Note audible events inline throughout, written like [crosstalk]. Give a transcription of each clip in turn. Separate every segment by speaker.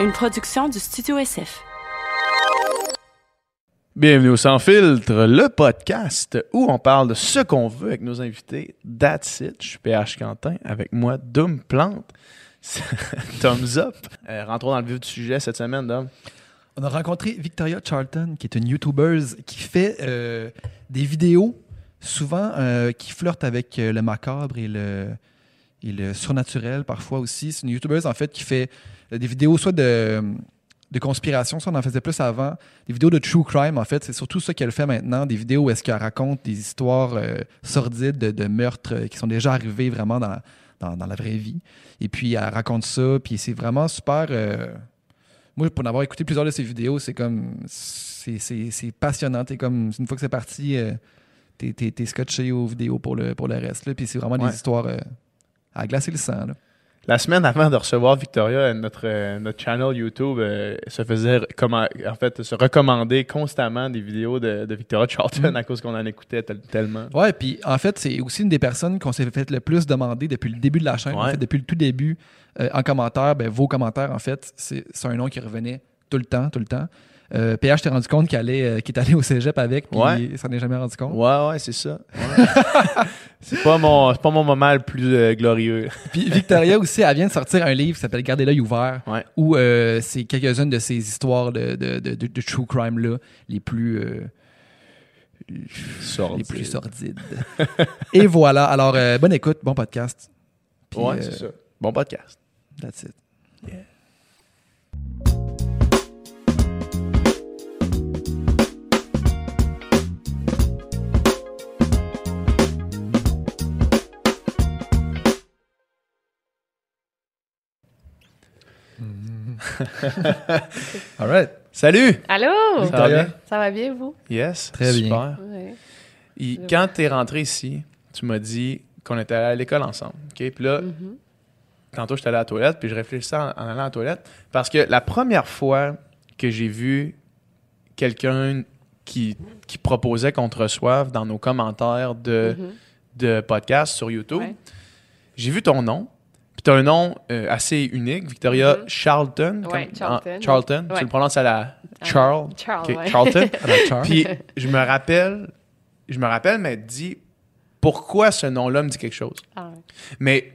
Speaker 1: une production du Studio SF.
Speaker 2: Bienvenue au Sans Filtre, le podcast où on parle de ce qu'on veut avec nos invités. That's it. Je suis PH Quentin. Avec moi, Doom Plante. [laughs] Thumbs up. Euh, rentrons dans le vif du sujet cette semaine, Dom.
Speaker 3: On a rencontré Victoria Charlton, qui est une YouTuber qui fait euh, des vidéos, souvent euh, qui flirtent avec euh, le macabre et le, et le surnaturel parfois aussi. C'est une YouTuber en fait qui fait euh, des vidéos soit de, de conspiration, ça on en faisait plus avant, des vidéos de true crime en fait. C'est surtout ça qu'elle fait maintenant, des vidéos où est-ce qu'elle raconte des histoires euh, sordides de, de meurtres euh, qui sont déjà arrivés vraiment dans, dans, dans la vraie vie. Et puis elle raconte ça, puis c'est vraiment super. euh, moi, pour en avoir écouté plusieurs de ses vidéos, c'est comme. C'est passionnant. Comme. Une fois que c'est parti, euh, t'es scotché aux vidéos pour le, pour le reste. Là. Puis c'est vraiment
Speaker 2: Ouais.
Speaker 3: des histoires euh, à glacer le sang. Là.
Speaker 2: La semaine avant de recevoir Victoria, notre, euh, notre channel YouTube euh, se faisait en fait se recommander constamment des vidéos de, de Victoria Charlton à cause qu'on en écoutait tel- tellement.
Speaker 3: Ouais, puis en fait, c'est aussi une des personnes qu'on s'est fait le plus demander depuis le début de la chaîne. En
Speaker 2: Ouais.
Speaker 3: fait, depuis le tout début, euh, en commentaire, ben, vos commentaires, en fait, c'est un nom qui revenait tout le temps, tout le temps. Euh, PH t'es rendu compte qu'il euh, est allé au cégep avec, puis
Speaker 2: Ouais.
Speaker 3: il s'en est jamais rendu compte?
Speaker 2: Ouais, ouais, c'est ça. Ouais. [laughs] c'est pas mon c'est pas mon moment le plus euh, glorieux. [laughs]
Speaker 3: Puis Victoria aussi, elle vient de sortir un livre qui s'appelle Gardez l'œil ouvert,
Speaker 2: Ouais.
Speaker 3: où euh, c'est quelques-unes de ces histoires de, de, de, true crime-là, les plus... euh, les plus sordides. Et voilà. Alors, bonne écoute, bon podcast. Puis,
Speaker 2: Ouais, c'est ça. Bon podcast.
Speaker 3: That's it. [laughs] All right.
Speaker 2: Salut.
Speaker 4: Allô?
Speaker 2: Ça va bien?
Speaker 4: Ça va bien, vous?
Speaker 2: Yes.
Speaker 3: Très bien.
Speaker 2: super.
Speaker 4: Oui.
Speaker 2: Et quand t'es rentré ici, tu m'as dit qu'on était allé à l'école ensemble. OK? Puis là,
Speaker 4: Mhm.
Speaker 2: tantôt, j'étais allé à la toilette, puis je réfléchissais en, en allant à la toilette. Parce que la première fois que j'ai vu quelqu'un qui, qui proposait qu'on te reçoive dans nos commentaires de,
Speaker 4: Mhm.
Speaker 2: de podcasts sur YouTube,
Speaker 4: Ouais.
Speaker 2: j'ai vu ton nom. Puis t'as un nom euh, assez unique, Victoria
Speaker 4: Mhm.
Speaker 2: Charlton.
Speaker 4: Ouais,
Speaker 2: comme-
Speaker 4: Charlton,
Speaker 2: Charlton.
Speaker 4: ouais.
Speaker 2: Tu le prononces à la
Speaker 4: Ah,
Speaker 2: Charles.
Speaker 4: Charles, ouais.
Speaker 2: Charlton.
Speaker 3: À la Char.
Speaker 2: Puis je me rappelle, je me rappelle m'être dit pourquoi ce nom-là me dit quelque chose?
Speaker 4: Ah.
Speaker 2: Mais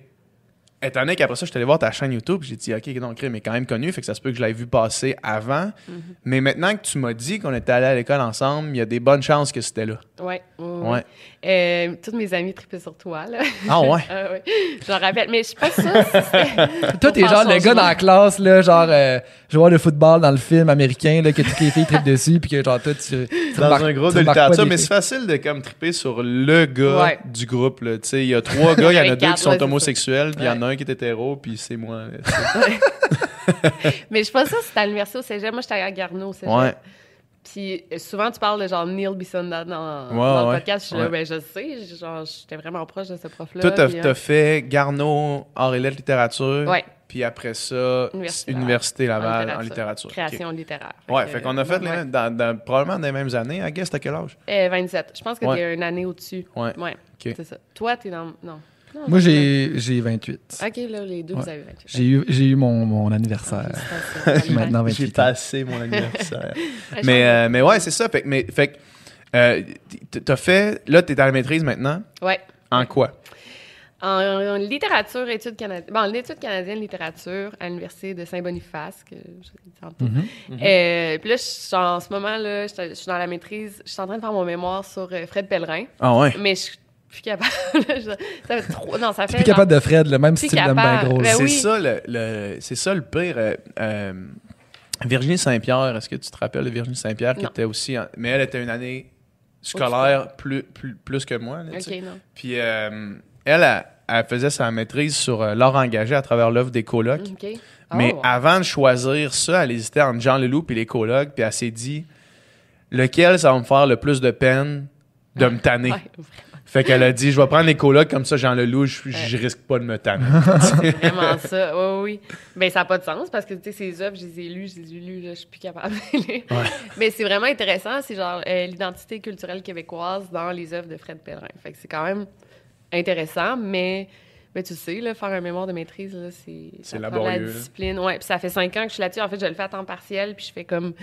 Speaker 2: étant donné qu'après ça, je suis allé voir ta chaîne YouTube, j'ai dit OK, non, crime est quand même connu, fait que ça se peut que je l'avais vu passer avant.
Speaker 4: Mhm.
Speaker 2: Mais maintenant que tu m'as dit qu'on était allé à l'école ensemble, il y a des bonnes chances que c'était là.
Speaker 4: Ouais, ouais, ouais. Euh, toutes mes amies tripaient sur toi, là.
Speaker 2: Ah ouais? [laughs]
Speaker 4: Ah, ouais. J'en rappelle, mais je suis pas sûre si c'était... [laughs]
Speaker 3: Toi, t'es genre le gars dans la classe, là, genre euh, joueur de football dans le film américain, là, que toutes les filles trippent dessus, puis que genre toi, tu. tu
Speaker 2: Dans un groupe de littérature, mais c'est facile de comme triper sur le gars
Speaker 4: Ouais.
Speaker 2: du groupe. là. Tu sais, Il y a trois gars, il y en a deux qui sont homosexuels, puis il y en a
Speaker 4: Ouais.
Speaker 2: Un qui est hétéro, puis c'est moi. [laughs]
Speaker 4: Mais je sûre si c'était à l'université au cégep. Moi, j'étais à Garneau au cégep.
Speaker 2: Ouais.
Speaker 4: Puis euh, souvent, tu parles de genre Neil Bissonda dans,
Speaker 2: Ouais,
Speaker 4: dans
Speaker 2: ouais.
Speaker 4: le podcast. Je suis là, ben je sais. Genre, j'étais vraiment proche de ce prof-là.
Speaker 2: Toi, t'as
Speaker 4: euh,
Speaker 2: fait Garneau, art et lettres, littérature.
Speaker 4: Ouais.
Speaker 2: Puis après ça,
Speaker 4: Université
Speaker 2: Université Laval en
Speaker 4: en
Speaker 2: littérature.
Speaker 4: Création littéraire.
Speaker 2: Ouais,
Speaker 4: que,
Speaker 2: fait qu'on a fait les
Speaker 4: ouais.
Speaker 2: mêmes- dans, dans- probablement dans les mêmes années. I guess, t'as quel âge?
Speaker 4: Euh, 27. Je pense que
Speaker 2: Ouais.
Speaker 4: t'es une année au-dessus.
Speaker 2: Ouais.
Speaker 4: Ouais.
Speaker 2: OK.
Speaker 4: C'est ça. Toi, t'es dans. Non. Non,
Speaker 3: Moi, j'ai j'ai 28.
Speaker 4: non. Ok, là, les deux,
Speaker 3: Ouais.
Speaker 4: vous avez 28.
Speaker 3: J'ai eu, j'ai eu mon, mon anniversaire.
Speaker 4: Ah,
Speaker 3: Je suis [laughs] maintenant
Speaker 2: J'ai
Speaker 3: 28 ans.
Speaker 2: passé mon anniversaire. [laughs] Mais, euh, mais ouais, c'est ça. Fait, que- mais, fait que, euh, t'as fait... Là, t'es à la maîtrise maintenant?
Speaker 4: Ouais.
Speaker 2: En quoi?
Speaker 4: En, en littérature, études canadiennes. Bon, l'étude canadienne littérature à l'Université de Saint-Boniface, que je tantôt.
Speaker 3: Mhm.
Speaker 4: Euh, puis là, je suis en ce moment, là, je je suis dans la maîtrise, je suis en train de faire mon mémoire sur euh, Fred Pellerin,
Speaker 2: Ah ouais?
Speaker 4: mais je suis plus capable. [laughs] Je- ça fait trop. Non, ça
Speaker 3: T'es
Speaker 4: fait.
Speaker 3: plus capable de Fred, là, même l'aimes bien
Speaker 4: capable.
Speaker 3: gros.
Speaker 4: Ben
Speaker 2: c'est
Speaker 4: oui.
Speaker 2: ça le, le- c'est ça le pire. euh, euh, Virginie Saint-Pierre, est-ce que tu te rappelles de Virginie Saint-Pierre qui était aussi... en- mais elle était une année scolaire plus, plus, plus que moi. là,
Speaker 4: non.
Speaker 2: Puis euh, elle, elle, elle faisait sa maîtrise sur l'art engagé à travers l'œuvre des colocs.
Speaker 4: Ok.
Speaker 2: Mais
Speaker 4: Oh.
Speaker 2: avant de choisir ça, elle hésitait entre Jean Leloup et les colocs, puis elle s'est dit lequel ça va me faire le plus de peine de me tanner?
Speaker 4: Ouais.
Speaker 2: Fait qu'elle a dit je vais prendre les colocs comme ça, Jean Leloup, je, je risque pas de me tanner. [laughs] [laughs]
Speaker 4: Vraiment ça, oui, oui. Ben, ça n'a pas de sens parce que, tu sais, ces œuvres, je les ai lues, je les ai lues, là, je suis plus capable de les lire. [laughs] Mais c'est vraiment intéressant, c'est genre euh, l'identité culturelle québécoise dans les œuvres de Fred Pellerin. Fait que c'est quand même intéressant, mais Mais tu sais, là, faire un mémoire de maîtrise, là, c'est.
Speaker 2: C'est
Speaker 4: ça prend
Speaker 2: laborieux,
Speaker 4: La discipline. Ouais, puis ça fait cinq ans que je suis là-dessus. En fait, je le fais à temps partiel, puis je fais comme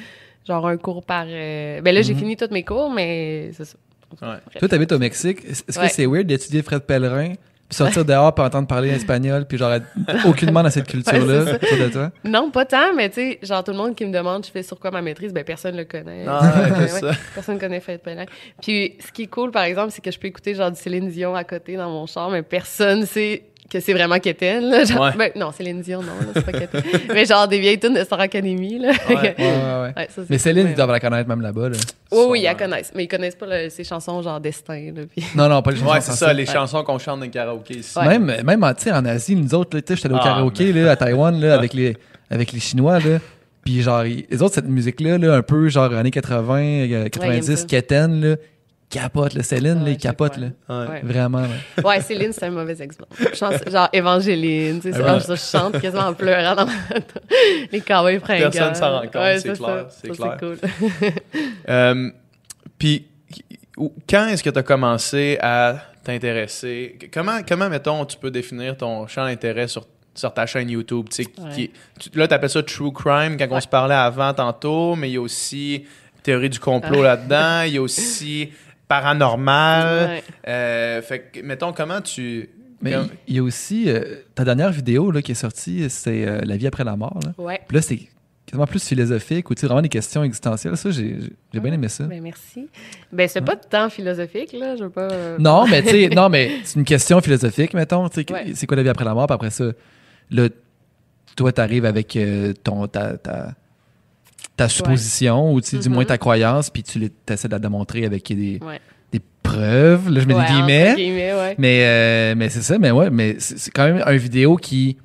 Speaker 4: genre un cours par. euh, Ben là, j'ai
Speaker 3: Mhm.
Speaker 4: fini tous mes cours, mais c'est ça.
Speaker 2: Ouais.
Speaker 3: Toi, t'habites au Mexique. Est-ce
Speaker 4: Ouais.
Speaker 3: que c'est weird d'étudier Fred Pellerin, puis sortir dehors, puis entendre parler espagnol, puis genre être aucunement dans cette [laughs] culture-là
Speaker 4: Ouais,
Speaker 3: autour de toi?
Speaker 4: Non, pas tant, mais tu sais, genre tout le monde qui me demande je fais sur quoi ma maîtrise, ben personne le connaît.
Speaker 2: Ah, ouais, [laughs]
Speaker 4: Ouais,
Speaker 2: c'est
Speaker 4: ouais.
Speaker 2: ça.
Speaker 4: Personne connaît Fred Pellerin. Puis ce qui est cool, par exemple, c'est que je peux écouter genre du Céline Dion à côté dans mon char, mais personne sait que c'est vraiment Kéten. Là. Genre,
Speaker 2: Ouais.
Speaker 4: ben, non, Céline Dion, non, là, c'est pas Kéten. [laughs] mais genre des vieilles tunes de Star Academy. Là.
Speaker 2: Ouais.
Speaker 3: Ouais, ouais, ouais. [laughs]
Speaker 4: Ouais, ça, c'est
Speaker 3: Mais Céline, ils doivent la connaître même là-bas. Là.
Speaker 4: Oui, oui, ils la connaissent. Mais ils connaissent pas le- ses chansons genre Destin. Là, puis...
Speaker 3: Non, non, pas les chansons.
Speaker 2: Ouais, c'est ça, les chansons qu'on chante dans le karaoké ici.
Speaker 4: Ouais.
Speaker 3: Même, même en, en Asie, nous autres, là, tu sais, j'étais allé au
Speaker 2: Ah,
Speaker 3: karaoké là, à Taïwan là, [laughs] avec, les, avec les Chinois. Là. Puis genre, les autres, cette musique-là, là, un peu genre années 80, euh, 90,
Speaker 4: ça.
Speaker 3: Keten, là, capote. Là. Céline, là, il capote. Là.
Speaker 2: Ouais.
Speaker 3: Vraiment. là. [laughs]
Speaker 4: Ouais, Céline, c'est un mauvais exemple. Je chante- genre Évangéline, tu sais, genre, je chante quasiment en pleurant dans ma... les cowboys fringants.
Speaker 2: Personne s'en rend compte,
Speaker 4: Ouais,
Speaker 2: c'est clair, c'est clair.
Speaker 4: cool. [laughs]
Speaker 2: Euh, Puis, quand est-ce que tu as commencé à t'intéresser? Comment, comment, mettons, tu peux définir ton champ d'intérêt sur, sur ta chaîne YouTube? Tu sais, qui-
Speaker 4: Ouais.
Speaker 2: qui- tu- là, tu appelles ça True Crime quand on se parlait avant tantôt, mais il y a aussi théorie du complot
Speaker 4: Ouais.
Speaker 2: là-dedans, il y a aussi paranormal.
Speaker 4: Ouais.
Speaker 2: Euh, fait que, mettons, comment tu...
Speaker 3: Mais
Speaker 2: comme-
Speaker 3: il y a aussi euh, ta dernière vidéo là, qui est sortie, c'est euh, La vie après la mort. Là.
Speaker 4: Ouais.
Speaker 3: Puis là, c'est quasiment plus philosophique ou tu sais, vraiment des questions existentielles. Ça, j'ai bien aimé ça.
Speaker 4: Ben, merci. Ben, c'est pas tant philosophique, là. Je veux pas.
Speaker 3: Non, [laughs] mais tu sais, non, mais c'est une question philosophique, mettons.
Speaker 4: Ouais.
Speaker 3: C'est quoi la vie après la mort? Puis après ça, là, toi, t'arrives avec euh, ton, ta, ta, ta supposition ou tu sais, du moins ta croyance, puis tu essaies de la démontrer avec des,
Speaker 4: Ouais.
Speaker 3: des preuves. Là, je mets
Speaker 4: Ouais,
Speaker 3: des guillemets. Mais, euh, mais c'est ça, mais ouais, mais c'est quand même un vidéo qui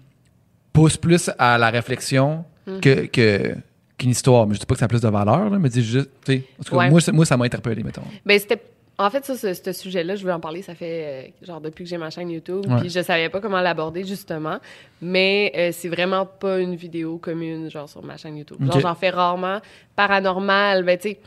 Speaker 3: pousse plus à la réflexion
Speaker 4: Mhm.
Speaker 3: que, que- qu'une histoire. Mais je dis pas que ça a plus de valeur, là, mais dis juste, tu sais, moi, ça- moi, ça m'a interpellé, mettons.
Speaker 4: Ben, c'était. En fait, ça, ce, ce sujet-là, je veux en parler, ça fait euh, genre depuis que j'ai ma chaîne YouTube, puis je savais pas comment l'aborder justement, mais euh, c'est vraiment pas une vidéo commune genre sur ma chaîne YouTube. Genre j'en fais rarement. Paranormal, ben tu sais,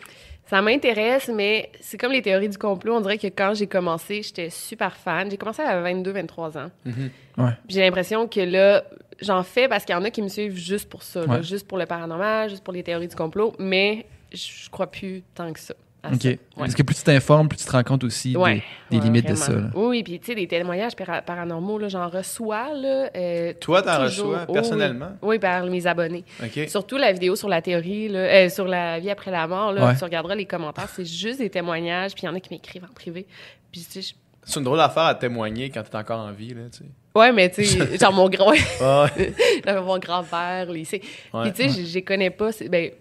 Speaker 4: ça m'intéresse, mais c'est comme les théories du complot. On dirait que quand j'ai commencé, j'étais super fan. J'ai commencé à 22-23 ans.
Speaker 2: Mhm.
Speaker 3: Ouais.
Speaker 4: Puis J'ai l'impression que là, j'en fais parce qu'il y en a qui me suivent juste pour ça, là, juste pour le paranormal, juste pour les théories du complot, mais je crois plus tant que ça. À
Speaker 3: OK.
Speaker 4: ça. Ouais.
Speaker 3: Parce que plus tu t'informes, plus tu te rends compte aussi des-
Speaker 4: Ouais,
Speaker 3: des,
Speaker 4: ouais,
Speaker 3: limites de ça. là.
Speaker 4: Oui, puis tu sais, des témoignages para- paranormaux, là, j'en reçois, là. euh,
Speaker 2: Toi, t'en reçois
Speaker 4: Oh,
Speaker 2: personnellement?
Speaker 4: Oui. Oui, par mes abonnés.
Speaker 2: OK.
Speaker 4: Surtout la vidéo sur la théorie, là, euh, sur la vie après la mort, là,
Speaker 3: Ouais.
Speaker 4: tu regarderas les commentaires, c'est juste des témoignages, puis il y en a qui m'écrivent en privé. Puis tu sais,
Speaker 2: C'est une drôle d'affaire à témoigner quand t'es encore en vie, là, tu sais.
Speaker 4: Ouais, mais tu sais, [laughs] genre mon grand,
Speaker 2: Ah [laughs]
Speaker 4: mon grand-père, le lycée.
Speaker 2: Ouais.
Speaker 4: Puis tu sais, je les connais pas. Ben,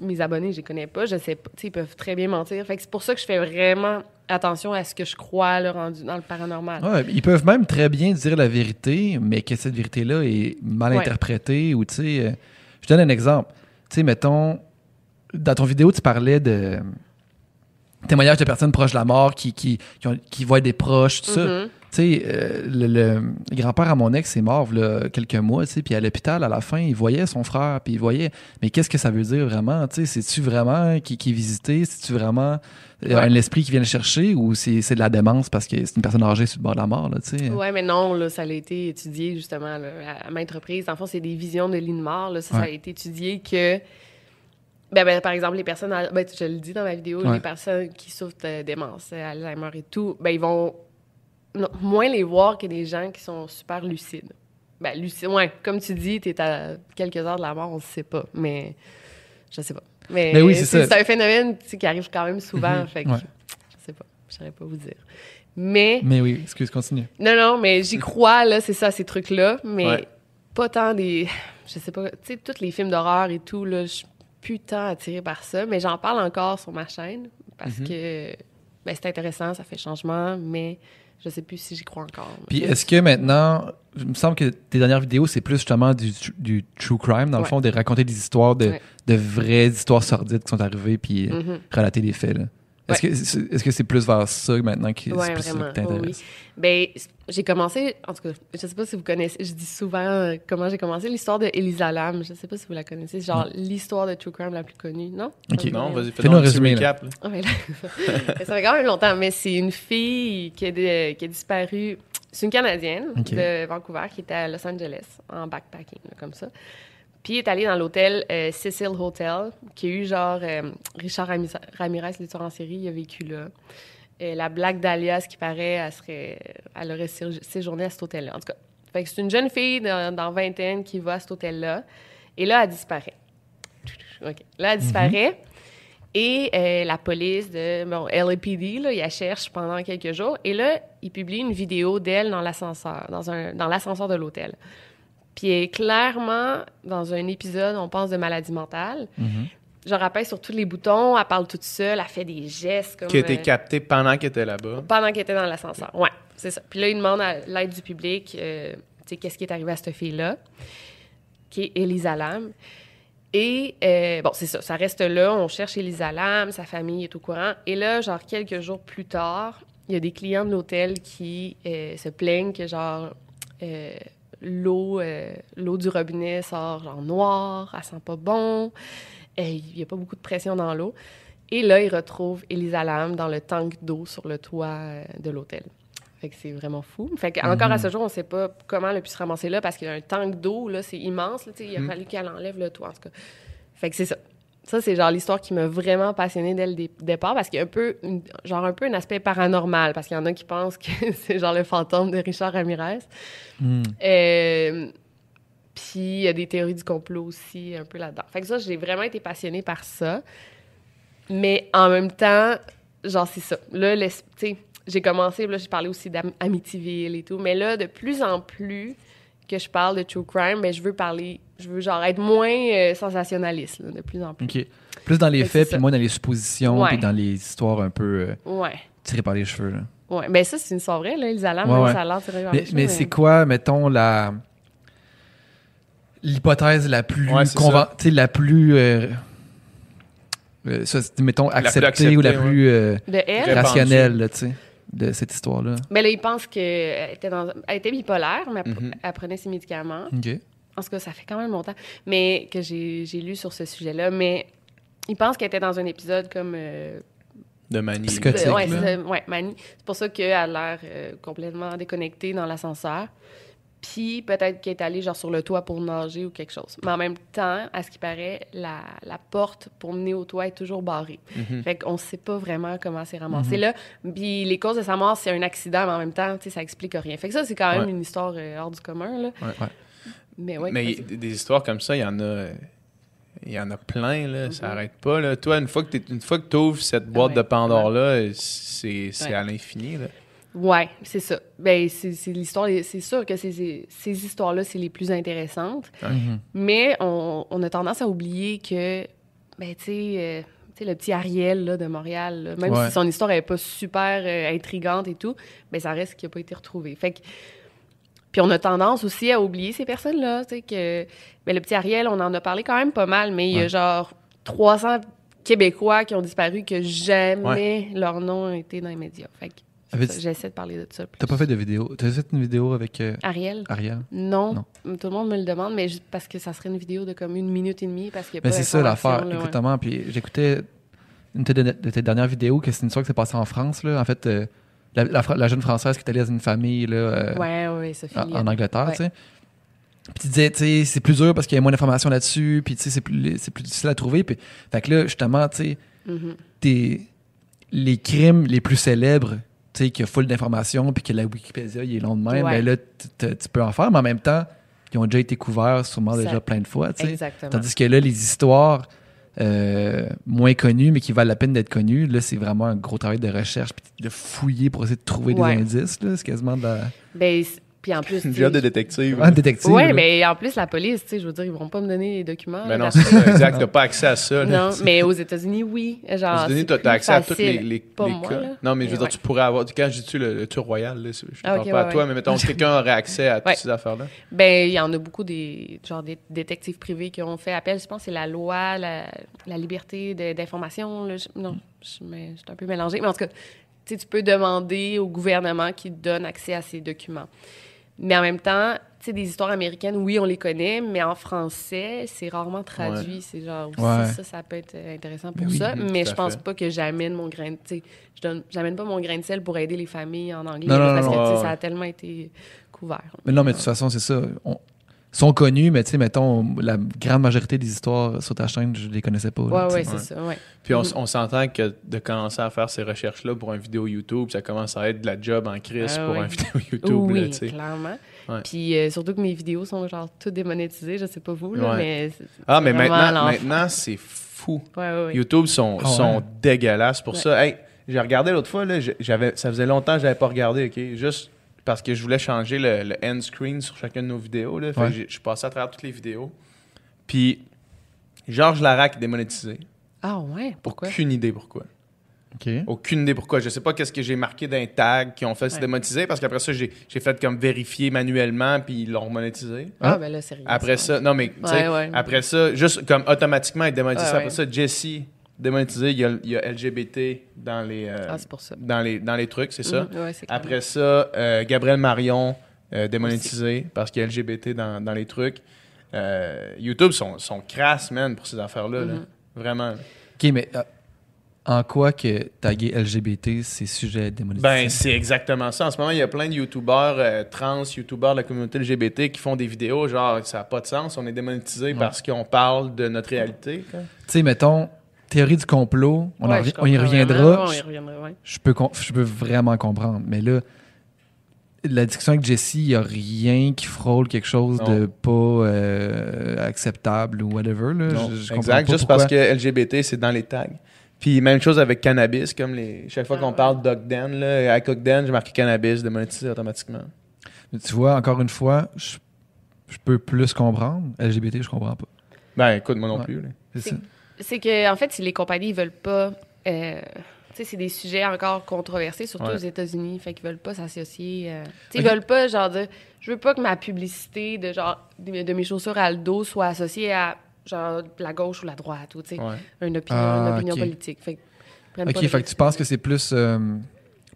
Speaker 4: mes abonnés, je les connais pas. Je sais pas. Tu sais, ils peuvent très bien mentir. Fait que c'est pour ça que je fais vraiment attention à ce que je crois, là, rendu dans le paranormal.
Speaker 3: Ouais, ils peuvent même très bien dire la vérité, mais que cette vérité-là est mal
Speaker 4: Ouais.
Speaker 3: interprétée ou tu sais. euh, je te donne un exemple. Tu sais, mettons, dans ton vidéo, tu parlais de témoignages de personnes proches de la mort qui, qui, qui, ont- qui voient des proches, tout ça. Tu sais, euh, le, le- grand-père à mon ex est mort là, quelques mois, tu sais, puis à l'hôpital, à la fin, il voyait son frère, puis il voyait. Mais qu'est-ce que ça veut dire vraiment? Tu sais, c'est-tu vraiment qui, qui est visité? C'est-tu vraiment euh,
Speaker 4: Ouais.
Speaker 3: un esprit qui vient le chercher ou c'est c'est de la démence parce que c'est une personne âgée sur le bord de la mort, là, tu sais?
Speaker 4: Ouais, mais non, là, ça a été étudié justement là, à, maintes reprises. En fond, c'est des visions de de mort. Là. Ça, ça a été étudié que, ben, ben, par exemple, les personnes, ben, je le dis dans ma vidéo,
Speaker 3: Ouais.
Speaker 4: les personnes qui souffrent de démence, Alzheimer et tout, ben, ils vont non, moins les voir que des gens qui sont super lucides. Ben, lucide, ouais, comme tu dis, tu es à quelques heures de la mort, on ne sait pas, mais je sais pas. Mais,
Speaker 3: Mais oui, c'est ça.
Speaker 4: C'est un phénomène qui arrive quand même souvent,
Speaker 3: Mhm.
Speaker 4: fait que
Speaker 3: Ouais.
Speaker 4: je sais pas, je saurais pas vous dire. Mais
Speaker 3: Mais oui, excuse, continue.
Speaker 4: non, non, mais j'y crois, là, c'est ça, ces trucs-là, mais
Speaker 2: Ouais.
Speaker 4: pas tant des. Je sais pas, tu sais, tous les films d'horreur et tout, là, je suis plus tant attirée par ça, mais j'en parle encore sur ma chaîne parce
Speaker 2: Mhm.
Speaker 4: que ben, c'est intéressant, ça fait changement, mais je sais plus si j'y crois encore.
Speaker 3: Puis est-ce que maintenant, il me semble que tes dernières vidéos, c'est plus justement du, du true crime, dans le fond, de raconter des histoires, de,
Speaker 4: Ouais.
Speaker 3: de vraies histoires sordides qui sont arrivées, puis
Speaker 4: Mhm.
Speaker 3: relater les faits. là. Est-ce que c'est plus vers ça maintenant qui
Speaker 4: Ouais,
Speaker 3: plus ça qui t'intéresse?
Speaker 4: Ben, j'ai commencé, en tout cas, je sais pas si vous connaissez, je dis souvent euh, comment j'ai commencé l'histoire de Elisa Lam. Je sais pas si vous la connaissez, c'est genre l'histoire de True Crime la plus connue, non?
Speaker 3: Ok.
Speaker 2: Non, vas-y,
Speaker 3: Fais-nous un résumé, là.
Speaker 2: recap. là.
Speaker 4: Ah, mais là, [laughs] ça fait quand même longtemps, mais c'est une fille qui a, dé- qui a disparu C'est une Canadienne de Vancouver qui était à Los Angeles en backpacking, là, comme ça. Puis elle est allée dans l'hôtel euh, Cecil Hotel, qui a eu genre euh, Richard Ramirez, le tueur en série, il a vécu là. Et la Black Dahlia, ce qui paraît, elle, serait, elle aurait sé- séjourné à cet hôtel-là. En tout cas, fait que c'est une jeune fille dans, dans vingtaine qui va à cet hôtel-là. Et là, elle disparaît. OK. Là, elle disparaît. Et euh, la police de bon, LAPD, là, il la cherche pendant quelques jours. Et là, il publie une vidéo d'elle dans l'ascenseur, dans, un, dans l'ascenseur de l'hôtel. Puis elle est clairement dans un épisode, on pense, de maladie mentale.
Speaker 3: Mhm.
Speaker 4: Genre, elle pèse sur tous les boutons, elle parle toute seule, elle fait des gestes comme...
Speaker 2: Qui a été
Speaker 4: euh,
Speaker 2: capté pendant qu'elle était là-bas.
Speaker 4: pendant qu'elle était dans l'ascenseur. Ouais, c'est ça. Puis là, il demande à l'aide du public, euh, tu sais, qu'est-ce qui est arrivé à cette fille-là, qui est Elisa Lam. Et, euh, bon, c'est ça, ça reste là, on cherche Elisa Lam, sa famille est au courant. Et là, genre, quelques jours plus tard, il y a des clients de l'hôtel qui euh, se plaignent que, genre, l'eau euh, l'eau du robinet sort, genre, noire, elle sent pas bon, il n'y a pas beaucoup de pression dans l'eau. Et là, ils retrouvent Elisa Lam dans le tank d'eau sur le toit euh, de l'hôtel. Fait que c'est vraiment fou. Fait que encore à ce jour, on sait pas comment elle a pu se ramasser là parce qu'il y a un tank d'eau, là, c'est immense. Là, il a fallu qu'elle enlève le toit, en tout cas. Fait que c'est ça. Ça, c'est genre l'histoire qui m'a vraiment passionnée dès le dé- départ parce qu'il y a un peu, une- genre un peu un aspect paranormal parce qu'il y en a qui pensent que [laughs] c'est genre le fantôme de Richard Ramirez.
Speaker 3: Hmm.
Speaker 4: Euh, puis il y a des théories du complot aussi un peu là-dedans. Fait que ça, j'ai vraiment été passionnée par ça. Mais en même temps, genre, c'est ça. Là, tu sais, j'ai commencé, là, j'ai parlé aussi d'Amityville et tout. Mais là, de plus en plus que je parle de true crime, mais je veux parler, je veux genre être moins euh, sensationnaliste, là, de plus en plus.
Speaker 3: OK. Plus dans les
Speaker 4: Fait que
Speaker 3: faits, puis moins dans les suppositions, puis dans les histoires un peu euh,
Speaker 4: Ouais.
Speaker 3: tirées par les cheveux. là.
Speaker 4: Ouais. Ben ça, c'est une histoire vraie, là, Elisa Lam,
Speaker 3: Ouais,
Speaker 4: même
Speaker 3: ouais.
Speaker 4: ça a l'air tiré par
Speaker 3: Mais,
Speaker 4: les cheveux,
Speaker 3: mais c'est quoi, mettons, la l'hypothèse la plus
Speaker 2: Ouais,
Speaker 3: la plus euh, euh, ça, mettons
Speaker 2: plus
Speaker 3: acceptée ou la plus euh,
Speaker 4: De elle?
Speaker 3: Rationnelle, là, tu sais, de cette histoire-là.
Speaker 4: Mais là, il pense qu'elle était, dans... elle était bipolaire, mais elle,
Speaker 2: Mhm.
Speaker 4: elle prenait ses médicaments. En tout cas, ça fait quand même longtemps mais que j'ai j'ai lu sur ce sujet-là. Mais il pense qu'elle était dans un épisode comme... euh,
Speaker 2: De manie.
Speaker 3: Psychotique. là.
Speaker 4: c'est- ouais, Mani. C'est pour ça qu'elle a l'air euh, complètement déconnectée dans l'ascenseur. Puis peut-être qu'elle est allée genre sur le toit pour nager ou quelque chose. Mais en même temps, à ce qui paraît, la, la porte pour mener au toit est toujours barrée.
Speaker 2: Mhm.
Speaker 4: Fait qu'on sait pas vraiment comment c'est ramassé là. Puis les causes de sa mort, c'est un accident, mais en même temps, tu sais, ça explique rien. Fait que ça, c'est quand même
Speaker 2: Ouais.
Speaker 4: une histoire euh, hors du commun, là.
Speaker 2: Ouais.
Speaker 3: Ouais.
Speaker 4: Mais ouais.
Speaker 2: Mais
Speaker 4: vas-y.
Speaker 2: y- des des histoires comme ça, il y en a. Il y en a plein, là. Ça
Speaker 4: Mhm.
Speaker 2: arrête pas, là. Toi, une fois que tu ouvres cette boîte
Speaker 4: Ouais.
Speaker 2: de Pandore-là, c'est
Speaker 4: Ouais.
Speaker 2: à l'infini, là.
Speaker 4: Ouais, c'est ça. Ben, c'est c'est l'histoire. C'est sûr que ces, histoires-là, c'est les plus intéressantes.
Speaker 3: Mhm.
Speaker 4: Mais on, on a tendance à oublier que, ben, tu sais, euh, tu sais, le petit Ariel là, de Montréal, là, même
Speaker 3: Ouais.
Speaker 4: si son histoire n'est pas super euh, intrigante et tout, ben, ça reste qu'il n'a pas été retrouvé. Fait que. Puis on a tendance aussi à oublier ces personnes-là. Tu sais, que. Ben, le petit Ariel, on en a parlé quand même pas mal, mais il y a genre 300 Québécois qui ont disparu que jamais leur nom a été dans les médias. Fait que. J'essaie de parler de ça.
Speaker 3: T'as pas fait de vidéo. T'as fait une vidéo avec euh,
Speaker 4: Ariel?
Speaker 3: Ariel?
Speaker 4: Non.
Speaker 3: Non.
Speaker 4: Tout le monde me le demande, mais juste parce que ça serait une vidéo de comme une minute et demie parce a
Speaker 3: Ben,
Speaker 4: pas
Speaker 3: c'est ça l'affaire,
Speaker 4: là, ouais.
Speaker 3: exactement. Puis j'écoutais une de tes, de tes dernières vidéos, que c'est une histoire qui s'est passée en France. Là. En fait, euh, la, la Fra- la jeune Française qui est allée dans une famille là, euh,
Speaker 4: Ouais, ouais, Sophie.
Speaker 3: en, Angleterre,
Speaker 4: Ouais.
Speaker 3: tu sais. Puis tu disais, tu sais, c'est plus dur parce qu'il y a moins d'informations là-dessus, puis tu sais, c'est plus, c'est plus difficile à trouver. Puis, fait que là, justement, tu sais,
Speaker 4: Mhm.
Speaker 3: des- les crimes les plus célèbres, tu sais, qu'il y a full d'informations, puis que la Wikipédia, il est long de même,
Speaker 4: Ouais.
Speaker 3: ben là, tu- peux en faire, mais en même temps, ils ont déjà été couverts sûrement
Speaker 4: Ça-
Speaker 3: déjà plein de fois, tu sais.
Speaker 4: Exactement.
Speaker 3: Tandis que là, les histoires euh, moins connues, mais qui valent la peine d'être connues, là, c'est vraiment un gros travail de recherche, puis de fouiller pour essayer de trouver
Speaker 4: Ouais.
Speaker 3: des indices, là. C'est quasiment de la...
Speaker 4: Ben, puis en plus. [laughs]
Speaker 2: Une job de détective.
Speaker 3: un détective.
Speaker 4: Ouais,
Speaker 3: là.
Speaker 4: mais en plus, la police, tu sais, je veux dire, ils vont pas me donner les documents.
Speaker 2: Ben
Speaker 4: là,
Speaker 2: non, c'est ça, exact. T'as pas accès à ça, là.
Speaker 4: Non, mais aux États-Unis, oui. Genre,
Speaker 2: Aux États-Unis, t'as accès à tous les, les,
Speaker 4: Pas
Speaker 2: les
Speaker 4: moi,
Speaker 2: cas.
Speaker 4: là.
Speaker 2: Non, mais je veux
Speaker 4: Mais
Speaker 2: dire, tu pourrais avoir. Quand je dis tu le, le tour royal, là, je ne
Speaker 4: Ah,
Speaker 2: parle pas à
Speaker 4: ouais,
Speaker 2: toi,
Speaker 4: ouais.
Speaker 2: mais mettons, quelqu'un aurait accès à toutes ces affaires-là.
Speaker 4: Ben, il y en a beaucoup des genre des détectives privés qui ont fait appel. Je pense que c'est la loi, la, la liberté de- d'information. Non, je, je suis un peu mélangée. Mais en tout cas, tu sais, tu peux demander au gouvernement qui te donne accès à ces documents. Mais en même temps, tu sais, des histoires américaines, oui, on les connaît, mais en français, c'est rarement traduit. C'est genre, aussi,
Speaker 3: Ouais.
Speaker 4: ça, ça peut être intéressant pour
Speaker 3: Mais oui,
Speaker 4: ça. mais je pense
Speaker 2: fait.
Speaker 4: pas que j'amène mon grain de, tu sais, je donne, j'amène pas mon grain de sel pour aider les familles en anglais.
Speaker 3: Non, non,
Speaker 4: parce
Speaker 3: non,
Speaker 4: que, tu sais,
Speaker 2: ouais,
Speaker 4: ça a tellement été couvert.
Speaker 3: Mais non, mais de toute façon, c'est ça. On- sont connus, mais tu sais, mettons, la grande majorité des histoires sur ta chaîne, je les connaissais pas. là,
Speaker 4: Ouais, c'est ça, ouais.
Speaker 2: Puis on,
Speaker 4: Mhm.
Speaker 2: on s'entend que de commencer à faire ces recherches-là pour une vidéo YouTube, ça commence à être de la job en crise
Speaker 4: Ah
Speaker 2: pour une [laughs] vidéo YouTube.
Speaker 4: oui,
Speaker 2: là, tu sais.
Speaker 4: clairement.
Speaker 2: Ouais.
Speaker 4: Puis euh, surtout que mes vidéos sont genre toutes démonétisées, je sais pas vous, là,
Speaker 2: Ouais.
Speaker 4: mais... c'est-
Speaker 2: Ah, mais maintenant, maintenant c'est fou.
Speaker 4: Ouais, ouais, ouais.
Speaker 2: YouTube sont,
Speaker 3: Ah
Speaker 2: sont
Speaker 3: ouais.
Speaker 2: dégueulasses pour
Speaker 4: Ouais.
Speaker 2: ça. Hey, j'ai regardé l'autre fois, là, j'avais, ça faisait longtemps que j'avais pas regardé, OK? Juste parce que je voulais changer le, le end screen sur chacune de nos vidéos. Là. Fait
Speaker 3: Ouais.
Speaker 2: que j'ai- je suis passé à travers toutes les vidéos. Puis, Georges Larac est démonétisé.
Speaker 4: Ah ouais, pourquoi?
Speaker 2: Aucune idée pourquoi.
Speaker 3: OK.
Speaker 2: Aucune idée pourquoi. Je sais pas qu'est-ce que j'ai marqué d'un tag qui ont fait se démonétiser parce qu'après ça, j'ai, j'ai fait comme vérifier manuellement puis ils l'ont monétisé.
Speaker 4: Ah,
Speaker 3: Ah.
Speaker 4: ben là, c'est rien.
Speaker 2: Après ça, non mais tu sais,
Speaker 4: Ouais, ouais.
Speaker 2: après ça, juste comme automatiquement être démonétisé.
Speaker 4: Ouais,
Speaker 2: Après
Speaker 4: ouais.
Speaker 2: ça, Jesse démonétisé, il y a, il y a LGBT dans les, euh,
Speaker 4: Ah, pour ça.
Speaker 2: dans les, dans les trucs, c'est ça?
Speaker 4: Mhm, ouais, c'est clair.
Speaker 2: Après ça, euh, Gabriel Marion euh, démonétisé parce qu'il y a LGBT dans, dans les trucs. Euh, YouTube sont, sont crasses, man, pour ces affaires-là. là.
Speaker 4: Mhm.
Speaker 2: Vraiment.
Speaker 3: OK, mais euh, en quoi que taguer LGBT, c'est sujet démonétisé?
Speaker 2: Ben, c'est exactement ça. En ce moment, il y a plein de YouTubeurs euh, trans, YouTubeurs de la communauté LGBT qui font des vidéos genre ça n'a pas de sens, on est démonétisé parce qu'on parle de notre réalité.
Speaker 3: Tu sais, mettons, théorie du complot, on,
Speaker 4: Ouais,
Speaker 3: y reviendra.
Speaker 4: vraiment, on y
Speaker 3: Je-
Speaker 4: reviendra, ouais.
Speaker 3: je peux, je peux vraiment comprendre. Mais là, la discussion avec Jesse, il n'y a rien qui frôle quelque chose
Speaker 2: Non.
Speaker 3: de pas euh, acceptable ou whatever. Là.
Speaker 2: Non,
Speaker 3: Je-
Speaker 2: exact,
Speaker 3: pas
Speaker 2: juste
Speaker 3: pourquoi.
Speaker 2: parce que LGBT, c'est dans les tags. Puis même chose avec cannabis, comme les chaque fois
Speaker 4: Ah
Speaker 2: qu'on
Speaker 4: ouais.
Speaker 2: parle Doc Den, là, à Cook Den, j'ai marqué cannabis, démonétisé automatiquement.
Speaker 3: Mais Tu vois, encore une fois, je, je peux plus comprendre. LGBT, je comprends pas.
Speaker 2: Ben écoute, moi non
Speaker 3: Ouais.
Speaker 2: plus. là.
Speaker 3: C'est
Speaker 4: C'est- que, en fait, si les compagnies veulent pas. euh, tu sais, c'est des sujets encore controversés, surtout
Speaker 2: Ouais.
Speaker 4: aux États-Unis. Fait qu'ils veulent pas s'associer. euh, tu sais,
Speaker 3: Ok.
Speaker 4: ils veulent pas, genre, dire. Je veux pas que ma publicité de, genre, de, de mes chaussures à le dos soit associée à, genre, la gauche ou la droite, ou, tu sais,
Speaker 2: Ouais.
Speaker 4: une opinion,
Speaker 3: Ah,
Speaker 4: une opinion
Speaker 3: ok.
Speaker 4: politique. Fait
Speaker 3: Ok, fait que tu penses que c'est plus, euh,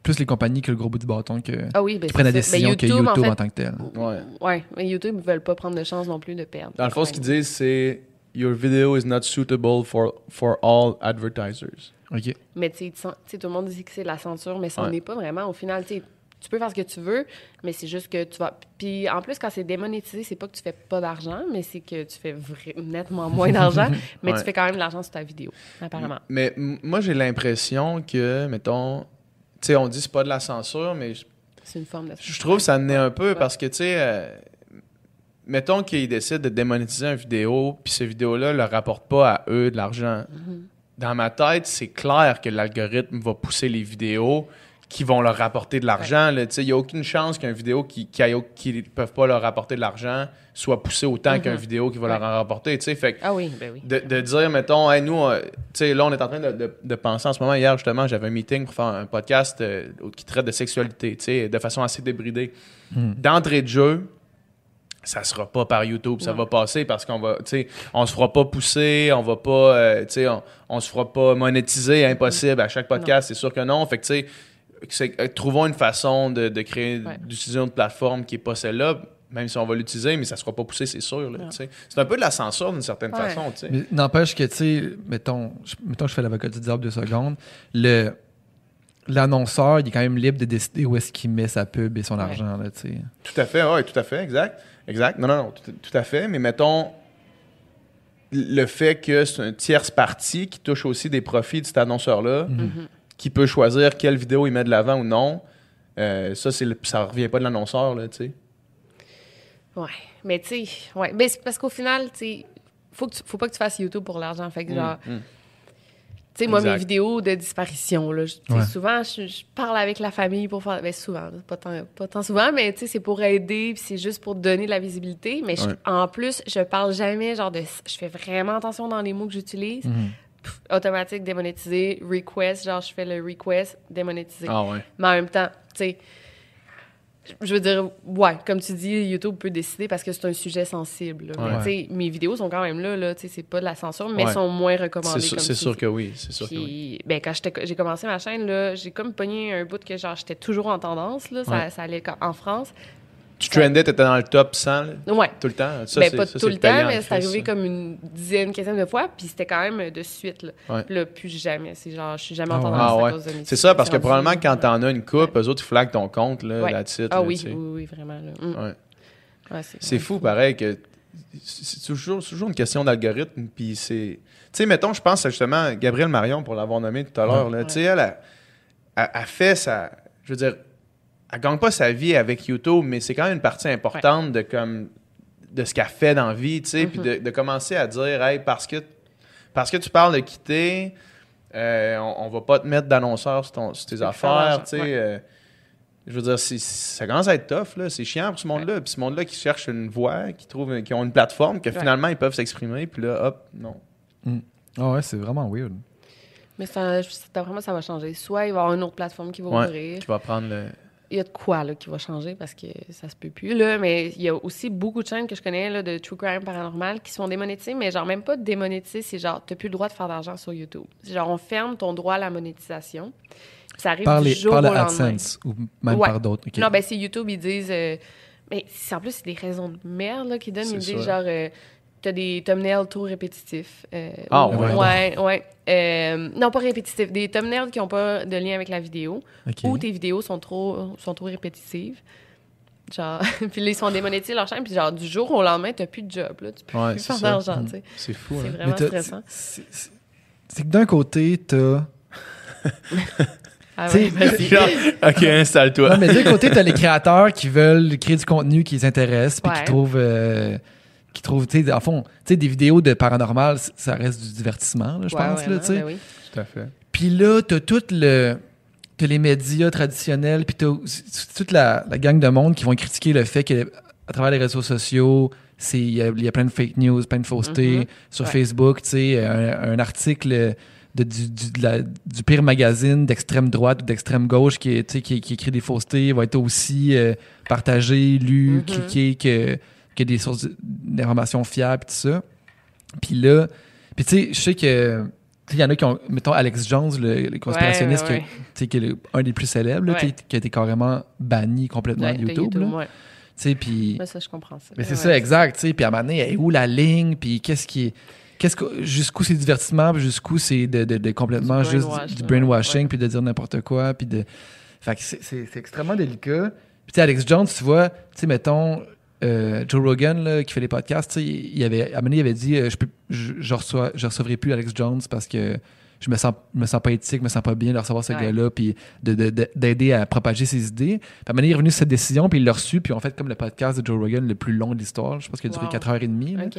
Speaker 3: plus les compagnies que le gros bout du bâton que,
Speaker 4: Ah oui, ben,
Speaker 3: qui prennent la.
Speaker 4: Ben,
Speaker 3: décision que YouTube
Speaker 4: en
Speaker 3: tant que tel.
Speaker 2: Ouais.
Speaker 4: Ouais, mais YouTube, ils veulent pas prendre de chance non plus de perdre.
Speaker 2: Dans le fond, ce qu'ils disent, c'est Your video is not suitable for, for all advertisers.
Speaker 3: Ok.
Speaker 4: Mais tu sais, tout le monde dit que c'est de la censure, mais ça
Speaker 2: Ouais.
Speaker 4: n'en est pas vraiment. Au final, tu tu peux faire ce que tu veux, mais c'est juste que tu vas. Puis en plus, quand c'est démonétisé, c'est pas que tu fais pas d'argent, mais c'est que tu fais vra- nettement moins d'argent, [laughs] mais
Speaker 2: Ouais.
Speaker 4: tu fais quand même de l'argent sur ta vidéo, apparemment.
Speaker 2: Mais moi, j'ai l'impression que, mettons, tu sais, on dit c'est pas de la censure, mais je,
Speaker 4: C'est une forme de.
Speaker 2: je trouve que ça en est un peu
Speaker 4: Ouais.
Speaker 2: parce que, tu sais, euh, mettons qu'ils décident de démonétiser une vidéo, puis cette vidéo-là leur rapporte pas à eux de l'argent.
Speaker 4: Mhm.
Speaker 2: Dans ma tête, c'est clair que l'algorithme va pousser les vidéos qui vont leur rapporter de l'argent. sais, Il n'y a aucune chance qu'une vidéo qui ne peuvent pas leur rapporter de l'argent soit poussée autant
Speaker 4: Mhm.
Speaker 2: qu'une vidéo qui va
Speaker 4: Ouais.
Speaker 2: leur en rapporter. tu sais. Fait que
Speaker 4: Ah oui, ben oui.
Speaker 2: de, de dire, mettons, hey, nous, euh, tu sais, là, on est en train de, de- de penser en ce moment. Hier, justement, j'avais un meeting pour faire un podcast euh, qui traite de sexualité, tu sais, de façon assez débridée.
Speaker 3: Hmm.
Speaker 2: D'entrée de jeu, ça sera pas par YouTube, ça va passer parce qu'on va, tu sais, on se fera pas pousser, on va pas, euh, tu sais, on, on se fera pas monétiser, impossible. À chaque podcast, c'est sûr que non. Fait que, tu sais, euh, trouvons une façon de, de créer,
Speaker 4: Ouais.
Speaker 2: d'utiliser une plateforme qui est pas celle-là, même si on va l'utiliser, mais ça sera pas poussé, c'est sûr. là,
Speaker 4: Non.
Speaker 2: tu sais. C'est un peu de la censure d'une certaine
Speaker 4: Ouais.
Speaker 2: façon, tu sais.
Speaker 3: Mais n'empêche que, tu sais, mettons, je, mettons, je fais l'avocat du diable deux secondes. Le, l'annonceur, il est quand même libre de décider où est-ce qu'il met sa pub et son
Speaker 4: Ouais.
Speaker 3: argent, là, tu sais.
Speaker 2: Tout à fait, oui, tout à fait, exact. Exact. Non, non, non, tout, tout à fait. Mais mettons, le fait que c'est une tierce partie qui touche aussi des profits de cet annonceur-là,
Speaker 4: Mhm.
Speaker 2: qui peut choisir quelle vidéo il met de l'avant ou non, euh, ça, c'est le- ça revient pas de l'annonceur, là, tu sais.
Speaker 4: Ouais. Mais tu sais, ouais. Mais c'est parce qu'au final, tu sais, faut, que tu- faut pas que tu fasses YouTube pour l'argent. Fait que, genre,
Speaker 2: Mm, mm.
Speaker 4: Tu sais, moi, mes vidéos de disparition, là,
Speaker 3: Ouais.
Speaker 4: souvent, je, je parle avec la famille pour faire... Ben, souvent, pas tant, pas tant souvent, mais tu sais, c'est pour aider, puis c'est juste pour donner de la visibilité. Mais je-
Speaker 2: Ouais.
Speaker 4: en plus, je parle jamais, genre, de... Je fais vraiment attention dans les mots que j'utilise.
Speaker 3: Mhm.
Speaker 4: Pff, automatique, démonétisé. Request, genre, je fais le request, démonétisé.
Speaker 2: Ah ouais.
Speaker 4: Mais en même temps, tu sais, je veux dire, ouais, comme tu dis, YouTube peut décider parce que c'est un sujet sensible. Mais,
Speaker 2: Ouais.
Speaker 4: mes vidéos sont quand même là, là tu sais, c'est pas de la censure, mais
Speaker 2: Ouais.
Speaker 4: sont moins recommandées.
Speaker 2: c'est sûr que oui, c'est sûr que oui.
Speaker 4: Ben, quand j'étais- j'ai commencé ma chaîne, j'ai comme pogné un bout que genre j'étais toujours en tendance, là, ça,
Speaker 2: Ouais.
Speaker 4: ça allait en France.
Speaker 2: Tu trendais, t'étais dans le top 100 là,
Speaker 4: Ouais.
Speaker 2: tout le temps. Ça,
Speaker 4: ben, pas
Speaker 2: ça,
Speaker 4: tout le temps, mais c'est arrivé
Speaker 2: ça.
Speaker 4: comme une dizaine, quinzaine de fois, puis c'était quand même de suite. Là,
Speaker 2: Ouais.
Speaker 4: Puis là plus jamais. C'est genre, je suis jamais
Speaker 3: Ah
Speaker 4: en tendance
Speaker 2: Ah
Speaker 4: à
Speaker 2: ouais.
Speaker 4: cause de mes
Speaker 2: C'est ça, parce que probablement quand t'en as une coupe, eux autres, ils flaguent ton compte, là, là-dessus.
Speaker 4: Ah oui,
Speaker 2: tu
Speaker 4: oui, oui, vraiment. Mm.
Speaker 2: Ouais.
Speaker 4: Ouais, c'est
Speaker 2: fou, pareil, que c'est toujours, toujours une question d'algorithme. Puis c'est. Tu sais, mettons, je pense à justement Gabrielle Marion, pour l'avoir nommé tout à l'heure. Tu sais, elle, a- fait sa. Je veux dire, elle gagne pas sa vie avec YouTube, mais c'est quand même une partie importante de comme de ce qu'elle fait dans la vie, tu sais, puis de, de commencer à dire, hey, parce que, parce que tu parles de quitter, euh, on, on va pas te mettre d'annonceur sur, ton- sur tes
Speaker 4: faire
Speaker 2: affaires, tu sais.
Speaker 4: ouais.
Speaker 2: euh, je veux dire, c'est- ça commence à être tough, là. C'est chiant pour ce monde-là. Puis ce monde-là qui cherche une voix, qui trouve, qui ont une plateforme, que
Speaker 4: Ouais.
Speaker 2: finalement ils peuvent s'exprimer, puis là, hop, non.
Speaker 3: Ah ouais, c'est vraiment weird.
Speaker 4: Mais ça, ça- vraiment, ça va changer. Soit il va y avoir une autre plateforme qui va
Speaker 2: Ouais,
Speaker 4: ouvrir.
Speaker 2: Qui va prendre le.
Speaker 4: Il y a de quoi là, qui va changer parce que ça se peut plus. Là. Mais il y a aussi beaucoup de chaînes que je connais là, de True Crime Paranormal qui sont démonétisées, mais genre même pas démonétisées, c'est genre, t'as plus le droit de faire d'argent sur YouTube. C'est genre, on ferme ton droit à la monétisation. Ça arrive
Speaker 3: Par,
Speaker 4: du
Speaker 3: les,
Speaker 4: jour
Speaker 3: par le
Speaker 4: au.
Speaker 3: AdSense ou même
Speaker 4: Ouais.
Speaker 3: par d'autres.
Speaker 4: Non, ben c'est YouTube, ils disent. euh, mais en plus, c'est des raisons de merde qu'ils donnent. Ils disent
Speaker 2: ça.
Speaker 4: genre, euh, t'as des thumbnails trop répétitifs. euh,
Speaker 2: Ah,
Speaker 4: ou-
Speaker 3: ouais.
Speaker 4: Ouais, ouais. Euh, non, pas répétitifs. Des thumbnails qui n'ont pas de lien avec la vidéo. Ou tes vidéos sont trop, sont trop répétitives. Genre, [laughs] puis là, ils sont démonétisés leur chaîne, puis genre, du jour au lendemain, t'as plus de job, là. Tu peux
Speaker 2: Ouais,
Speaker 4: plus
Speaker 2: c'est
Speaker 4: faire d'argent, tu sais.
Speaker 2: C'est fou,
Speaker 4: C'est
Speaker 2: hein.
Speaker 4: vraiment stressant.
Speaker 3: c'est- que d'un côté, t'as. [laughs]
Speaker 4: Ah ouais,
Speaker 2: ok, installe-toi.
Speaker 3: Non, mais d'un côté, t'as les créateurs qui veulent créer du contenu qui les intéresse, puis
Speaker 4: Ouais.
Speaker 3: qui trouvent. euh, qui trouvent, tu sais, en fond, tu sais, des vidéos de paranormal, ça reste du divertissement, là, je
Speaker 4: Ouais,
Speaker 3: pense, là, tu sais.
Speaker 4: ben oui.
Speaker 2: Tout à fait.
Speaker 3: Puis là, t'as tout le. T'as les médias traditionnels, puis t'as toute la, la gang de monde qui vont critiquer le fait que à travers les réseaux sociaux, c'est il y, a- il y a plein de fake news, plein de faussetés.
Speaker 4: Mhm.
Speaker 3: Sur
Speaker 4: Ouais.
Speaker 3: Facebook, tu sais, un, un article de, du, du, de la- du pire magazine d'extrême droite ou d'extrême gauche qui, est, tu sais, qui, qui écrit des faussetés va être aussi euh, partagé, lu,
Speaker 4: Mhm.
Speaker 3: cliqué que, que des sources d'informations fiables, tout ça. Puis là, puis tu sais, je sais que. tu sais, Il y en a qui ont, mettons, Alex Jones, le, le conspirationniste,
Speaker 4: Ouais, ouais,
Speaker 3: qui- tu sais, qui est le- un des plus célèbres, là, qui a été carrément banni complètement de
Speaker 4: de
Speaker 3: YouTube. Tu sais, puis.
Speaker 4: Ouais, ça, je comprends ça.
Speaker 3: Mais c'est
Speaker 4: Ouais.
Speaker 3: ça, exact. tu sais. Puis à un moment donné, elle est où la ligne? Puis qu'est-ce qui est. Qu'est-ce que, jusqu'où c'est divertissement, puis jusqu'où c'est de, de, de complètement
Speaker 4: Du
Speaker 3: juste du brainwashing, puis de dire n'importe quoi, puis de. Fait que c'est, extrêmement délicat. Puis tu sais, Alex Jones, tu vois, tu sais, mettons, euh, Joe Rogan, là, qui fait les podcasts, il avait, à un moment donné, il avait dit, euh, je, peux, je, je, reçois, je recevrai plus Alex Jones parce que je me sens, me sens pas éthique, je me sens pas bien de recevoir ce
Speaker 4: Ouais.
Speaker 3: gars-là, puis de, de- de- d'aider à propager ses idées. Puis à un moment il est revenu sur cette décision, puis il l'a reçu, puis on fait comme le podcast de Joe Rogan le plus long de l'histoire. Je pense qu'il a duré
Speaker 4: Wow.
Speaker 3: 4h30. là.
Speaker 4: OK.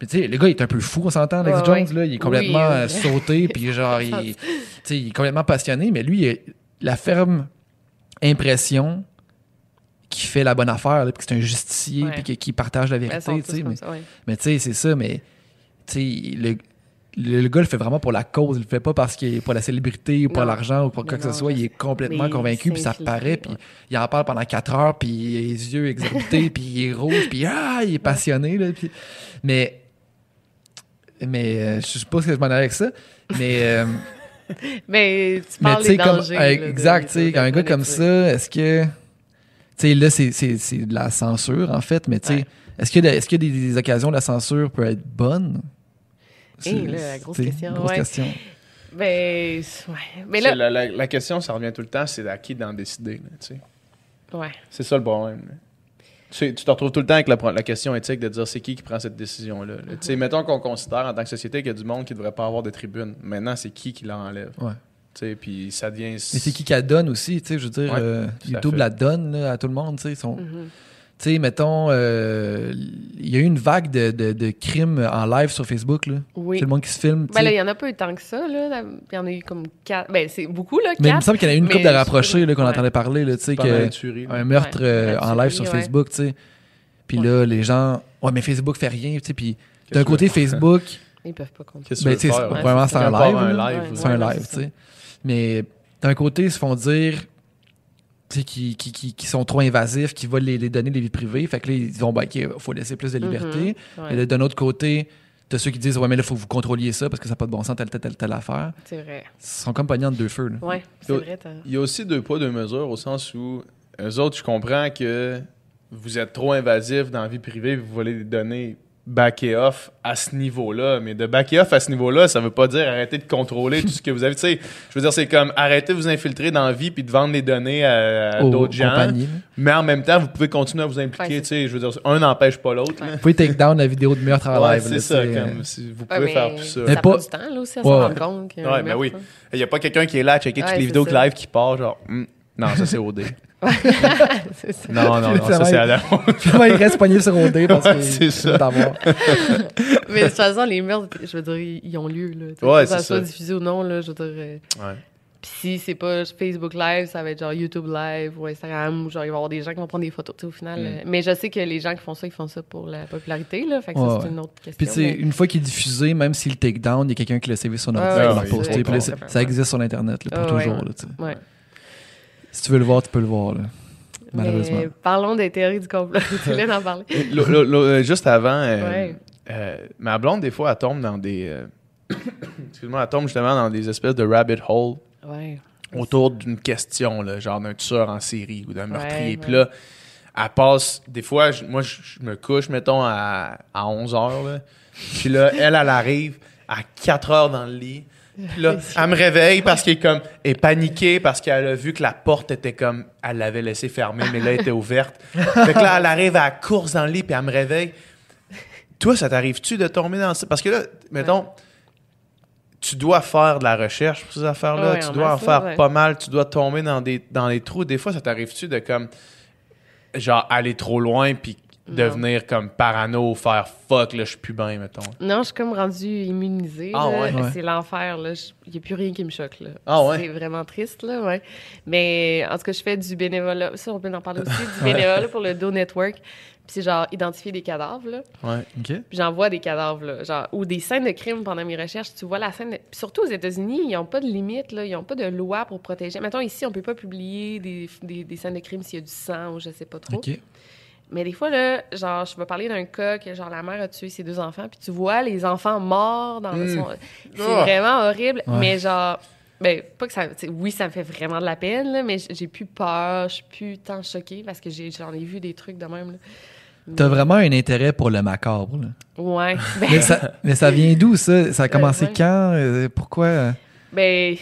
Speaker 3: Puis tu sais, le gars, il est un peu fou, on s'entend, Alex
Speaker 4: Ouais,
Speaker 3: Jones,
Speaker 4: ouais.
Speaker 3: là, il est complètement
Speaker 4: Oui,
Speaker 3: euh, sauté, [laughs] puis genre, il, tu sais, il est complètement passionné, mais lui, il a la ferme impression qu'il fait la bonne affaire, là, puis que c'est un justicier,
Speaker 4: Ouais.
Speaker 3: puis que- qu'il partage la vérité, mais,
Speaker 4: ça, ouais.
Speaker 3: mais tu sais, c'est ça, mais tu sais, le, le, le gars le fait vraiment pour la cause, il le fait pas parce qu'il est pour la célébrité ou pour l'argent ou pour
Speaker 4: Mais
Speaker 3: quoi que ce soit, il est complètement
Speaker 4: Mais
Speaker 3: convaincu, puis ça paraît, puis
Speaker 4: ouais.
Speaker 3: il en parle pendant quatre heures, puis il a les yeux exorbités, [laughs] puis il est rouge, puis ah, il est passionné, là, puis... Mais, mais euh, je sais pas ce que je m'en allais avec ça, mais... euh, [laughs]
Speaker 4: Mais tu
Speaker 3: mais
Speaker 4: parles
Speaker 3: tu sais,
Speaker 4: des dangers.
Speaker 3: euh,
Speaker 4: là,
Speaker 3: exact, tu sais, un gars comme ça, est-ce que. Tu sais, là, c'est- c'est c'est de la censure, en fait, mais tu sais,
Speaker 4: Ouais.
Speaker 3: est-ce que, est-ce que des, des occasions de la censure peut être bonne? C'est-
Speaker 4: là, la grosse question,
Speaker 3: grosse
Speaker 4: ouais.
Speaker 3: question.
Speaker 4: Ben, ouais. Mais là,
Speaker 2: La, la- la question, ça revient tout le temps, c'est à qui d'en décider. tu sais.
Speaker 4: ouais.
Speaker 2: C'est ça le problème. là. Tu, te retrouves tout le temps avec la, question éthique de dire c'est qui qui prend cette décision-là. là. Tu sais, Mettons qu'on considère en tant que société qu'il y a du monde qui ne devrait pas avoir de tribune. Maintenant, c'est qui qui l'enlève.
Speaker 3: Ouais.
Speaker 2: Puis ça devient.
Speaker 3: Mais c'est qui qui la donne aussi, tu sais, je veux dire,
Speaker 2: Ouais,
Speaker 3: euh, YouTube
Speaker 2: fait.
Speaker 3: la donne là, à tout le monde, tu sais, ils sont-
Speaker 4: Mhm.
Speaker 3: Tu sais, mettons, euh, il y a eu une vague de, de, de crimes en live sur Facebook, là.
Speaker 4: Oui.
Speaker 3: Tout le monde qui se filme, tu
Speaker 4: Ben là,
Speaker 3: sais.
Speaker 4: il y en a pas eu tant que ça, là. Il y en a eu comme quatre. Ben, c'est beaucoup, là,
Speaker 3: Mais il me
Speaker 4: quatre.
Speaker 3: semble qu'il y en a une
Speaker 4: mais
Speaker 3: couple de rapprochés, là, qu'on
Speaker 4: ouais.
Speaker 3: entendait parler, là, tu sais, que...
Speaker 2: une
Speaker 3: un meurtre
Speaker 4: Ouais,
Speaker 3: euh, en live sur. Facebook, tu sais. Puis
Speaker 4: Ouais.
Speaker 3: là, les gens, ouais, mais Facebook fait rien, tu sais. Puis d'un côté? Facebook,
Speaker 4: Ils peuvent pas compter.
Speaker 2: Qu'est-ce
Speaker 3: ben, c'est-
Speaker 4: Ouais,
Speaker 3: c'est un
Speaker 2: c'est un
Speaker 3: live. C'est un live,
Speaker 4: c'est
Speaker 3: tu sais. Mais d'un côté, ils se font dire qui, qui, qui, qui sont trop invasifs, qui volent les, les données des vies privées. Fait que là, ils disent, ben, OK, faut laisser plus de liberté.
Speaker 4: Mhm. Ouais,
Speaker 3: Et d'un autre côté, t'as ceux qui disent, ouais, mais là, faut que vous contrôliez ça parce que ça n'a pas de bon sens, telle, telle, telle, telle affaire.
Speaker 4: C'est vrai.
Speaker 3: Ils sont comme pognants de deux feux, là.
Speaker 4: Ouais, c'est vrai. t'as-
Speaker 2: Il y a aussi deux poids, deux mesures, au sens où eux autres, je comprends que vous êtes trop invasif dans la vie privée, vous voulez des données backer off à ce niveau-là. Mais de backer off à ce niveau-là, ça veut pas dire arrêter de contrôler tout ce que vous avez. Tu sais, je veux dire, c'est comme arrêter de vous infiltrer dans la vie puis de vendre les données à, d'autres gens.
Speaker 3: compagnies.
Speaker 2: Mais en même temps, vous pouvez continuer à vous impliquer.
Speaker 4: Ouais,
Speaker 2: tu sais, je veux dire, un n'empêche pas l'autre.
Speaker 3: Vous pouvez take down la vidéo de meurtre à
Speaker 2: Ouais,
Speaker 3: live.
Speaker 2: c'est
Speaker 3: là,
Speaker 2: ça. Comme,
Speaker 3: euh,
Speaker 2: si vous pouvez
Speaker 4: mais
Speaker 2: faire tout ça.
Speaker 3: Mais
Speaker 4: Ça
Speaker 3: pas-
Speaker 4: prend du temps, là, aussi, à rendre compte.
Speaker 2: Ouais, ben oui.
Speaker 4: hein.
Speaker 2: Il n'y a pas quelqu'un qui est là à checker toutes les vidéos de live qui part, genre, Hmm, non, ça c'est OD. [laughs]
Speaker 4: C'est ça.
Speaker 2: Non, non, non, ça
Speaker 3: Ça
Speaker 2: c'est à la
Speaker 3: Finalement, il reste pogné sur OD parce
Speaker 2: Ouais,
Speaker 3: que
Speaker 2: c'est ça.
Speaker 3: d'avoir. [laughs]
Speaker 4: Mais de toute façon, les meurtres, je veux dire, ils ont lieu. Là, Tu sais,
Speaker 2: Ouais,
Speaker 4: que ça
Speaker 2: c'est
Speaker 4: soit
Speaker 2: ça.
Speaker 4: diffusé ou non, là, je veux dire. euh,
Speaker 2: Ouais.
Speaker 4: Puis si c'est pas Facebook Live, ça va être genre YouTube Live ou Instagram, ou genre il va y avoir des gens qui vont prendre des photos, tu sais, au final.
Speaker 2: Mm.
Speaker 4: euh, Mais je sais que les gens qui font ça, ils font ça pour la popularité, là. Fait que
Speaker 3: Ouais,
Speaker 4: ça,
Speaker 3: ouais.
Speaker 4: c'est une autre question.
Speaker 3: Puis, tu sais,
Speaker 4: mais-
Speaker 3: une fois qu'il est diffusé, même s'il le take down, il y a quelqu'un qui l'a sauvé sur notre
Speaker 4: Ouais,
Speaker 3: site,
Speaker 2: ouais,
Speaker 3: il l'a
Speaker 2: ouais,
Speaker 3: posté.
Speaker 2: ouais,
Speaker 3: Puis là,
Speaker 2: ouais,
Speaker 3: c'est-
Speaker 4: ouais.
Speaker 3: ça existe sur l'Internet là, pour
Speaker 4: Ouais,
Speaker 3: toujours.
Speaker 4: ouais.
Speaker 3: là, tu sais. Si tu veux le voir, tu peux le voir. Là. Malheureusement.
Speaker 4: Mais parlons des théories du complot. [laughs] tu voulais en parler.
Speaker 2: Euh, juste avant, euh,
Speaker 4: Ouais.
Speaker 2: euh, ma blonde, des fois, elle tombe dans des. euh, [coughs] Excuse-moi, elle tombe justement dans des espèces de rabbit hole
Speaker 4: Ouais.
Speaker 2: autour d'une question, là, genre d'un tueur en série ou d'un meurtrier.
Speaker 4: Ouais,
Speaker 2: Puis
Speaker 4: ouais.
Speaker 2: là, elle passe. Des fois, je- moi, je je me couche, mettons, à, à 11 h. Là. Puis là, elle, elle arrive à 4 heures dans le lit. Puis là, elle me réveille parce qu'elle est comme est paniquée parce qu'elle a vu que la porte était comme elle l'avait laissée fermée mais là elle était ouverte. Fait que là elle arrive à la course dans le lit puis elle me réveille. Toi ça t'arrive-tu de tomber dans ça? Parce que là mettons tu dois faire de la recherche pour ces affaires-là,
Speaker 4: Ouais,
Speaker 2: tu dois en faire
Speaker 4: ouais.
Speaker 2: pas mal, tu dois tomber dans des dans les trous. Des fois ça t'arrive-tu de comme genre aller trop loin puis. Devenir comme parano, faire fuck là je suis plus bien mettons.
Speaker 4: Non, je suis comme rendue immunisée.
Speaker 2: Ah ouais?
Speaker 3: Ouais.
Speaker 4: C'est l'enfer. là. Il n'y a plus rien qui me choque. Là.
Speaker 2: Ah ouais?
Speaker 4: C'est vraiment triste. Là, ouais. Mais en tout cas, je fais du bénévolat. Ça, on peut en parler aussi. Du [laughs] bénévolat pour le Do Network. Puis c'est genre identifier des cadavres. Là.
Speaker 2: Ouais.
Speaker 3: OK?
Speaker 4: Puis j'en vois des cadavres. Là, genre, ou des scènes de crime pendant mes recherches. Tu vois la scène. de- surtout aux États-Unis, ils n'ont pas de limite. Là. Ils n'ont pas de loi pour protéger. Mettons, ici, on peut pas publier des, des, des scènes de crime s'il y a du sang ou je sais pas trop.
Speaker 3: OK.
Speaker 4: Mais des fois, là, genre, je vais parler d'un cas que, genre, la mère a tué ses deux enfants, puis tu vois les enfants morts dans le
Speaker 2: Mm.
Speaker 4: son. C'est
Speaker 2: Ah.
Speaker 4: vraiment horrible,
Speaker 3: Ouais.
Speaker 4: mais genre. Ben, pas que ça. Oui, ça me fait vraiment de la peine, là, mais j'ai plus peur, je suis plus tant choquée parce que j'ai- j'en ai, vu des trucs de même. là.
Speaker 3: T'as vraiment un intérêt pour le macabre. là.
Speaker 4: Ouais. Ben,
Speaker 3: Mais, ça, [laughs] mais ça vient d'où, ça? Ça a commencé
Speaker 4: ouais.
Speaker 3: quand? Euh, pourquoi? euh?
Speaker 4: ben, ouais,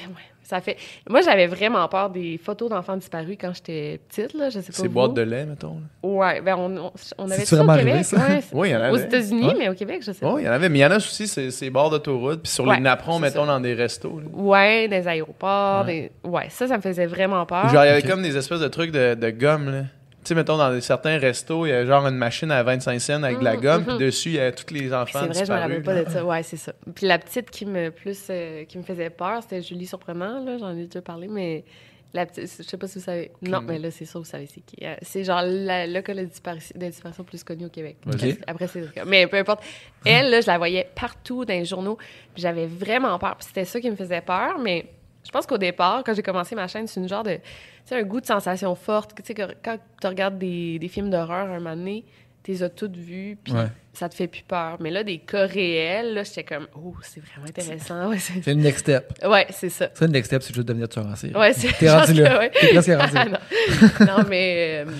Speaker 4: ça fait. Moi, j'avais vraiment peur des photos d'enfants disparus quand j'étais petite, là. Je sais pas. Vous.
Speaker 2: boîtes de lait mettons. là.
Speaker 4: Ouais, ben, on, on, on avait ça au Québec.
Speaker 3: arrivé, ça?
Speaker 4: ouais.
Speaker 2: Oui, il y en avait.
Speaker 4: Aux États-Unis,
Speaker 3: Ouais.
Speaker 4: mais au Québec, je sais pas.
Speaker 2: Oui, il y en avait, mais il y en a aussi, c'est c'est bords d'autoroute, puis sur
Speaker 4: Ouais,
Speaker 2: les napperons, mettons,
Speaker 4: ça.
Speaker 2: dans des restos. là.
Speaker 4: Ouais, des aéroports.
Speaker 2: Ouais.
Speaker 4: Des... Ouais, ça, ça me faisait vraiment peur.
Speaker 2: Genre, il y avait comme des espèces de trucs de, de gomme, là. Sais, mettons, dans certains restos, il y a genre une machine à 25 cents avec de la
Speaker 4: Mhm,
Speaker 2: gomme,
Speaker 4: mhm.
Speaker 2: puis dessus, il y a tous les enfants
Speaker 4: C'est vrai, je me rappelle pas de ça. Ouais, c'est ça. Puis la petite qui me plus euh, qui me faisait peur, c'était Julie Surprenant, là, j'en ai déjà parlé, mais la petite, je sais pas si vous savez. Non, mais là, c'est sûr, vous savez c'est qui. Euh, C'est genre la- le cas de disparition, de disparition plus connu au Québec. Après, c'est. Mais peu importe. Elle, là, je la voyais partout dans les journaux. J'avais vraiment peur. Puis c'était ça qui me faisait peur, mais je pense qu'au départ, quand j'ai commencé ma chaîne, c'est une genre de. Tu sais, un goût de sensation forte. Tu sais, quand tu regardes des, des films d'horreur un moment donné, tu les as toutes vues, puis
Speaker 3: Ouais.
Speaker 4: ça te fait plus peur. Mais là, des cas réels, là, j'étais comme, oh, c'est vraiment intéressant. Ouais, c'est
Speaker 3: C'est une next step.
Speaker 4: ouais, c'est ça.
Speaker 3: Ça, une next step, c'est juste devenir tueur en série.
Speaker 4: Ouais, c'est
Speaker 3: T'es rendu là.
Speaker 4: que ouais.
Speaker 3: T'es presque rendu là. [laughs]
Speaker 4: non. non, mais euh,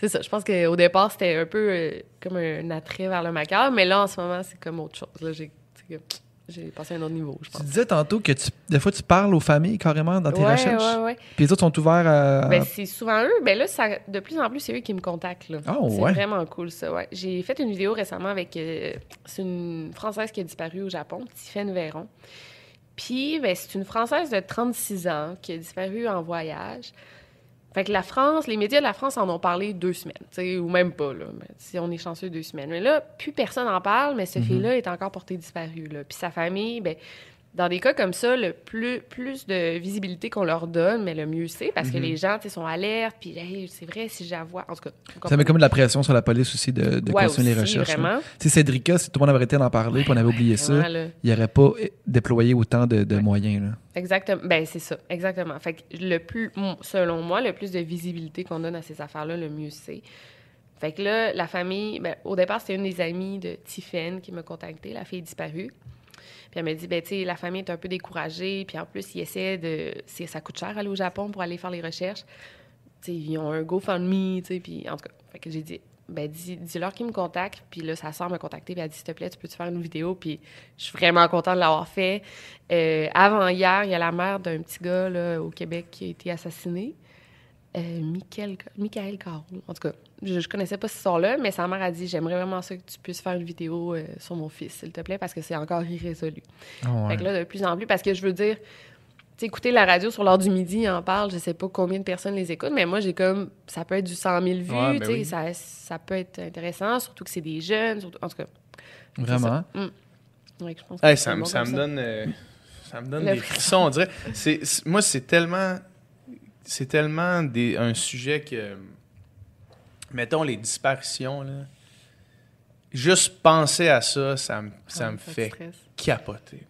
Speaker 4: c'est ça. Je pense qu'au départ, c'était un peu euh, comme un attrait vers le macabre, mais là, en ce moment, c'est comme autre chose. Là, j'ai, c'est j'ai passé à un autre niveau, je
Speaker 3: Tu
Speaker 4: pense.
Speaker 3: disais tantôt que tu, des fois, tu parles aux familles carrément dans tes
Speaker 4: ouais,
Speaker 3: recherches.
Speaker 4: ouais, ouais.
Speaker 3: Puis les autres sont ouverts à.
Speaker 4: Ben, c'est souvent eux. Ben là, ça, de plus en plus, c'est eux qui me contactent. Là.
Speaker 3: Oh,
Speaker 4: c'est
Speaker 3: ouais.
Speaker 4: vraiment cool, ça. Ouais. J'ai fait une vidéo récemment avec. euh, c'est une Française qui a disparu au Japon, Tiffaine Véron. Puis, ben, c'est une Française de 36 ans qui a disparu en voyage. Fait que la France, les médias de la France en ont parlé deux semaines, tu sais, ou même pas, là. Mais si on est chanceux, deux semaines. Mais là, plus personne en parle, mais ce
Speaker 3: Mhm.
Speaker 4: fille-là est encore portée disparue, là. Puis sa famille, ben, dans des cas comme ça, le plus, plus de visibilité qu'on leur donne, mais le mieux c'est, parce que
Speaker 3: Mhm.
Speaker 4: les gens, sont alertes, puis hey, c'est vrai, si j'avoue... En tout cas...
Speaker 3: Ça met comme de la pression sur la police aussi de, de
Speaker 4: Ouais,
Speaker 3: continuer les recherches.
Speaker 4: vraiment.
Speaker 3: Sais, Cédrica, si tout le monde avait arrêté d'en parler puis on avait oublié ça,
Speaker 4: là.
Speaker 3: il n'y aurait pas déployé autant de, de
Speaker 4: Ouais.
Speaker 3: moyens. Là.
Speaker 4: Exactement. Ben, c'est ça. Exactement. Fait que le plus, selon moi, le plus de visibilité qu'on donne à ces affaires-là, le mieux c'est. Fait que là, la famille, ben, au départ, c'était une des amies de Tiffen qui m'a contacté. La fille disparue. Puis elle m'a dit, ben, tu la famille est un peu découragée. Puis en plus, ils essaient de. Ça coûte cher aller au Japon pour aller faire les recherches. Tu sais, ils ont un GoFundMe, tu sais. Puis en tout cas, fait que j'ai dit, ben dis- dis-leur qu'ils me contactent. Puis là, sa soeur m'a contacté, puis elle a dit, s'il te plaît, tu peux-tu faire une vidéo? Puis je suis vraiment contente de l'avoir fait. Euh, avant hier, il y a la mère d'un petit gars au Québec qui a été assassiné. Euh, Michael, Michael. En tout cas, je, je connaissais pas ce son-là, mais sa mère a dit J'aimerais vraiment ça que tu puisses faire une vidéo euh, sur mon fils, s'il te plaît, parce que c'est encore irrésolu.
Speaker 3: Ah
Speaker 4: Fait que là, de plus en plus, parce que je veux dire, tu sais, écouter la radio sur l'heure du midi, il en parle, je sais pas combien de personnes les écoutent, mais moi, j'ai comme, ça peut être du 100 000 vues,
Speaker 2: Ouais, ben
Speaker 4: tu sais,
Speaker 2: oui.
Speaker 4: ça, ça peut être intéressant, surtout que c'est des jeunes, surtout- en tout cas.
Speaker 3: Vraiment.
Speaker 4: ça. Mm. Ouais, je pense que
Speaker 2: Hey,
Speaker 4: c'est
Speaker 2: ça, me-
Speaker 4: bon
Speaker 2: ça me donne, euh, ça me donne
Speaker 4: Le
Speaker 2: des frissons, on dirait. Moi, c'est tellement, c'est tellement des, un sujet que, mettons les disparitions là. Juste penser à ça, ça me, ça
Speaker 4: Ouais,
Speaker 2: me
Speaker 4: te
Speaker 2: fait capoter.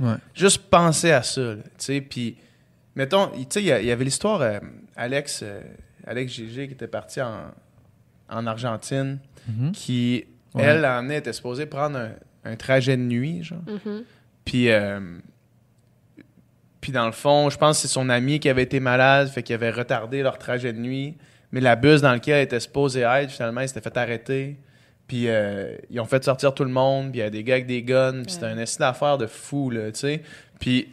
Speaker 3: Ouais.
Speaker 2: Juste penser à ça, tu sais, puis mettons, tu sais, il y, avait l'histoire euh, Alex, euh, Alex Gégé qui était parti en, en Argentine,
Speaker 3: Mhm.
Speaker 2: qui
Speaker 3: Ouais.
Speaker 2: elle en est était supposée prendre un, un trajet de nuit, genre.
Speaker 4: Mhm.
Speaker 2: Puis, euh, puis dans le fond, je pense que c'est son ami qui avait été malade, fait qu'il avait retardé leur trajet de nuit. Mais la bus dans laquelle elle était supposée être, finalement, il s'était fait arrêter. Puis euh, ils ont fait sortir tout le monde, puis il y a des gars avec des guns, puis c'était
Speaker 4: Ouais.
Speaker 2: un essai d'affaires de fou, là, tu sais. Puis,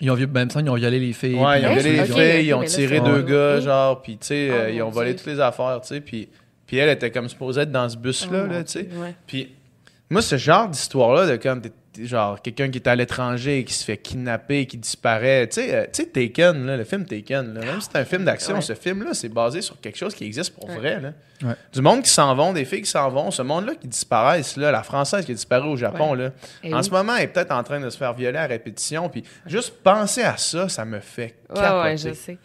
Speaker 3: Ils ont, même temps, ils ont violé les filles.
Speaker 2: ouais, ils ont violé les filles, ils ont
Speaker 4: là,
Speaker 2: tiré deux
Speaker 4: Ouais.
Speaker 2: gars, genre, puis tu sais,
Speaker 4: Oh,
Speaker 2: euh, ils
Speaker 4: mon
Speaker 2: ont volé
Speaker 4: Dieu.
Speaker 2: toutes les affaires, tu sais. Puis, puis elle était comme supposée être dans ce bus-là,
Speaker 4: Oh,
Speaker 2: là, tu sais.
Speaker 4: Ouais.
Speaker 2: Puis moi, ce genre d'histoire-là, de t'es- t'es genre quelqu'un qui est à l'étranger et qui se fait kidnapper, qui disparaît. Tu sais, euh, tu sais, Taken, là, le film Taken, là, même si c'est un film d'action,
Speaker 4: Ouais.
Speaker 2: ce film-là, c'est basé sur quelque chose qui existe pour
Speaker 4: Ouais.
Speaker 2: vrai. Là.
Speaker 3: Ouais.
Speaker 2: Du monde qui s'en vont, des filles qui s'en vont, ce monde-là qui disparaissent, là, la française qui a disparu au Japon, là, en
Speaker 4: oui.
Speaker 2: ce moment, elle est peut-être en train de se faire violer à répétition. Puis juste penser à ça, ça me fait
Speaker 4: Ouais,
Speaker 2: capoter.
Speaker 4: ouais, je sais.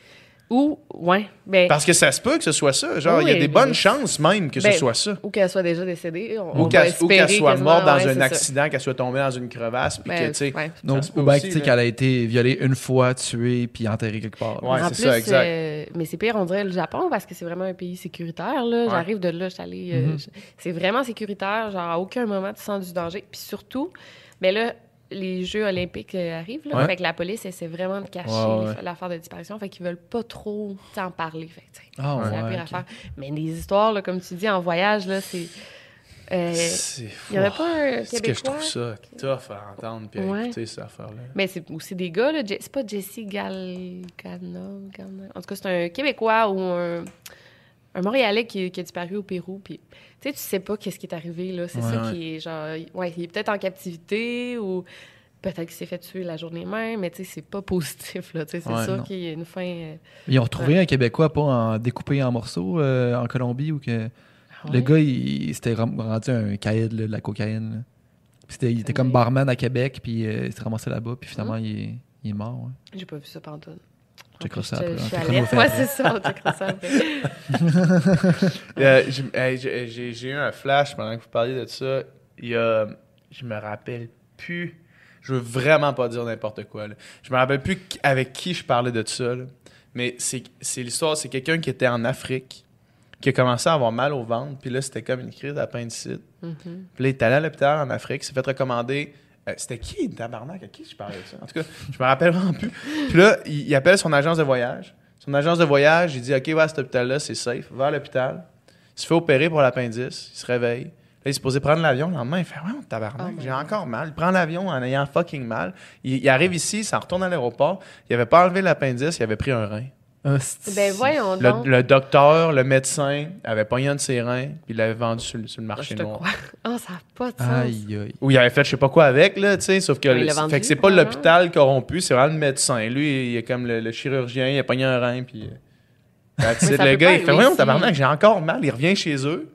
Speaker 4: Ou, ouais, ben,
Speaker 2: Parce que ça se peut que ce soit ça. Genre, il y a des
Speaker 4: mais-
Speaker 2: bonnes chances même que
Speaker 4: Ben,
Speaker 2: ce soit ça.
Speaker 4: ou qu'elle soit déjà décédée. On,
Speaker 2: Ou qu'elle soit morte dans
Speaker 4: ouais,
Speaker 2: un accident, qu'elle soit tombée dans une crevasse, puis
Speaker 4: Ben,
Speaker 2: que, tu sais,
Speaker 4: ouais.
Speaker 3: Non,
Speaker 2: Ça se peut
Speaker 3: ou bien qu'elle a été violée une fois, tuée, puis enterrée quelque part.
Speaker 2: Ouais, c'est ça, exact.
Speaker 4: euh, mais c'est pire, on dirait le Japon, parce que c'est vraiment un pays sécuritaire. Là.
Speaker 2: Ouais.
Speaker 4: J'arrive de là, je suis allée, euh,
Speaker 3: Mhm.
Speaker 4: je- C'est vraiment sécuritaire. Genre, à aucun moment, tu sens du danger. Puis surtout, ben là, les Jeux olympiques euh, arrivent. Là,
Speaker 2: Ouais.
Speaker 4: Fait que la police essaie vraiment de cacher
Speaker 2: Ouais, ouais.
Speaker 4: les- l'affaire de disparition. Fait qu'ils veulent pas trop tu sais, en parler. Fait que,
Speaker 3: Ah,
Speaker 4: c'est la pire affaire. Mais des histoires, là, comme tu dis, en voyage, là, c'est... euh, Il n'y avait pas un
Speaker 2: C'est que je trouve
Speaker 4: Québécois?
Speaker 2: ça tough à entendre puis à
Speaker 4: Ouais.
Speaker 2: écouter cette affaire-là.
Speaker 4: Mais c'est aussi des gars, là. C'est pas Jesse Galgana. Galna- En tout cas, c'est un Québécois ou un, un Montréalais qui, qui a disparu au Pérou. Puis, tu sais, tu sais pas qu'est-ce qui est arrivé, là. C'est
Speaker 3: Ouais,
Speaker 4: ça
Speaker 3: ouais.
Speaker 4: qui est genre. Ouais, il est peut-être en captivité ou peut-être qu'il s'est fait tuer la journée même, mais tu sais, c'est pas positif, là. Tu sais, c'est sûr qu'il y a une fin. euh,
Speaker 3: Ils ont retrouvé un Québécois pas en découpé en morceaux euh, en Colombie ou que le
Speaker 4: ouais?
Speaker 3: gars il, il s'était rendu un caïd là, de la cocaïne. là. Puis il était comme
Speaker 4: Ouais.
Speaker 3: barman à Québec puis euh, il s'est ramassé là-bas puis finalement
Speaker 4: Hum.
Speaker 3: il, est, il est mort.
Speaker 4: J'ai pas vu ça pendant.
Speaker 3: Checkera ça
Speaker 4: Je
Speaker 3: après,
Speaker 4: je
Speaker 3: on
Speaker 4: suis Ouais,
Speaker 3: après.
Speaker 4: c'est ça, on checkera ça après. [laughs]
Speaker 2: Euh, j'ai- eu un flash pendant que vous parliez de ça. Il y a. Je me rappelle plus. Je veux vraiment pas dire n'importe quoi. là. Je me rappelle plus avec qui je parlais de ça. là. Mais c'est c'est l'histoire, c'est quelqu'un qui était en Afrique, qui a commencé à avoir mal au ventre, puis là, c'était comme une crise d'appendicite.
Speaker 4: Mhm.
Speaker 2: Puis là, il est allé à l'hôpital en Afrique, s'est fait recommander. Euh, c'était qui, tabarnak? À qui je parlais de ça? En tout cas, je me rappelle vraiment plus. Puis là, il, il appelle son agence de voyage. Son agence de voyage, il dit OK, ouais, cet hôpital-là, c'est safe. Va à l'hôpital. Il se fait opérer pour l'appendice. Il se réveille. Là, il est supposé prendre l'avion. Le lendemain, il fait Ouais, tabarnak,
Speaker 4: Oh
Speaker 2: j'ai encore mal. Il prend l'avion en ayant fucking mal. Il, il arrive ici, il s'en retourne à l'aéroport. Il avait pas enlevé l'appendice, il avait pris un rein.
Speaker 3: Hostie.
Speaker 4: Ben voyons
Speaker 2: Le,
Speaker 4: donc.
Speaker 2: le docteur, le médecin, avait pogné un de ses reins, puis il l'avait vendu sur, le- sur le
Speaker 4: Ah,
Speaker 2: marché
Speaker 4: je te
Speaker 2: noir.
Speaker 4: crois. Oh, [laughs] ça n'a pas de sens.
Speaker 3: Aïe aïe.
Speaker 2: Ou il avait fait je sais pas quoi avec, là, tu sais, sauf que, le-
Speaker 4: vendu,
Speaker 2: fait que c'est pas l'hôpital corrompu, c'est vraiment le médecin. Lui, il est comme le, le chirurgien, il a pogné un rein, puis... euh,
Speaker 4: ça
Speaker 2: le gars, il fait, voyons, tabarnak, j'ai encore mal, il revient chez eux.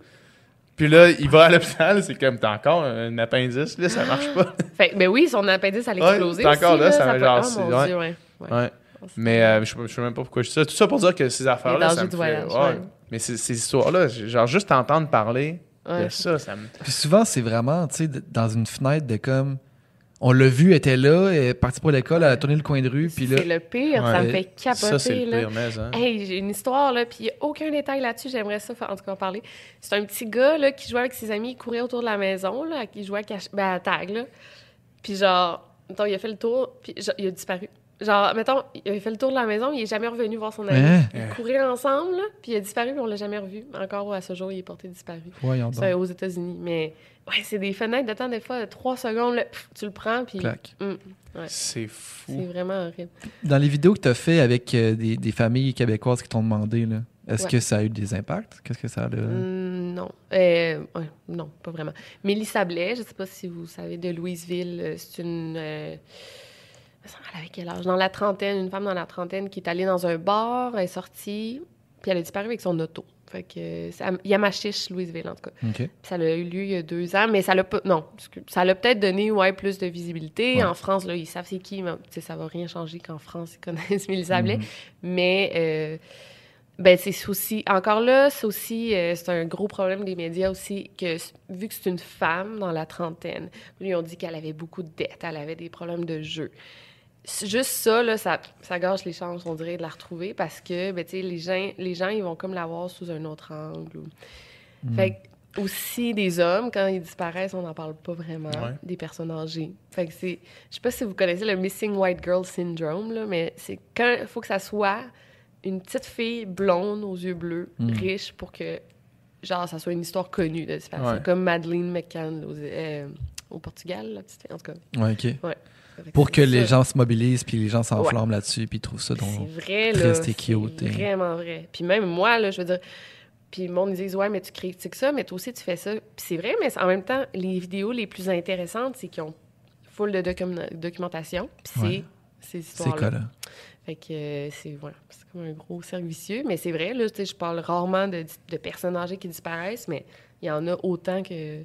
Speaker 2: Puis là, il va à l'hôpital, c'est comme, t'as encore un appendice, là, ça marche pas.
Speaker 4: Fait, ben oui, son appendice
Speaker 2: Ouais,
Speaker 4: exploser
Speaker 2: c'est encore
Speaker 4: aussi,
Speaker 2: là, ça
Speaker 4: peut-
Speaker 2: genre,
Speaker 4: oh, mon
Speaker 2: ouais.
Speaker 4: Dieu, ouais. ouais.
Speaker 2: Ouais. Mais euh, je, je sais même pas pourquoi je dis ça. Tout ça pour dire que ces affaires-là, ça me
Speaker 4: du
Speaker 2: fait...
Speaker 4: voyage,
Speaker 2: ouais.
Speaker 4: ouais.
Speaker 2: Mais ces, ces histoires-là, genre, juste entendre parler
Speaker 4: Ouais.
Speaker 2: de ça, ça me...
Speaker 3: Puis souvent c'est vraiment tu sais dans une fenêtre de comme on l'a vu, elle était là, elle est partie pour l'école, elle a tourné le coin de rue puis là
Speaker 4: C'est le pire, ça me fait capoter.
Speaker 2: Ça, c'est le
Speaker 4: là.
Speaker 2: pire, mais, hein.
Speaker 4: Hey, j'ai une histoire, là, puis il n'y a aucun détail là-dessus. J'aimerais ça, en tout cas, en parler. C'est un petit gars, là, qui jouait avec ses amis, il courait autour de la maison, là, qui jouait à, cache... ben, à tag, là. Puis genre, mettons, il a fait le tour, puis genre, il a disparu. Genre, mettons, il avait fait le tour de la maison, il est jamais revenu voir son ami.
Speaker 3: Hein?
Speaker 4: Ils couraient ensemble, là, puis il a disparu, puis on l'a jamais revu. Encore à ce jour, il est porté disparu.
Speaker 3: Voyons donc.
Speaker 4: C'est aux États-Unis. Mais ouais, c'est des fenêtres de temps, des fois, de trois secondes, là, pff, tu le prends, puis
Speaker 3: Clac.
Speaker 4: Hum, Ouais.
Speaker 2: C'est
Speaker 4: c'est
Speaker 2: fou.
Speaker 4: vraiment horrible.
Speaker 3: Dans les vidéos que tu as fait avec euh, des, des familles québécoises qui t'ont demandé, là, est-ce
Speaker 4: Ouais.
Speaker 3: que ça a eu des impacts? Qu'est-ce que ça a de...
Speaker 4: Hum, non. Euh, ouais, non, pas vraiment. Mélissa Blais, je sais pas si vous savez, de Louisville, euh, c'est une. euh, elle avait quel âge? Dans la trentaine, une femme dans la trentaine qui est allée dans un bar, elle est sortie, puis elle a disparu avec son auto. Fait que à Yamachiche, Louisville, en tout cas. Ça a eu lieu il y a deux ans, mais ça l'a. Non, ça l'a peut-être donné ouais, plus de visibilité.
Speaker 3: Ouais.
Speaker 4: En France, là, ils savent c'est qui, mais ça va rien changer qu'en France, ils [laughs] connaissent Mélissa Blais.
Speaker 3: Mhm.
Speaker 4: Mais euh, ben, c'est aussi. Encore là, c'est aussi. euh, c'est un gros problème des médias aussi, que vu que c'est une femme dans la trentaine, lui, on dit qu'elle avait beaucoup de dettes, elle avait des problèmes de jeu. Juste ça, là, ça, ça gâche les chances, on dirait, de la retrouver parce que, ben, les gens, les gens, ils vont comme la voir sous un autre angle. ou-
Speaker 3: Mhm.
Speaker 4: Fait que aussi des hommes, quand ils disparaissent, on n'en parle pas vraiment.
Speaker 2: Ouais.
Speaker 4: Des personnes âgées. Fait que c'est. Je sais pas si vous connaissez le Missing White Girl Syndrome, là, mais c'est quand il faut que ça soit une petite fille blonde aux yeux bleus,
Speaker 3: Mm.
Speaker 4: riche, pour que, genre, ça soit une histoire connue de disparition.
Speaker 2: Ouais.
Speaker 4: Comme Madeleine McCann là, aux- euh, au Portugal, la petite fille, en tout cas.
Speaker 3: Ouais, OK.
Speaker 4: Fait
Speaker 3: Pour
Speaker 4: c'est
Speaker 3: que les
Speaker 4: ça.
Speaker 3: gens se mobilisent puis les gens s'enflamment là-dessus puis ils trouvent ça donc...
Speaker 4: C'est vrai, là.
Speaker 3: triste et cute,
Speaker 4: C'est
Speaker 3: et-
Speaker 4: vraiment vrai. Puis même moi, là, je veux dire... Puis le monde ils disent, ouais, mais tu critiques ça, mais toi aussi, tu fais ça. Puis c'est vrai, mais en même temps, les vidéos les plus intéressantes, c'est qu'ils ont full de docu- documentation. Puis c'est
Speaker 3: Ouais.
Speaker 4: ces
Speaker 3: Ces
Speaker 4: histoires-là.
Speaker 3: cas-là.
Speaker 4: Fait que euh, c'est ouais, c'est comme un gros cercle vicieux. Mais c'est vrai, là, tu sais, je parle rarement de, de personnes âgées qui disparaissent, mais il y en a autant que,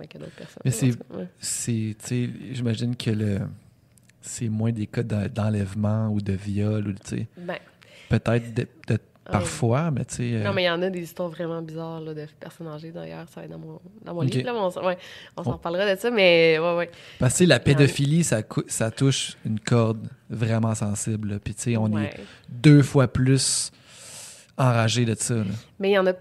Speaker 4: ben, que d'autres personnes.
Speaker 3: Mais c'est-
Speaker 4: ouais.
Speaker 3: C'est, tu sais, j'imagine que le... C'est moins des cas d'en- d'enlèvement ou de viol ou, tu sais,
Speaker 4: Ben,
Speaker 3: peut-être de- de- parfois, mais tu sais... euh,
Speaker 4: Non, mais il y en a des histoires vraiment bizarres là, de personnes âgées, d'ailleurs. Ça va être dans mon, dans mon
Speaker 3: Ok.
Speaker 4: livre, là, mais on, s'en- ouais, on s'en
Speaker 3: On-
Speaker 4: parlera de ça, mais ouais, ouais.
Speaker 3: Parce que la pédophilie, ça, ça touche une corde vraiment sensible. là. Puis tu sais, on
Speaker 4: ouais.
Speaker 3: est deux fois plus enragé de ça. là.
Speaker 4: Mais il y en a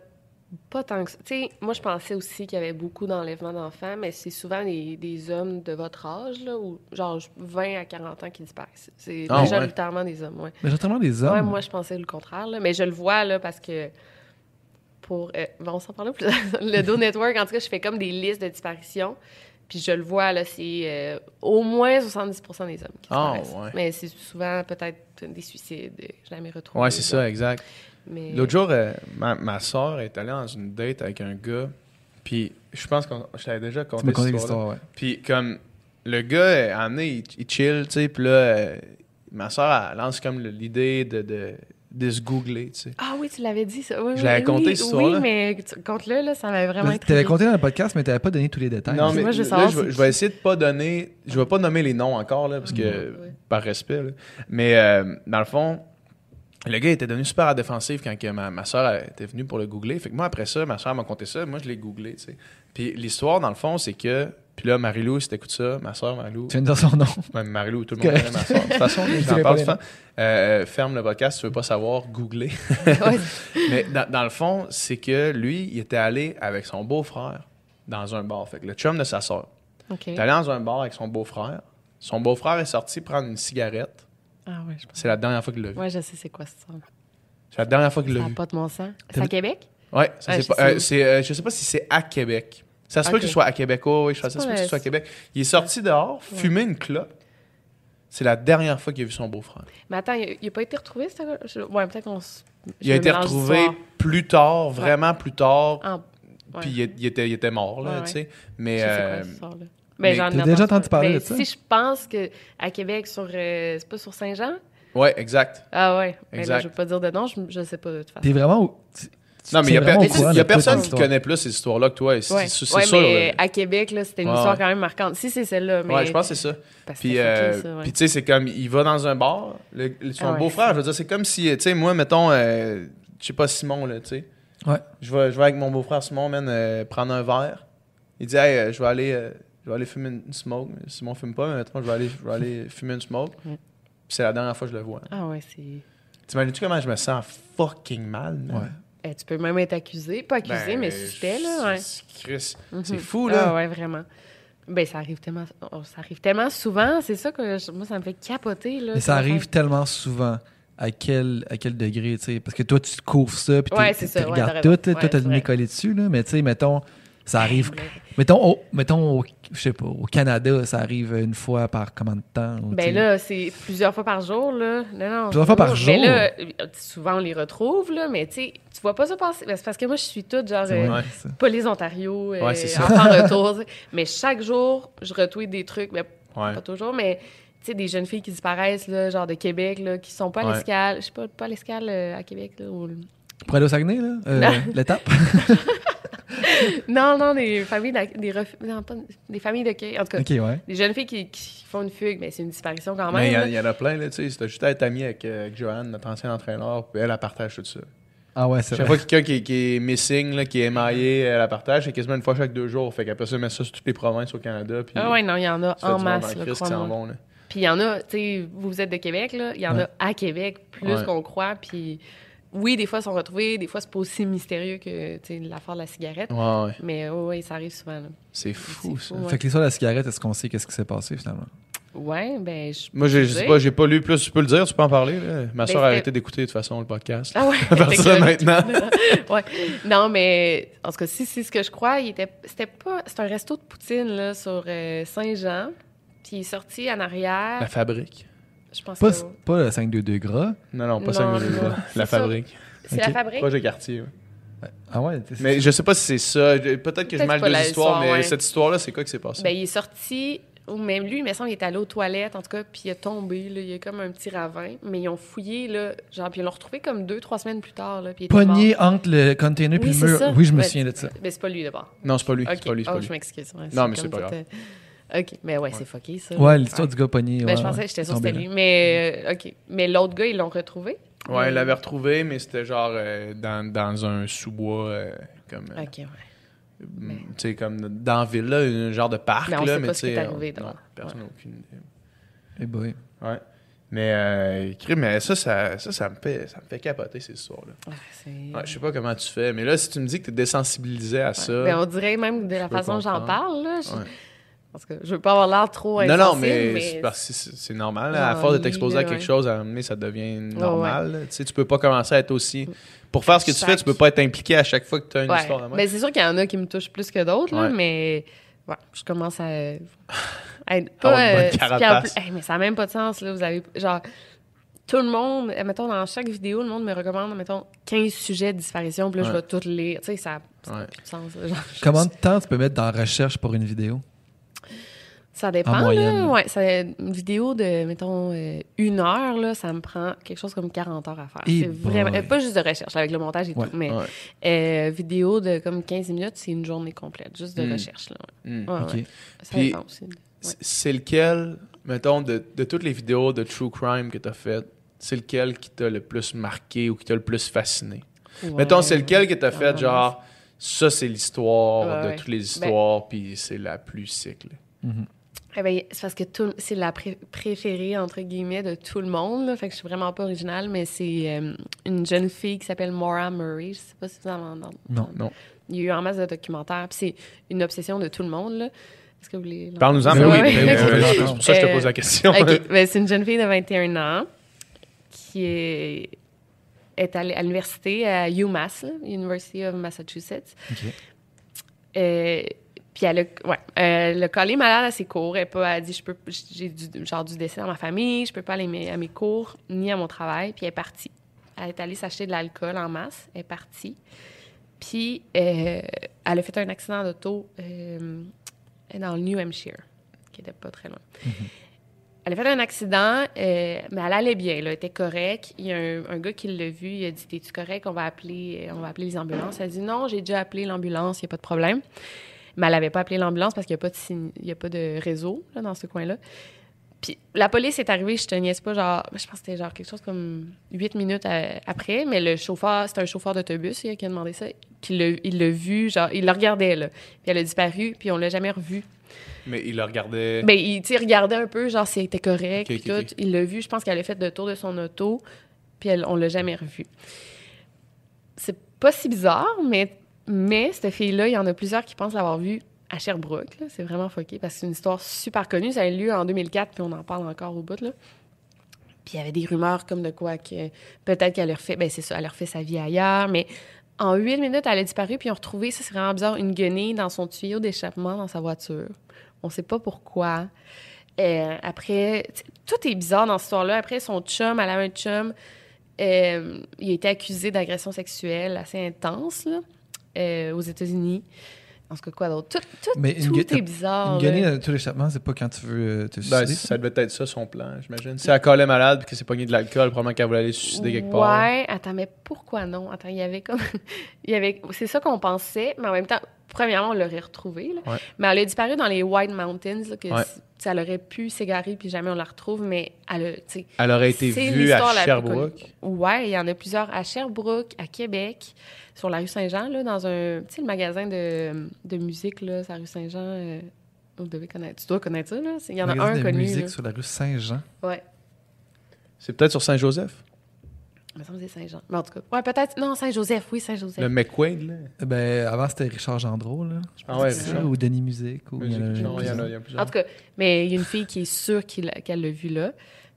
Speaker 4: pas tant que ça. Tu sais, moi, je pensais aussi qu'il y avait beaucoup d'enlèvements d'enfants, mais c'est souvent des, des hommes de votre âge, là, ou genre 20 à 40 ans qui disparaissent. C'est
Speaker 2: Ah,
Speaker 4: majoritairement des hommes.
Speaker 3: Mais généralement des hommes?
Speaker 4: Ouais, moi, je pensais le contraire, là, mais je le vois, là, parce que pour... euh, bon, on s'en parle plus. [laughs] le Do Network, en tout cas, je fais comme des listes de disparitions, puis je le vois, là, c'est euh, au moins 70% des hommes qui
Speaker 2: Ah,
Speaker 4: disparaissent.
Speaker 2: ouais.
Speaker 4: Mais c'est souvent peut-être des suicides, euh, je l'ai retrouvé.
Speaker 2: Ouais, c'est ça, exact.
Speaker 4: Mais...
Speaker 2: L'autre jour, euh, ma, ma soeur est allée dans une date avec un gars. Puis je pense que je t'avais déjà
Speaker 3: Tu
Speaker 2: conté cette histoire
Speaker 3: l'histoire, ouais.
Speaker 2: Puis comme le gars, moment donné, il, il chill, tu sais. Puis là, euh, ma soeur, elle lance comme l'idée de, de, de se googler, tu sais.
Speaker 4: Ah oui, tu l'avais dit, ça. Oui,
Speaker 2: Je l'avais
Speaker 4: oui,
Speaker 2: conté,
Speaker 4: oui, mais compte-le, là, ça m'avait vraiment
Speaker 3: Tu avais
Speaker 4: intrigué.
Speaker 3: compté dans le podcast, mais tu n'avais pas donné tous les détails.
Speaker 2: Non,
Speaker 4: Moi,
Speaker 2: mais
Speaker 4: je veux
Speaker 2: là,
Speaker 4: savoir
Speaker 2: je, vais- je essayer de pas donner. Je vais pas nommer les noms encore, là, parce que.
Speaker 4: Ouais.
Speaker 2: Par respect, là. Mais euh, dans le fond, le gars était devenu super à défensif quand que ma, ma soeur était venue pour le googler. Fait que moi, après ça, ma soeur m'a conté ça. Moi, je l'ai googlé, tu sais. Puis l'histoire, dans le fond, c'est que. Puis là, Marilou, si t'écoutes ça, ma soeur Marilou.
Speaker 3: Tu viens de dire son nom.
Speaker 2: Même Marilou, tout le monde connaît ma soeur. De toute façon, [laughs]
Speaker 3: Je
Speaker 2: j'en parle souvent. Euh, ferme le podcast si tu veux pas savoir, googler. [laughs] Mais dans, dans le fond, c'est que lui, il était allé avec son beau-frère dans un bar. Fait que le chum de sa soeur.
Speaker 4: OK.
Speaker 2: Il est allé dans un bar avec son beau-frère. Son beau-frère est sorti prendre une cigarette.
Speaker 4: Ah ouais, je pense.
Speaker 2: C'est la dernière fois qu'il l'a vu.
Speaker 4: Ouais, je sais c'est quoi cette histoire.
Speaker 2: C'est la dernière fois qu'il
Speaker 4: Ça
Speaker 2: l'a
Speaker 4: n'a
Speaker 2: vu.
Speaker 4: pas de mon sang. C'est à Québec?
Speaker 2: Ouais, ça,
Speaker 4: Ah,
Speaker 2: c'est
Speaker 4: je
Speaker 2: pas,
Speaker 4: sais
Speaker 2: euh, euh, je sais pas si c'est à Québec. Ça se peut que ce soit à Québec. Oh, oui, je ça se
Speaker 4: pas
Speaker 2: peut que ce soit à Québec. Il est sorti dehors, fumer une clope. C'est la dernière fois qu'il a vu son beau-frère.
Speaker 4: Mais attends, il n'a pas été retrouvé, ce? Je- Ouais, peut-être qu'on se.
Speaker 2: Il a été retrouvé plus tard, vraiment plus tard.
Speaker 4: Ah, ouais.
Speaker 2: Puis il, était, il était mort, là,
Speaker 4: Ouais, ouais.
Speaker 2: tu sais.
Speaker 4: Je quoi,
Speaker 2: euh, mais
Speaker 4: Ben, j'en ai
Speaker 3: déjà entendu parler
Speaker 4: Ben,
Speaker 3: de ça?
Speaker 4: Si je pense que à Québec, sur. euh, c'est pas sur Saint-Jean?
Speaker 2: ouais, exact.
Speaker 4: Ah ouais. Ben là,
Speaker 2: Exact.
Speaker 4: je veux pas dire de nom, je, je sais pas de toute façon.
Speaker 3: T'es vraiment.
Speaker 2: Non, mais il y a, per- personne qui connaît plus ces histoires-là que toi.
Speaker 4: Ouais,
Speaker 2: c'est- c'est
Speaker 4: ouais
Speaker 2: sûr.
Speaker 4: mais à Québec, là, c'était une
Speaker 2: Ouais,
Speaker 4: histoire quand même marquante. Si c'est celle-là, mais...
Speaker 2: Ouais, je pense que c'est ça.
Speaker 4: Parce que
Speaker 2: Puis, euh,
Speaker 4: ouais.
Speaker 2: tu sais, c'est comme, il va dans un bar, le- son
Speaker 4: Ah ouais,
Speaker 2: beau-frère, je veux dire, c'est comme si, tu sais, moi, mettons, euh, je sais pas, Simon, là, tu sais.
Speaker 3: Ouais.
Speaker 2: Je vais, je vais avec mon beau-frère Simon, man, euh, prendre un verre. Il dit, hey, euh, je vais aller, euh, je vais aller fumer une, smoke. Simon fume pas, mais mettons, je vais aller, je vais aller [laughs] fumer une smoke.
Speaker 4: Mm.
Speaker 2: Puis c'est la dernière fois que je le vois.
Speaker 4: Ah ouais, c'est...
Speaker 2: T'imagines-tu comment je me sens fucking mal?
Speaker 3: Ouais.
Speaker 4: Eh, tu peux même être accusé. Pas accusé,
Speaker 2: Ben,
Speaker 4: mais suspect, là, ouais.
Speaker 2: c'est-
Speaker 4: Mhm.
Speaker 2: c'est fou, là.
Speaker 4: Ah ouais, vraiment. Ben, ça arrive tellement, oh, ça arrive tellement souvent. C'est ça que je- moi, ça me fait capoter. Là,
Speaker 3: Mais ça arrive
Speaker 4: fait-
Speaker 3: tellement souvent. À quel, à quel degré, tu sais? Parce que toi, tu te couvres ça, puis tu
Speaker 4: Ouais, ouais,
Speaker 3: regardes tout. Toi, t'as le nez collé dessus, là. Mais tu sais, mettons, ça arrive.
Speaker 4: Mais-
Speaker 3: Mettons, au, mettons au, je sais pas, au Canada, ça arrive une fois par combien de temps? ou?
Speaker 4: Ben là, c'est plusieurs fois par jour, là. Non, non.
Speaker 3: Plusieurs fois par
Speaker 4: Mais
Speaker 3: jour?
Speaker 4: là, euh, souvent, on les retrouve, là, mais tu sais, tu vois pas ça passer. Ben, c'est parce que moi, je suis toute, genre, euh,
Speaker 3: vrai,
Speaker 2: Ouais.
Speaker 3: ça.
Speaker 4: police Ontario, euh,
Speaker 2: Ouais, c'est ça.
Speaker 4: enfant retour. mais chaque jour, je retweet des trucs, mais
Speaker 2: Ouais.
Speaker 4: pas toujours, mais tu sais, des jeunes filles qui disparaissent, là, genre de Québec, là, qui sont pas à
Speaker 2: Ouais.
Speaker 4: l'escale, je sais pas, pas à l'escale euh, à Québec, là, ou-
Speaker 3: Pour aller au Saguenay, là? euh. [laughs] L'étape? [laughs]
Speaker 4: Non, non, des familles, des, ref- non, pas- des familles d'accueil, en tout cas.
Speaker 3: OK, ouais.
Speaker 4: Des jeunes filles qui, qui font une fugue, mais c'est une disparition quand
Speaker 2: Mais il
Speaker 4: même.
Speaker 2: il y en a plein, là, tu sais. C'était juste à être ami avec, euh, avec Joanne, notre ancien entraîneur, puis elle, elle partage tout ça.
Speaker 3: Ah ouais, c'est
Speaker 2: Chaque
Speaker 3: vrai.
Speaker 2: fois quelqu'un qui, qui est missing, là, qui est émaillé, elle la partage, c'est quasiment une fois chaque deux jours. Fait qu'après ça, elle met ça sur toutes les provinces au Canada. Puis
Speaker 4: Ah ouais, non, il y en a en masse,
Speaker 2: en
Speaker 4: là,
Speaker 2: crise qui s'en
Speaker 4: crois-moi.
Speaker 2: vont, là.
Speaker 4: Puis il y en a, tu sais, vous, vous êtes de Québec, là, il y en
Speaker 3: Ouais.
Speaker 4: a à Québec plus
Speaker 2: Ouais.
Speaker 4: qu'on croit. Puis oui, des fois, ils sont retrouvés, des fois, c'est pas aussi mystérieux que, l'affaire de la cigarette.
Speaker 2: Ouais, ouais.
Speaker 4: Mais oui, ouais, ça arrive souvent, là.
Speaker 2: C'est fou,
Speaker 4: C'est
Speaker 2: ça.
Speaker 4: fou, ouais.
Speaker 3: Fait que l'histoire de la cigarette, est-ce qu'on sait qu'est-ce qui s'est passé finalement?
Speaker 4: Ouais, ben, je...
Speaker 2: Moi, j'ai- je sais pas, j'ai pas lu plus. Tu peux le dire, tu peux en parler. Là. Ma soeur a arrêté d'écouter de toute façon le podcast.
Speaker 4: Ah ouais, [laughs]
Speaker 2: À partir de maintenant. [laughs]
Speaker 4: ouais. Non, mais en tout cas, si c'est ce que je crois, il était, c'était pas, c'est un resto de poutine là sur euh, Saint-Jean, puis il est sorti en arrière.
Speaker 2: La fabrique.
Speaker 4: Je pense
Speaker 3: Pas,
Speaker 4: que
Speaker 3: pas le 522 gras.
Speaker 2: Non, non, pas
Speaker 4: Non,
Speaker 2: 5
Speaker 4: non, [laughs]
Speaker 2: La fabrique.
Speaker 4: c'est la fabrique?
Speaker 2: Proche de quartier. ouais.
Speaker 3: Ah ouais?
Speaker 2: Mais je sais pas si c'est ça. Peut-être que je
Speaker 4: Peut-être
Speaker 2: mêle
Speaker 4: pas
Speaker 2: deux histoires,
Speaker 4: histoire,
Speaker 2: mais
Speaker 4: ouais.
Speaker 2: cette histoire-là, c'est quoi qui s'est passé?
Speaker 4: Ben, il est sorti, ou même lui, il me semble, il est allé aux toilettes, en tout cas, puis il est tombé, là, il y a comme un petit ravin, mais ils ont fouillé, là, genre, puis ils l'ont retrouvé comme deux, trois semaines plus tard, là, puis il était
Speaker 3: Pogné entre le container.
Speaker 4: Oui,
Speaker 3: le
Speaker 4: c'est
Speaker 3: mur.
Speaker 4: ça.
Speaker 3: Oui, je me
Speaker 4: Ouais,
Speaker 3: souviens de ça.
Speaker 4: Mais c'est pas lui, d'abord.
Speaker 2: Non, c'est pas lui. C'est pas lui, c'est
Speaker 4: oh,
Speaker 2: pas
Speaker 4: je m'excuse.
Speaker 2: Non, mais c'est pas grave.
Speaker 4: Euh, OK, mais ouais, c'est fucké, ça.
Speaker 3: Ouais, l'histoire
Speaker 4: Ouais.
Speaker 3: du gars pogné.
Speaker 4: Ben,
Speaker 3: ouais,
Speaker 4: je pensais, j'étais sûre que c'était lui. Mais, euh, OK. Mais l'autre gars, ils l'ont retrouvé?
Speaker 2: Ouais, il l'avait retrouvé, mais c'était genre euh, dans, dans un sous-bois, euh, comme, euh,
Speaker 4: OK, ouais.
Speaker 2: mm, tu sais, comme dans la ville, là, un genre de parc,
Speaker 4: Mais on
Speaker 2: là,
Speaker 4: sait
Speaker 2: mais
Speaker 4: pas
Speaker 2: tu
Speaker 4: ce qui est
Speaker 2: sais,
Speaker 4: arrivé,
Speaker 2: on-
Speaker 4: donc.
Speaker 2: non, personne n'a aucune idée.
Speaker 3: Eh boy.
Speaker 2: Ouais. Mais, euh, mais ça, ça, ça, ça me fait, ça me fait capoter, ces histoires-là.
Speaker 4: Ah, c'est...
Speaker 2: Ouais, je sais pas comment tu fais, mais là, si tu me dis que tu es désensibilisé à ça.
Speaker 4: Ben, on dirait même de la façon dont j'en parle, là. je-
Speaker 2: Ouais.
Speaker 4: Parce que je veux pas avoir l'air trop
Speaker 2: Non, non, mais, c'est parce que c'est c'est normal. là. à force de t'exposer à quelque
Speaker 4: ouais.
Speaker 2: chose, à un moment donné, ça devient normal. Tu sais, tu peux pas commencer à être aussi. Pour faire ce que tu fais, tu peux pas être impliqué à chaque fois que tu as une
Speaker 4: Ouais.
Speaker 2: histoire de même.
Speaker 4: Ben, c'est sûr qu'il y en a qui me touchent plus que d'autres, mais ouais, je commence à, à [laughs] être pas... euh, hey, mais ça n'a même pas de sens, là. Vous avez, genre, tout le monde, mettons, dans chaque vidéo, le monde me recommande, mettons, 15 sujets de disparition, puis là, je vais tout lire. Tu sais, ça n'a
Speaker 2: Ouais.
Speaker 4: plus de sens. là. Genre, je-
Speaker 3: Combien de temps tu peux mettre dans la recherche pour une vidéo?
Speaker 4: Ça dépend,
Speaker 3: En
Speaker 4: là. Ouais, ça, une vidéo de, mettons, euh, une heure, là, ça me prend quelque chose comme 40 heures à faire.
Speaker 3: Eh
Speaker 4: c'est vraiment... euh, pas juste de recherche, avec le montage et
Speaker 3: Ouais.
Speaker 4: tout, mais
Speaker 2: Ouais.
Speaker 4: euh, vidéo de comme 15 minutes, c'est une journée complète, juste de
Speaker 2: Mm.
Speaker 4: recherche, là.
Speaker 2: Mm.
Speaker 4: Ouais. Ça
Speaker 2: Puis-
Speaker 4: dépend aussi.
Speaker 2: C'est- C'est lequel, mettons, de, de toutes les vidéos de True Crime que tu as faites, c'est lequel qui t'a le plus marqué ou qui t'a le plus fasciné?
Speaker 4: Ouais.
Speaker 2: Mettons, c'est lequel que tu as fait,
Speaker 4: Ah,
Speaker 2: genre, ça, c'est l'histoire
Speaker 4: Ouais,
Speaker 2: de
Speaker 4: ouais.
Speaker 2: toutes les histoires, puis c'est la plus cycle.
Speaker 3: Mhm.
Speaker 4: Eh ben, c'est parce que tout- c'est la pré- préférée, entre guillemets, de tout le monde. Là. Fait que je suis vraiment pas originale, mais c'est euh, une jeune fille qui s'appelle Maura Murray. Je sais pas si vous en entendez.
Speaker 3: Non.
Speaker 2: Non.
Speaker 4: Il y a eu en masse de documentaires. Puis c'est une obsession de tout le monde. Là. Est-ce que vous voulez...
Speaker 2: Parle-nous-en,
Speaker 3: Ben
Speaker 2: mais
Speaker 3: oui,
Speaker 2: oui.
Speaker 3: ben oui,
Speaker 2: euh, c'est pour ça que je te
Speaker 4: Euh,
Speaker 2: pose la question.
Speaker 4: OK. [laughs] Ben, c'est une jeune fille de 21 ans qui est, est allée à l'université à UMass, là, University of Massachusetts.
Speaker 3: OK.
Speaker 4: Euh, puis elle a, ouais, elle a collé malade à ses cours. Elle, a pas, elle a dit je peux, j'ai du, genre du décès dans ma famille, je peux pas aller mes- à mes cours ni à mon travail. Puis elle est partie. Elle est allée s'acheter de l'alcool en masse. Elle est partie. Puis euh, elle a fait un accident d'auto euh, dans le New Hampshire, qui était pas très loin. Elle a fait un accident, euh, mais elle allait bien, là, elle était correcte. Il y a un, un gars qui l'a vu, il a dit T'es-tu correct On va appeler, euh, on va appeler les ambulances. Elle a dit Non, j'ai déjà appelé l'ambulance, il n'y a pas de problème. Mais elle n'avait pas appelé l'ambulance parce qu'il n'y a, pas de sign- il y a pas de réseau là, dans ce coin-là. Puis la police est arrivée, je te niaise pas, genre, je pense que c'était genre quelque chose comme huit minutes à- après, mais le chauffeur, c'était un chauffeur d'autobus qui a demandé ça, qui l'a, il l'a vu, genre, il le regardait, là. Puis elle a disparu, puis on l'a jamais revu.
Speaker 2: Mais il le regardait.
Speaker 4: Ben, il, il regardait un peu, genre, si c'était correct,
Speaker 2: Ok,
Speaker 4: puis tout. Il l'a vu, je pense qu'elle a fait le tour de son auto, puis elle, on l'a jamais revu. C'est pas si bizarre, mais, mais cette fille-là, il y en a plusieurs qui pensent l'avoir vue à Sherbrooke. C'est vraiment fucké parce que c'est une histoire super connue. Ça a eu lieu en 2004, puis on en parle encore au bout. Puis il y avait des rumeurs comme de quoi que peut-être qu'elle leur fait, ben c'est ça, elle leur fait sa vie ailleurs, mais en huit minutes, elle a disparu, puis ont retrouvé, ça c'est vraiment bizarre, une guenille dans son tuyau d'échappement dans sa voiture. On sait pas pourquoi. Euh, après, tout est bizarre dans cette histoire-là. Après, son chum, elle a un chum, euh, il a été accusé d'agression sexuelle assez intense euh, aux États-Unis. En tout cas, quoi d'autre? Tout, tout,
Speaker 3: Mais
Speaker 4: tout est bizarre.
Speaker 3: Une dans tout l'échappement, c'est pas quand tu veux euh, te
Speaker 2: Ben,
Speaker 3: suicider.
Speaker 2: ça devait être ça son plan, j'imagine. Si elle collait malade et qu'elle s'est pognée de l'alcool, probablement qu'elle voulait aller se suicider quelque part.
Speaker 4: Ouais, attends, mais pourquoi non? Attends, il y avait comme. [laughs] il y avait... C'est ça qu'on pensait, mais en même temps, premièrement, on l'aurait retrouvé. là.
Speaker 2: Ouais.
Speaker 4: Mais elle a disparu dans les White Mountains, là, que
Speaker 2: Ouais.
Speaker 4: elle aurait pu s'égarer puis jamais on la retrouve, mais elle a.
Speaker 2: Elle aurait été vue à Sherbrooke.
Speaker 4: Ouais, il y en a plusieurs à Sherbrooke, à Québec, sur la rue Saint-Jean, là, dans un. Tu le magasin de, de musique, là, sur la rue Saint-Jean. euh, vous devez connaître. Tu dois connaître ça, là. Il y en a un
Speaker 3: de
Speaker 4: connu.
Speaker 3: musique
Speaker 4: là.
Speaker 3: sur la rue Saint-Jean.
Speaker 4: Ouais.
Speaker 2: C'est peut-être sur Saint-Joseph?
Speaker 4: Il me semble que c'est Saint-Jean. Mais en tout cas. Ouais, peut-être. Non, Saint-Joseph, oui, Saint-Joseph.
Speaker 2: Le McQuaid, là.
Speaker 3: Euh, Ben, avant, c'était Richard Gendreau, là. Je
Speaker 2: Ah
Speaker 3: pense
Speaker 2: ouais,
Speaker 3: que c'est ça,
Speaker 2: Richard.
Speaker 3: Ou Denis Musique. Ou il y en a-
Speaker 2: Non, il y en a, il y a
Speaker 4: En
Speaker 2: plusieurs.
Speaker 4: tout cas, mais il y a une fille qui est sûre qu'il a- qu'elle l'a vue là.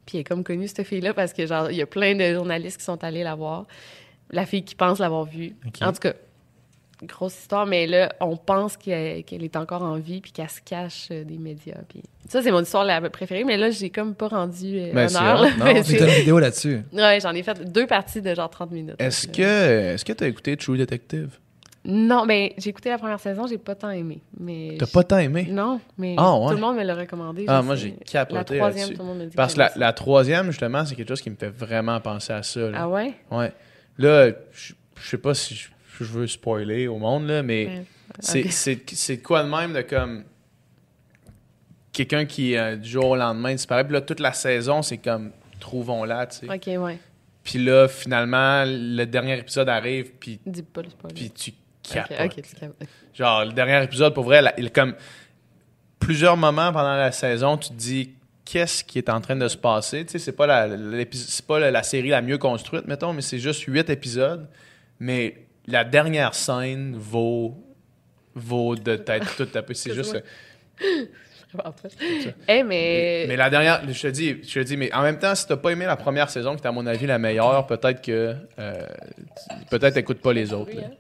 Speaker 4: Puis elle est comme connue, cette fille-là, parce que, genre, il y a plein de journalistes qui sont allés la voir. La fille qui pense l'avoir vue. En tout cas, grosse histoire, mais là, on pense qu'elle est encore en vie puis qu'elle se cache euh, des médias. Puis ça, c'est mon histoire la préférée, mais là, j'ai comme pas rendu euh,
Speaker 2: Ben,
Speaker 4: honneur.
Speaker 3: une vidéo là-dessus.
Speaker 4: Ouais, j'en ai fait deux parties de genre 30 minutes.
Speaker 2: Est-ce
Speaker 4: Donc,
Speaker 2: que
Speaker 4: euh,
Speaker 2: est-ce que t'as écouté True Detective?
Speaker 4: Non, mais j'ai écouté la première saison, j'ai pas tant aimé. Mais
Speaker 2: T'as pas tant aimé?
Speaker 4: Non, mais
Speaker 2: Ah, ouais?
Speaker 4: tout le monde me l'a recommandé.
Speaker 2: Ah, moi, j'ai capoté
Speaker 4: La troisième, tout le monde me dit
Speaker 2: Parce que la, troisième, justement, c'est quelque chose qui me fait vraiment penser à ça. là.
Speaker 4: Ah ouais?
Speaker 2: Ouais. Là, je je sais pas si je, veux spoiler au monde, là, mais
Speaker 4: Ouais.
Speaker 2: c'est quoi de même de comme. Quelqu'un qui, euh, du jour au lendemain, disparaît. Puis là, toute la saison, c'est comme. Trouvons-la, tu sais.
Speaker 4: Ok, ouais.
Speaker 2: Puis là, finalement, le dernier épisode arrive, puis,
Speaker 4: Dis pas le spoiler.
Speaker 2: puis tu capotes.
Speaker 4: ok, tu capotes.
Speaker 2: Genre, le dernier épisode, pour vrai, la- il, comme plusieurs moments pendant la saison, tu te dis qu'est-ce qui est en train de se passer? Tu sais, c'est pas la, pas la, la série la mieux construite, mettons, mais c'est juste huit épisodes. Mais la dernière scène vaut, vaut de tête [laughs] toute tapée. C'est juste. [laughs]
Speaker 4: Eh, mais.
Speaker 2: Mais la dernière, je te dis, je te dis, mais en même temps, si t'as pas aimé la première saison, qui est à mon avis la meilleure, peut-être que. euh, tu- peut-être écoute pas les autres. Là.
Speaker 4: hein?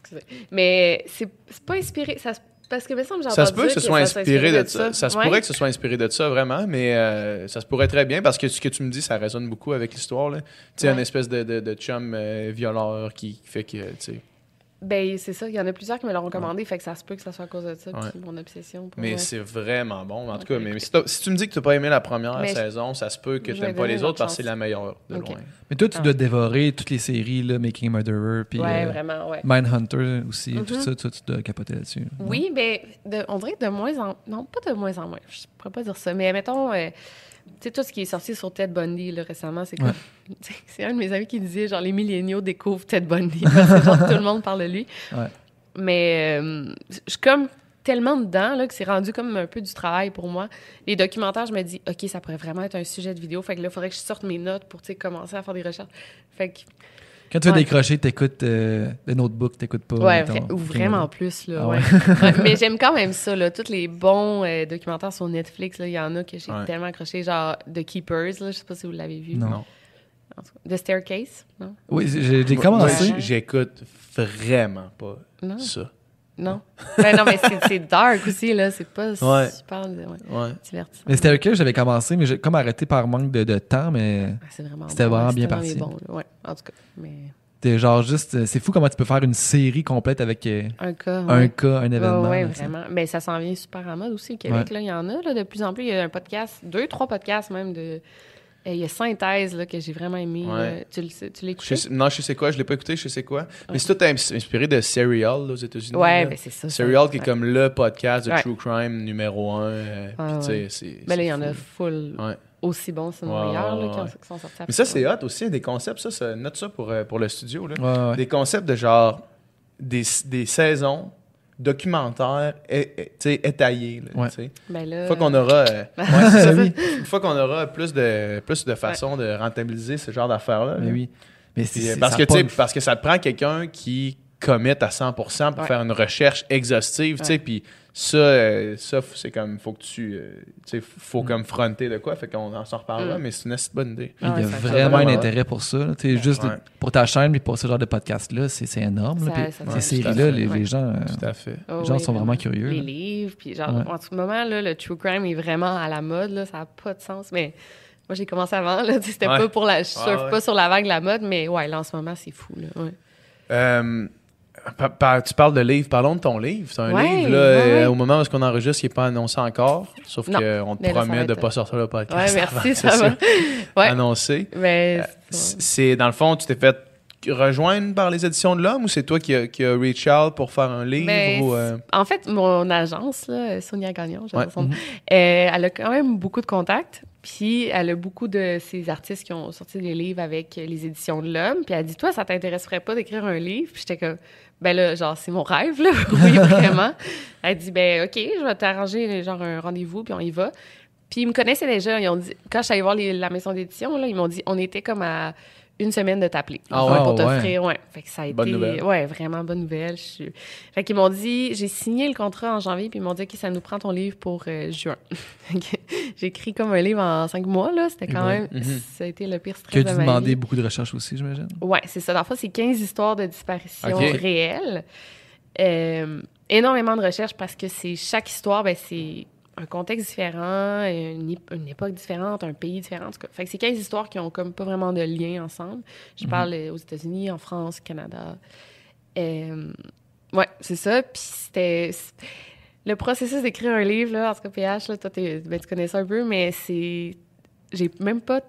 Speaker 4: Excusez. Mais c'est pas inspiré. Ça, parce que, me semble,
Speaker 2: Ça se peut que ce soit inspiré de ça. Ça se
Speaker 4: Ouais.
Speaker 2: pourrait que ce soit inspiré de ça, vraiment, mais euh, ça se pourrait très bien parce que ce que tu me dis, ça résonne beaucoup avec l'histoire. là. Tu sais,
Speaker 4: Ouais.
Speaker 2: une espèce de, de, de chum euh, violeur qui fait que.
Speaker 4: Ben, c'est ça. Il y en a plusieurs qui me l'ont recommandé. Fait que ça se peut que ça soit à cause de ça.
Speaker 2: Ouais.
Speaker 4: Mon obsession. Pour
Speaker 2: Mais c'est vraiment bon. En tout cas, mais, si, si tu me dis que tu n'as pas aimé la première
Speaker 4: Mais
Speaker 2: saison, ça se peut que tu n'aimes pas les autres
Speaker 4: autre
Speaker 2: parce que c'est la meilleure de loin.
Speaker 3: Mais toi, tu
Speaker 4: Ah.
Speaker 3: dois dévorer toutes les séries, là, Making a Murderer, puis
Speaker 4: Ouais,
Speaker 3: euh. Mindhunter aussi, tout ça, toi, tu dois capoter là-dessus.
Speaker 4: Oui, mais de- on dirait que de moins en... Non, pas de moins en moins. Je pourrais pas dire ça. Mais mettons, euh, sais, tout ce qui est sorti sur Ted Bundy là, récemment, c'est comme... [laughs] tu C'est un de mes amis qui disait, genre, les milléniaux découvrent Ted Bundy. [laughs] Genre, tout le monde parle de lui.
Speaker 3: Ouais.
Speaker 4: Mais euh, je suis comme tellement dedans là, que c'est rendu comme un peu du travail pour moi. Les documentaires, je me dis, OK, ça pourrait vraiment être un sujet de vidéo. Fait que là, il faudrait que je sorte mes notes pour tu commencer à faire des recherches. Fait que,
Speaker 3: Quand tu veux
Speaker 4: Ouais.
Speaker 3: décrocher, t'écoutes euh, le notebook, t'écoutes pas.
Speaker 4: ouais, ou vraiment plus. Là,
Speaker 3: Ah
Speaker 4: ouais. Ouais, mais [laughs] j'aime quand même ça. Là, tous les bons euh, documentaires sur Netflix, là, il y en a que j'ai
Speaker 2: Ouais.
Speaker 4: tellement accroché. Genre The Keepers, là, je sais pas si vous l'avez vu.
Speaker 3: Non.
Speaker 2: Non.
Speaker 4: En tout cas, The Staircase, non?
Speaker 3: Oui, j'ai commencé.
Speaker 2: j'écoute vraiment pas
Speaker 4: Non?
Speaker 2: ça.
Speaker 4: Non. Ben non, mais c'est- dark aussi, là. C'est pas
Speaker 2: Ouais.
Speaker 4: super ouais,
Speaker 2: Ouais.
Speaker 4: divertissant.
Speaker 3: Mais c'était lequel j'avais commencé, mais j'ai comme arrêté par manque de, de temps, mais
Speaker 4: vraiment
Speaker 3: C'était
Speaker 4: bon,
Speaker 3: vraiment
Speaker 4: ouais,
Speaker 3: bien parti.
Speaker 4: bon, ouais, en tout cas. Mais
Speaker 3: genre juste. euh, C'est fou comment tu peux faire une série complète avec euh,
Speaker 4: un cas.
Speaker 3: un
Speaker 4: ouais.
Speaker 3: cas, un événement.
Speaker 4: Ouais, ouais, vraiment. Mais ça s'en vient super en mode aussi au Québec.
Speaker 3: Ouais.
Speaker 4: Là, il y en a là, de plus en plus. Il y a un podcast, deux, trois podcasts même de. Euh, Il y a Synthèse là, que j'ai vraiment aimé.
Speaker 2: Ouais.
Speaker 4: là. Tu tu l'as
Speaker 2: Je
Speaker 4: écouté?
Speaker 2: sais- non, je sais quoi, je l'ai pas écouté, je sais quoi. Mais
Speaker 4: Ouais.
Speaker 2: c'est tout ins- inspiré de Serial là, aux États-Unis.
Speaker 4: Ouais,
Speaker 2: là.
Speaker 4: ben c'est ça. ça.
Speaker 2: Serial qui est comme le podcast de
Speaker 4: Ouais.
Speaker 2: True Crime numéro un. euh,
Speaker 4: Ah,
Speaker 2: puis tu sais,
Speaker 4: ouais.
Speaker 2: c'est.
Speaker 4: Mais là,
Speaker 2: c'est
Speaker 4: il y en a full
Speaker 2: Ouais.
Speaker 4: aussi bons, sinon
Speaker 2: Ouais,
Speaker 4: meilleurs,
Speaker 2: ouais,
Speaker 4: là, qui, ont-
Speaker 2: ouais.
Speaker 4: qui sont sortis
Speaker 2: Mais ça, c'est hot aussi, des concepts. Ça, ça note ça pour, euh, pour le studio. Là.
Speaker 3: Ouais, ouais.
Speaker 2: Des concepts de genre des, des saisons et- tu sais, étayés. Là,
Speaker 3: Ouais.
Speaker 2: tu sais.
Speaker 4: Ben là.
Speaker 2: Une fois [laughs] [laughs] qu'on aura, euh,
Speaker 3: Ouais, oui.
Speaker 2: qu'on plus de, plus de façons de rentabiliser ce genre d'affaires-là.
Speaker 3: Mais
Speaker 2: là.
Speaker 3: oui. Mais
Speaker 2: Puis,
Speaker 3: c'est
Speaker 2: euh, parce, que, tu sais,
Speaker 3: punch.
Speaker 2: parce que ça te prend quelqu'un qui commit à 100% pour
Speaker 4: Ouais.
Speaker 2: faire une recherche exhaustive, tu sais,
Speaker 4: Ouais.
Speaker 2: puis ça, euh, ça, c'est comme, faut que tu, euh, tu sais, faut
Speaker 3: Mm.
Speaker 2: comme fronter de quoi, fait qu'on en s'en reparlera,
Speaker 4: Mm.
Speaker 2: mais c'est une assez bonne idée.
Speaker 3: Il y a
Speaker 4: ouais,
Speaker 3: vraiment un intérêt pour ça. là. Tu sais, Juste de-
Speaker 2: Ouais.
Speaker 3: pour ta chaîne et pour ce genre de podcast-là, c'est c'est énorme. là.
Speaker 4: Ça-
Speaker 3: Puis Ces séries-là, les,
Speaker 4: ouais.
Speaker 3: les gens, euh,
Speaker 2: Tout à fait.
Speaker 4: Oh,
Speaker 3: les gens
Speaker 4: oui,
Speaker 3: sont vraiment curieux.
Speaker 4: Les
Speaker 3: là.
Speaker 4: livres, puis genre,
Speaker 3: Ouais.
Speaker 4: en ce moment, là, le true crime est vraiment à la mode, là, ça n'a pas de sens, mais moi, j'ai commencé avant, là, [laughs] c'était
Speaker 2: Ouais.
Speaker 4: pas pour la... Je surfe
Speaker 2: Ouais, ouais.
Speaker 4: pas sur la vague de la mode, mais ouais, là, en ce moment, c'est fou, là, ouais.
Speaker 2: Euh, pa- pa- tu parles de livre, parlons de ton livre. C'est un
Speaker 4: Ouais,
Speaker 2: livre, là,
Speaker 4: ouais,
Speaker 2: euh, au moment où on enregistre, il n'est pas annoncé encore, sauf qu'on te promet de ne pas sortir le
Speaker 4: Ouais,
Speaker 2: podcast. avant
Speaker 4: merci, [laughs] ça va.
Speaker 2: Annoncé. Euh,
Speaker 4: c'est-
Speaker 2: dans le fond, tu t'es fait rejoindre par les éditions de l'homme ou c'est toi qui a, qui a reach out pour faire un livre ou, euh,
Speaker 4: En fait, mon agence, là, Sonia Gagnon, nom, euh, elle a quand même beaucoup de contacts. Puis elle a beaucoup de ces artistes qui ont sorti des livres avec les éditions de l'homme. Puis elle dit Toi, ça t'intéresserait pas d'écrire un livre Puis j'étais comme Ben là, genre, c'est mon rêve, là. [laughs] oui, vraiment. Elle dit Ben, OK, je vais t'arranger genre un rendez-vous, puis on y va. Puis ils me connaissaient déjà. Ils ont dit, quand je suis allée voir la maison d'édition, là, ils m'ont dit On était comme à une semaine de t'appeler.
Speaker 2: Ah
Speaker 3: ouais?
Speaker 4: Pour
Speaker 3: Ah ouais.
Speaker 4: t'offrir, ouais. Fait que ça a été.
Speaker 2: Nouvelle.
Speaker 4: Ouais, vraiment bonne nouvelle. Je suis- Fait qu'ils m'ont dit, j'ai signé le contrat en janvier, puis ils m'ont dit, OK, ça nous prend ton livre pour euh, juin. [laughs] Écrit comme un livre en cinq mois, là. C'était quand
Speaker 3: Ouais.
Speaker 4: même.
Speaker 2: Mhm.
Speaker 4: Ça a été le pire stress
Speaker 3: Que
Speaker 4: de
Speaker 3: tu
Speaker 4: ma
Speaker 3: demandais beaucoup de recherches aussi, j'imagine?
Speaker 4: Ouais, c'est ça. Dans le fond, c'est 15 histoires de disparition réelles. Euh, énormément de recherches parce que c'est chaque histoire, ben, c'est un contexte différent, une, ép- une époque différente, un pays différent. En tout cas. Fait que c'est 15 histoires qui ont comme pas vraiment de lien ensemble. Je
Speaker 3: Mhm.
Speaker 4: parle euh, aux États-Unis, en France, Canada. Euh, ouais, c'est ça. Puis c'était. Le processus d'écrire un livre, là, en tout cas, PH, là, toi, t'es- ben, tu connais ça un peu, mais c'est. J'ai même pas.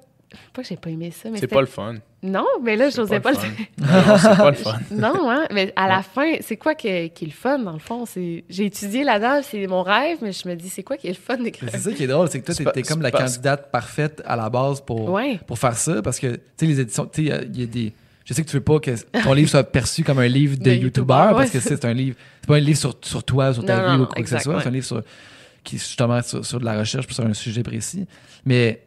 Speaker 4: Pas que j'ai pas aimé ça, mais
Speaker 2: c'est pas le fun.
Speaker 4: Non, mais là, je n'osais pas, le
Speaker 2: non, c'est pas le fun. [laughs]
Speaker 4: Non, hein, mais à la fin, c'est quoi que- qui est le fun, dans le fond? C'est... J'ai étudié là-dedans, c'est mon rêve, mais je me dis, c'est quoi qui est le fun? D'écrire? [laughs]
Speaker 3: C'est ça qui est drôle, c'est que toi,
Speaker 2: pas-
Speaker 3: comme la
Speaker 2: pas-
Speaker 3: candidate parfaite à la base pour,
Speaker 4: Ouais.
Speaker 3: pour faire ça, parce que, tu sais, les éditions, tu sais, il y a- il y, a des... Je sais que tu veux pas que ton livre soit perçu comme un livre de
Speaker 4: De
Speaker 3: YouTuber,
Speaker 4: YouTuber,
Speaker 3: parce que c'est un livre... C'est pas un livre sur, sur toi, sur ta
Speaker 4: Non,
Speaker 3: vie
Speaker 4: non,
Speaker 3: ou quoi que ce soit,
Speaker 4: ouais.
Speaker 3: c'est un livre sur, qui est justement sur, sur de la recherche, puis sur un sujet précis. Mais...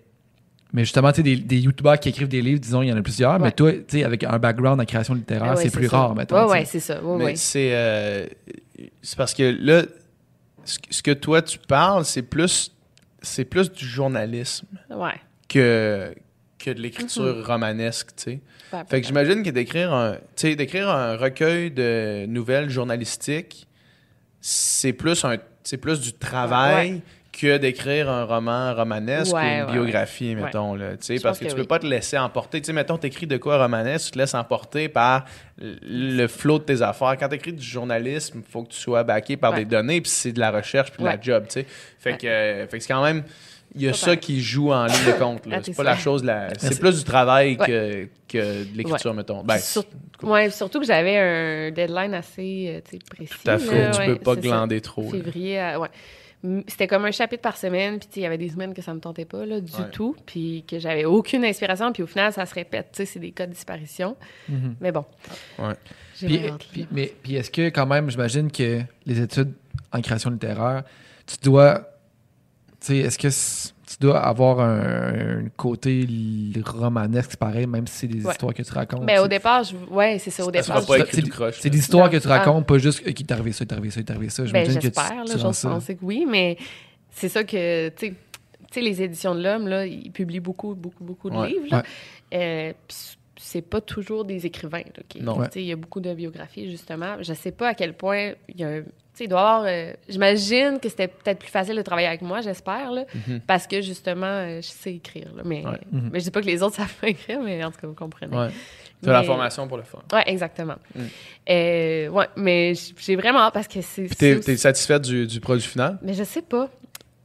Speaker 3: Mais justement, tu sais, des, des YouTubers qui écrivent des livres, disons, il y en a plusieurs, mais toi, tu sais, avec un background en création littéraire,
Speaker 4: Ah ouais,
Speaker 3: c'est plus
Speaker 4: ça.
Speaker 3: rare, mettons. Sais.
Speaker 4: ouais, c'est ça. Ouais,
Speaker 2: Mais
Speaker 4: ouais.
Speaker 2: c'est euh, c'est parce que là, ce que- toi tu parles, c'est plus c'est plus du journalisme
Speaker 4: Ouais.
Speaker 2: que que de l'écriture romanesque, tu sais.
Speaker 4: Ouais,
Speaker 2: Fait que j'imagine que d'écrire un, tu sais, d'écrire un recueil de nouvelles journalistiques, c'est plus un, c'est plus du travail que d'écrire un roman romanesque
Speaker 4: Ouais,
Speaker 2: ou une
Speaker 4: ouais,
Speaker 2: biographie,
Speaker 4: ouais.
Speaker 2: mettons là, tu parce que,
Speaker 4: que
Speaker 2: tu peux
Speaker 4: oui.
Speaker 2: pas te laisser emporter. Tu sais, mettons, t'écris de quoi romanesque, tu te laisses emporter par le flot de tes affaires. Quand t'écris du journalisme, il faut que tu sois backé par
Speaker 4: Ouais.
Speaker 2: des données, puis c'est de la recherche, puis de la job, tu sais. Fait que, euh, fait que c'est quand même il y a ça
Speaker 4: pareil.
Speaker 2: qui joue en ligne de compte. là.
Speaker 4: Ah,
Speaker 2: C'est pas la chose, la... c'est plus du travail
Speaker 4: Ouais.
Speaker 2: que, que de l'écriture, mettons. Ben,
Speaker 4: sur- Ouais, surtout que j'avais un deadline assez euh, tu sais, précis.
Speaker 2: tout à
Speaker 4: là,
Speaker 2: tu
Speaker 4: ouais,
Speaker 2: peux pas
Speaker 4: ça.
Speaker 2: glander trop.
Speaker 4: Février, à- ouais. C'était comme un chapitre par semaine, puis il y avait des semaines que ça me tentait pas, là, du
Speaker 2: Ouais.
Speaker 4: tout, puis que j'avais aucune inspiration, puis au final, ça se répète, tu sais, c'est des cas de disparition.
Speaker 3: Mhm.
Speaker 4: Mais bon.
Speaker 2: Ouais.
Speaker 4: J'ai
Speaker 3: Puis, mais puis est-ce que quand même, j'imagine que les études en création littéraire, tu dois, tu sais, est-ce que dois avoir un, un côté romanesque, pareil, même si c'est des
Speaker 4: Ouais.
Speaker 3: histoires que tu racontes.
Speaker 4: Ben,
Speaker 3: tu
Speaker 4: au départ, je... ouais, c'est ça, au départ. je-
Speaker 3: c'est- des histoires
Speaker 4: Non.
Speaker 3: que tu racontes, pas juste qui t'est arrivé ça, t'est arrivé ça, t'est arrivé ça.
Speaker 4: Ben,
Speaker 3: que tu-
Speaker 4: j'espère,
Speaker 3: ça.
Speaker 4: penser que oui, mais c'est ça que, tu sais, tu sais, les éditions de l'Homme, là, ils publient beaucoup, beaucoup, beaucoup de
Speaker 2: Ouais.
Speaker 4: livres, là.
Speaker 3: Ouais.
Speaker 4: Euh, puis c'est pas toujours des écrivains, là, qui-
Speaker 2: Non.
Speaker 4: tu sais, Il y a beaucoup de biographies, justement. Je sais pas à quel point il y a un... Tu sais, il doit y avoir... euh, J'imagine que c'était peut-être plus facile de travailler avec moi, j'espère, là,
Speaker 2: Mhm.
Speaker 4: parce que, justement, euh, je sais écrire, là, mais...
Speaker 2: Ouais.
Speaker 3: Mhm.
Speaker 4: Mais je dis pas que les autres [laughs] savent pas écrire, mais en tout cas, vous comprenez.
Speaker 2: Ouais. Tu as la formation pour le faire.
Speaker 4: Ouais, exactement.
Speaker 2: Mm.
Speaker 4: Euh, ouais, mais j'ai vraiment hâte parce que c'est...
Speaker 2: Puis t'es, t'es satisfaite du, du produit final?
Speaker 4: mais je sais pas.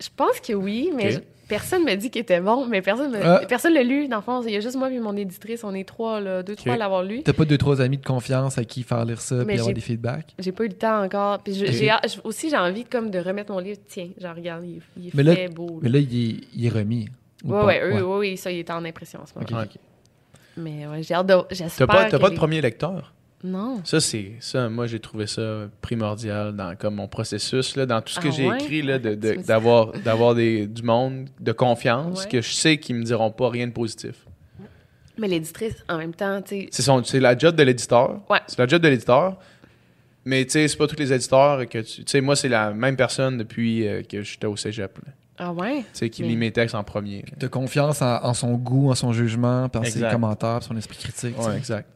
Speaker 4: Je pense que oui, mais. Personne me dit qu'il était bon, mais personne.
Speaker 3: Ah.
Speaker 4: personne l'a lu, dans le fond. Il y a juste moi et mon éditrice, on est trois, là, deux, trois à l'avoir lu.
Speaker 3: T'as pas deux, trois amis de confiance à qui faire lire ça puis avoir des feedbacks?
Speaker 4: J'ai pas eu le temps encore. Puis j'ai, aussi, j'ai envie comme de remettre mon livre. Tiens, genre, regarde, il, est- il est
Speaker 3: Mais là-
Speaker 4: fait beau.
Speaker 3: Mais là, il est, il est remis. ou
Speaker 4: ouais,
Speaker 3: pas?
Speaker 4: ouais, eux, ouais, oui, ça, il est en impression en ce moment.
Speaker 3: Ok,
Speaker 2: Ouais.
Speaker 4: Mais ouais, j'ai hâte de...
Speaker 2: T'as pas, pas de premier lecteur?
Speaker 4: Non.
Speaker 2: Ça, c'est ça. Moi, j'ai trouvé ça primordial dans comme mon processus, là, dans tout ce que
Speaker 4: Ah
Speaker 2: j'ai
Speaker 4: ouais?
Speaker 2: écrit, là, de, de- d'avoir, [laughs] d'avoir des, du monde de confiance
Speaker 4: Ouais.
Speaker 2: que je sais qu'ils me diront pas rien de positif.
Speaker 4: Mais l'éditrice, en même temps, tu sais...
Speaker 2: C'est, c'est la job de l'éditeur.
Speaker 4: Ouais.
Speaker 2: C'est la job de l'éditeur. Mais tu sais, c'est pas tous les éditeurs que tu. Tu sais, moi, c'est la même personne depuis euh, que j'étais au cégep. là.
Speaker 4: Ah ouais?
Speaker 2: Tu sais, qui
Speaker 4: Mais-
Speaker 2: lit mes textes en premier.
Speaker 3: De confiance en, en son goût, en son jugement, puis en ses
Speaker 2: Exact.
Speaker 3: commentaires, son esprit critique.
Speaker 2: Ouais, exact.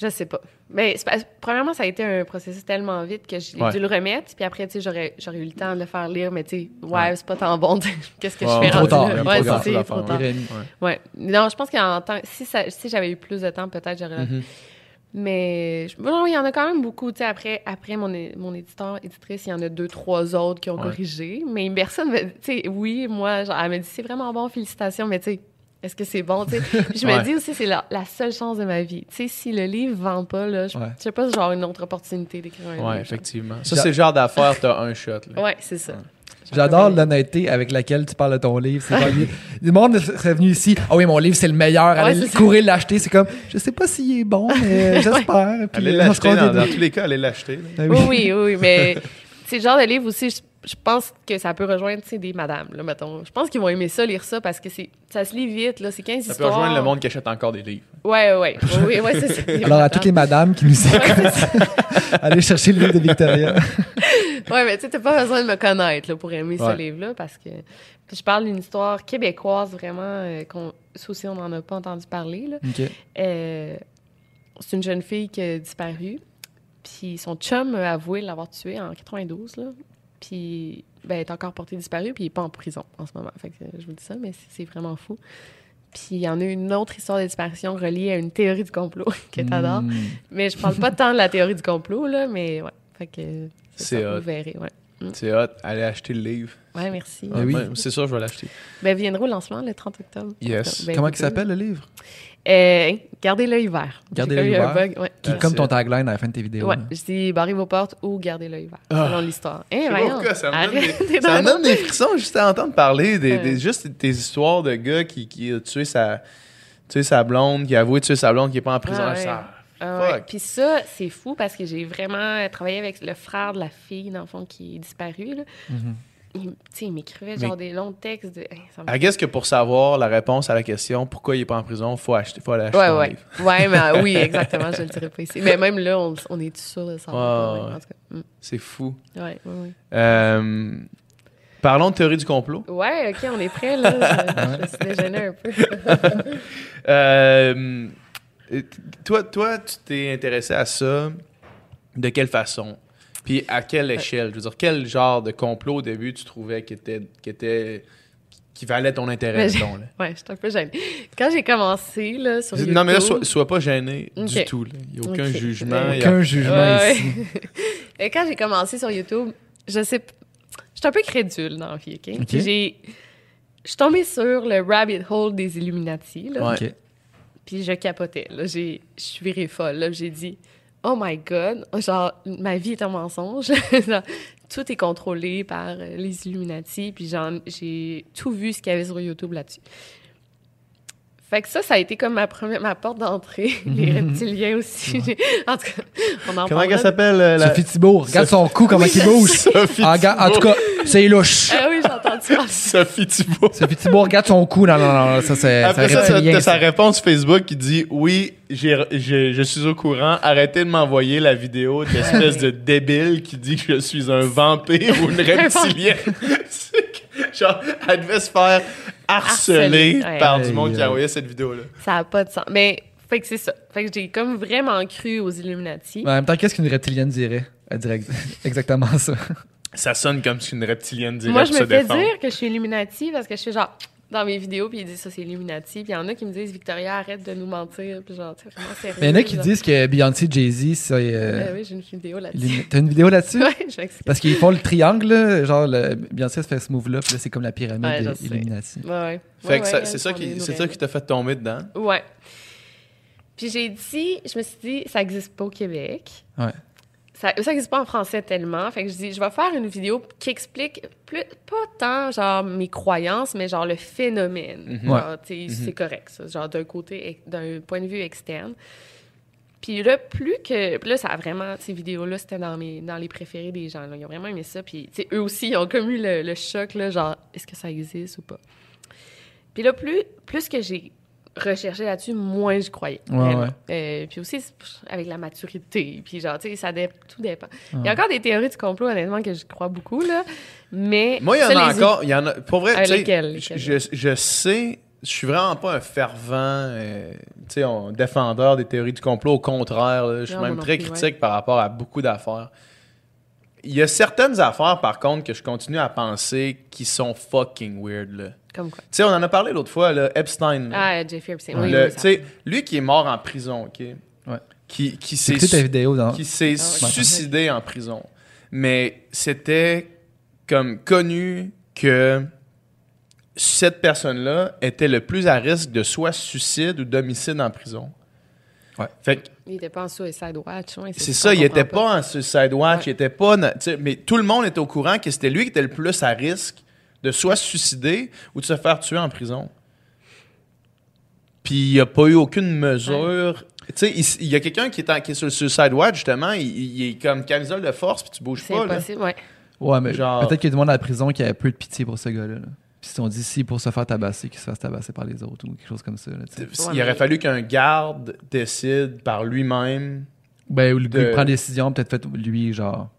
Speaker 4: Je sais pas. Mais premièrement, ça a été un processus tellement vite que j'ai
Speaker 2: Ouais.
Speaker 4: dû le remettre. Puis après, tu sais, j'aurais, j'aurais eu le temps de le faire lire, mais tu sais, ouais,
Speaker 2: Ouais.
Speaker 4: c'est pas tant bon. [laughs] Qu'est-ce que
Speaker 2: Ouais,
Speaker 4: je fais
Speaker 3: trop tard,
Speaker 4: Ouais,
Speaker 3: pas
Speaker 4: c'est trop tard. Ouais. Non, je pense qu'en temps, si, ça, si j'avais eu plus de temps, peut-être j'aurais.
Speaker 2: Mhm.
Speaker 4: Mais je- bon, il y en a quand même beaucoup. Tu sais, après, après mon, mon éditeur, éditrice, il y en a deux, trois autres qui ont
Speaker 2: Ouais.
Speaker 4: corrigé. Mais personne, me- tu sais, oui, moi, genre, elle me dit c'est vraiment bon, félicitations, mais tu sais, est-ce que c'est bon? tu sais? [laughs] Puis je me
Speaker 2: Ouais.
Speaker 4: dis aussi, c'est la, la seule chance de ma vie. Tu sais, si le livre vend pas, là, je,
Speaker 3: Ouais.
Speaker 4: sais pas, genre une autre opportunité d'écrire un
Speaker 2: Ouais,
Speaker 4: livre.
Speaker 2: effectivement. Ça, c'est le genre d'affaire, t'as un shot. Là.
Speaker 4: Ouais, c'est ça.
Speaker 3: J'adore l'honnêteté avec laquelle tu parles de ton livre. C'est le monde serait venu ici. Ah oui, mon livre, c'est le meilleur. Allez
Speaker 4: Ouais,
Speaker 3: courir l'acheter. C'est comme, je sais pas s'il est bon, mais [laughs] j'espère. Puis,
Speaker 2: Allez
Speaker 3: euh, se
Speaker 2: l'acheter, dans, dans tous les cas, allez l'acheter.
Speaker 3: Ben
Speaker 4: Oui,
Speaker 3: oui.
Speaker 4: oui, oui, oui, mais [laughs] c'est le genre de livre aussi, je, je pense que ça peut rejoindre, tu sais, des madames, là, mettons. Je pense qu'ils vont aimer ça, lire ça, parce que c'est, ça se lit vite, là, c'est 15
Speaker 2: Ça peut
Speaker 4: histoires.
Speaker 2: rejoindre le monde qui achète encore des livres.
Speaker 4: Ouais, ouais, oui, [laughs] oui, ouais, c'est ça. [laughs]
Speaker 3: Alors, à toutes les madames qui nous écoutent, [laughs] allez chercher le livre de Victoria.
Speaker 4: Ouais, mais tu sais, t'as pas besoin de me connaître là, pour aimer
Speaker 2: Ouais.
Speaker 4: ce livre-là, parce que puis je parle d'une histoire québécoise vraiment, euh, qu'on, ça aussi, on n'en a pas entendu parler. Là.
Speaker 3: OK.
Speaker 4: Euh, c'est une jeune fille qui a disparu, puis son chum a avoué l'avoir tuée en 92, là. Puis, ben, est encore portée disparue, puis il est pas en prison en ce moment. Fait que je vous dis ça, mais c'est, vraiment fou. Puis il y en a une autre histoire de disparition reliée à une théorie du complot [laughs] que t'adores.
Speaker 3: Mm.
Speaker 4: Mais je parle pas tant de la théorie du complot, là, mais ouais. Fait que
Speaker 2: C'est
Speaker 4: ça,
Speaker 2: hot.
Speaker 4: vous verrez, ouais.
Speaker 2: C'est hot. Allez acheter le livre.
Speaker 4: Ouais, merci.
Speaker 3: Ah oui.
Speaker 2: Ouais, c'est sûr, je vais l'acheter.
Speaker 4: Ben, viendra au lancement le 30 octobre.
Speaker 2: Yes.
Speaker 4: Ben,
Speaker 3: Comment il s'appelle le livre?
Speaker 4: Euh, gardez l'œil vert.
Speaker 3: Gardez l'œil vert?
Speaker 4: bug, ouais.
Speaker 3: Qui est comme ton tagline à la fin de tes vidéos.
Speaker 4: Ouais,
Speaker 3: là.
Speaker 4: je dis barrez vos portes ou gardez l'œil vert,
Speaker 2: Ah.
Speaker 4: selon l'histoire.
Speaker 2: Je
Speaker 4: Eh,
Speaker 2: ça me donne des, ça me
Speaker 4: dans-
Speaker 2: donne des frissons juste à entendre parler des,
Speaker 4: Ouais.
Speaker 2: des- juste tes histoires de gars qui, qui a tué sa, tué sa blonde, qui a avoué tuer sa blonde, qui est pas en prison.
Speaker 4: Ah ouais.
Speaker 2: Ça-
Speaker 4: Ah. Puis ça, c'est fou parce que j'ai vraiment travaillé avec le frère de la fille, dans le fond, qui est disparu. Là.
Speaker 3: Mhm.
Speaker 4: Il, il m'écrivait genre des longs textes. De... Hey, me
Speaker 2: I guess que pour savoir la réponse à la question pourquoi il est pas en prison, faut acheter, faut aller acheter
Speaker 4: Ouais, ouais.
Speaker 2: livre.
Speaker 4: Ouais, mais euh, oui, [laughs] exactement, je le dirais pas ici. Mais même là, on, on est sûr de savoir. Cas.
Speaker 2: C'est fou.
Speaker 4: Ouais, ouais, ouais.
Speaker 2: Euh, parlons de théorie du complot.
Speaker 4: Ouais, ok, on est prêt, là. [laughs] Je, je suis déjeunée un peu. [laughs]
Speaker 2: Euh, toi, toi, tu t'es intéressé à ça de quelle façon? Puis à quelle échelle? Je veux dire, quel genre de complot au début tu trouvais qui était, qui était qui valait ton intérêt, là? [laughs]
Speaker 4: Ouais, j'étais un peu gênée. Quand j'ai commencé, là, sur YouTube...
Speaker 2: Non, mais là, sois, sois pas gêné du tout. Il n'y a aucun jugement. Il y a-
Speaker 3: Aucun jugement
Speaker 4: Ouais,
Speaker 3: ici.
Speaker 4: ouais. [laughs] Quand j'ai commencé sur YouTube, je sais... p- J'étais un peu crédule dans la vie, OK? J'ai... Je suis tombée sur le rabbit hole des Illuminati, là. Puis je capotais. Là, j'ai, je suis virée folle. Là, j'ai dit, oh my god, genre ma vie est un mensonge. [laughs] Genre, tout est contrôlé par euh, les Illuminati. Puis j'ai tout vu ce qu'il y avait sur YouTube là-dessus. Fait que ça, ça a été comme ma première, ma porte d'entrée. [laughs] les reptiliens aussi. En tout cas, on en
Speaker 2: Comment qu'elle s'appelle? euh, la-
Speaker 3: Sophie Thibault, regarde son cou, comment il [laughs] bouge.
Speaker 2: Sophie
Speaker 3: En, tout cas, c'est louche.
Speaker 4: Ah oui. [laughs]
Speaker 2: Sophie Thibault.
Speaker 3: Sophie Thibault, regarde son cou. Non, non, non, ça, c'est
Speaker 2: Après ça, t'as sa réponse Facebook qui dit Oui, je suis au courant. Arrêtez de m'envoyer la vidéo d'espèce de débile qui dit que je suis un vampire ou une [laughs] reptilienne. [laughs] Genre, elle devait se faire harceler
Speaker 4: Harceler, ouais.
Speaker 2: par du monde qui a envoyé cette vidéo-là.
Speaker 4: Ça n'a pas de sens. Mais, fait que c'est ça. Fait que j'ai comme vraiment cru aux Illuminati.
Speaker 3: Mais en même temps, qu'est-ce qu'une reptilienne dirait? Elle dirait ex- exactement ça.
Speaker 2: Ça sonne comme si une reptilienne dirait
Speaker 4: Moi, je me fais
Speaker 2: défendre.
Speaker 4: dire que je suis Illuminati parce que je suis genre dans mes vidéos, puis ils disent ça, c'est Illuminati. Puis il y en a qui me disent Victoria, arrête de nous mentir. Puis genre, tu sais, vraiment sérieux.
Speaker 3: Mais il y en a qui
Speaker 4: genre.
Speaker 3: disent que Beyoncé, Jay-Z, c'est. euh,
Speaker 4: Ah oui, j'ai une vidéo là-dessus.
Speaker 3: T'as une vidéo là-dessus? [laughs]
Speaker 4: ouais, je m'excuse.
Speaker 3: Parce qu'ils font le triangle, là, genre, le... Beyoncé se fait ce move-là, puis là, c'est comme la pyramide
Speaker 4: Ouais,
Speaker 3: des. Illuminati.
Speaker 4: Ouais, ouais.
Speaker 2: Fait
Speaker 4: Ouais,
Speaker 2: que ça- c'est ça, qui, c'est ça qui t'a fait tomber dedans?
Speaker 4: Ouais. Puis j'ai dit, je me suis dit, ça n'existe pas au Québec.
Speaker 3: Ouais.
Speaker 4: Ça n'existe pas en français tellement. Fait que je dis, je vais faire une vidéo qui explique plus, pas tant genre mes croyances, mais genre le phénomène.
Speaker 2: Mhm.
Speaker 4: Sais, C'est correct, ça. Genre d'un côté, d'un point de vue externe. Puis là, plus que. Puis là, ça a vraiment. Ces vidéos-là, c'était dans, mes, dans les préférés des gens. là. Ils ont vraiment aimé ça. Puis, tu sais, eux aussi, ils ont comme eu le, le choc, là, genre, est-ce que ça existe ou pas? Puis là, plus, plus que j'ai recherchais là-dessus, moins je croyais.
Speaker 3: Ouais.
Speaker 4: Euh, puis aussi, avec la maturité, puis genre, tu sais, ça dé- tout dépend. Il y a encore des théories du complot, honnêtement, que je crois beaucoup, là. Mais.
Speaker 2: Moi, il y en a encore. Il y en a, pour vrai,
Speaker 4: Ah,
Speaker 2: tu sais, je, je sais, je suis vraiment pas un fervent euh, tu sais, défendeur des théories du complot. Au contraire, là, je suis même très
Speaker 4: plus,
Speaker 2: critique par rapport à beaucoup d'affaires. Il y a certaines affaires, par contre, que je continue à penser qui sont fucking weird. là.
Speaker 4: Comme quoi?
Speaker 2: Tu sais, on en a parlé l'autre fois, là, Epstein. là.
Speaker 4: Ah, Jeffrey Epstein. Oui,
Speaker 2: tu sais, lui qui est mort en prison, OK?
Speaker 3: Ouais.
Speaker 2: Qui, qui s'est
Speaker 3: écouté ta vidéo dans.
Speaker 2: qui s'est
Speaker 4: Ah
Speaker 2: suicidé en prison. Mais c'était comme connu que cette personne-là était le plus à risque de soit suicide ou d'homicide en prison.
Speaker 3: Ouais.
Speaker 2: Fait que
Speaker 4: Il était pas en suicide watch. ouais,
Speaker 2: c'est
Speaker 4: ce
Speaker 2: ça, il était
Speaker 4: comprend
Speaker 2: pas en suicide watch,
Speaker 4: Ouais.
Speaker 2: il était pas. Mais tout le monde était au courant que c'était lui qui était le plus à risque de soit se suicider ou de se faire tuer en prison. Puis il n'y a pas eu aucune mesure. Tu sais, il, il y a quelqu'un qui est, en- qui est sur le suicide watch, justement, il, il est comme camisole de force, puis tu bouges
Speaker 4: C'est
Speaker 2: pas. là.
Speaker 4: ouais.
Speaker 3: Ouais, mais
Speaker 2: Genre-
Speaker 3: peut-être qu'il y a du monde à la prison qui avait peu de pitié pour ce gars-là. là. Puis ils se sont dit, si pour se faire tabasser, qu'il se fasse tabasser par les autres ou quelque chose comme ça. là.
Speaker 2: Il
Speaker 4: Ouais,
Speaker 2: aurait
Speaker 4: mais-
Speaker 2: fallu qu'un garde décide par lui-même.
Speaker 3: Ben, ou le gars
Speaker 2: De-
Speaker 3: qui prend des décisions, peut-être fait lui, genre.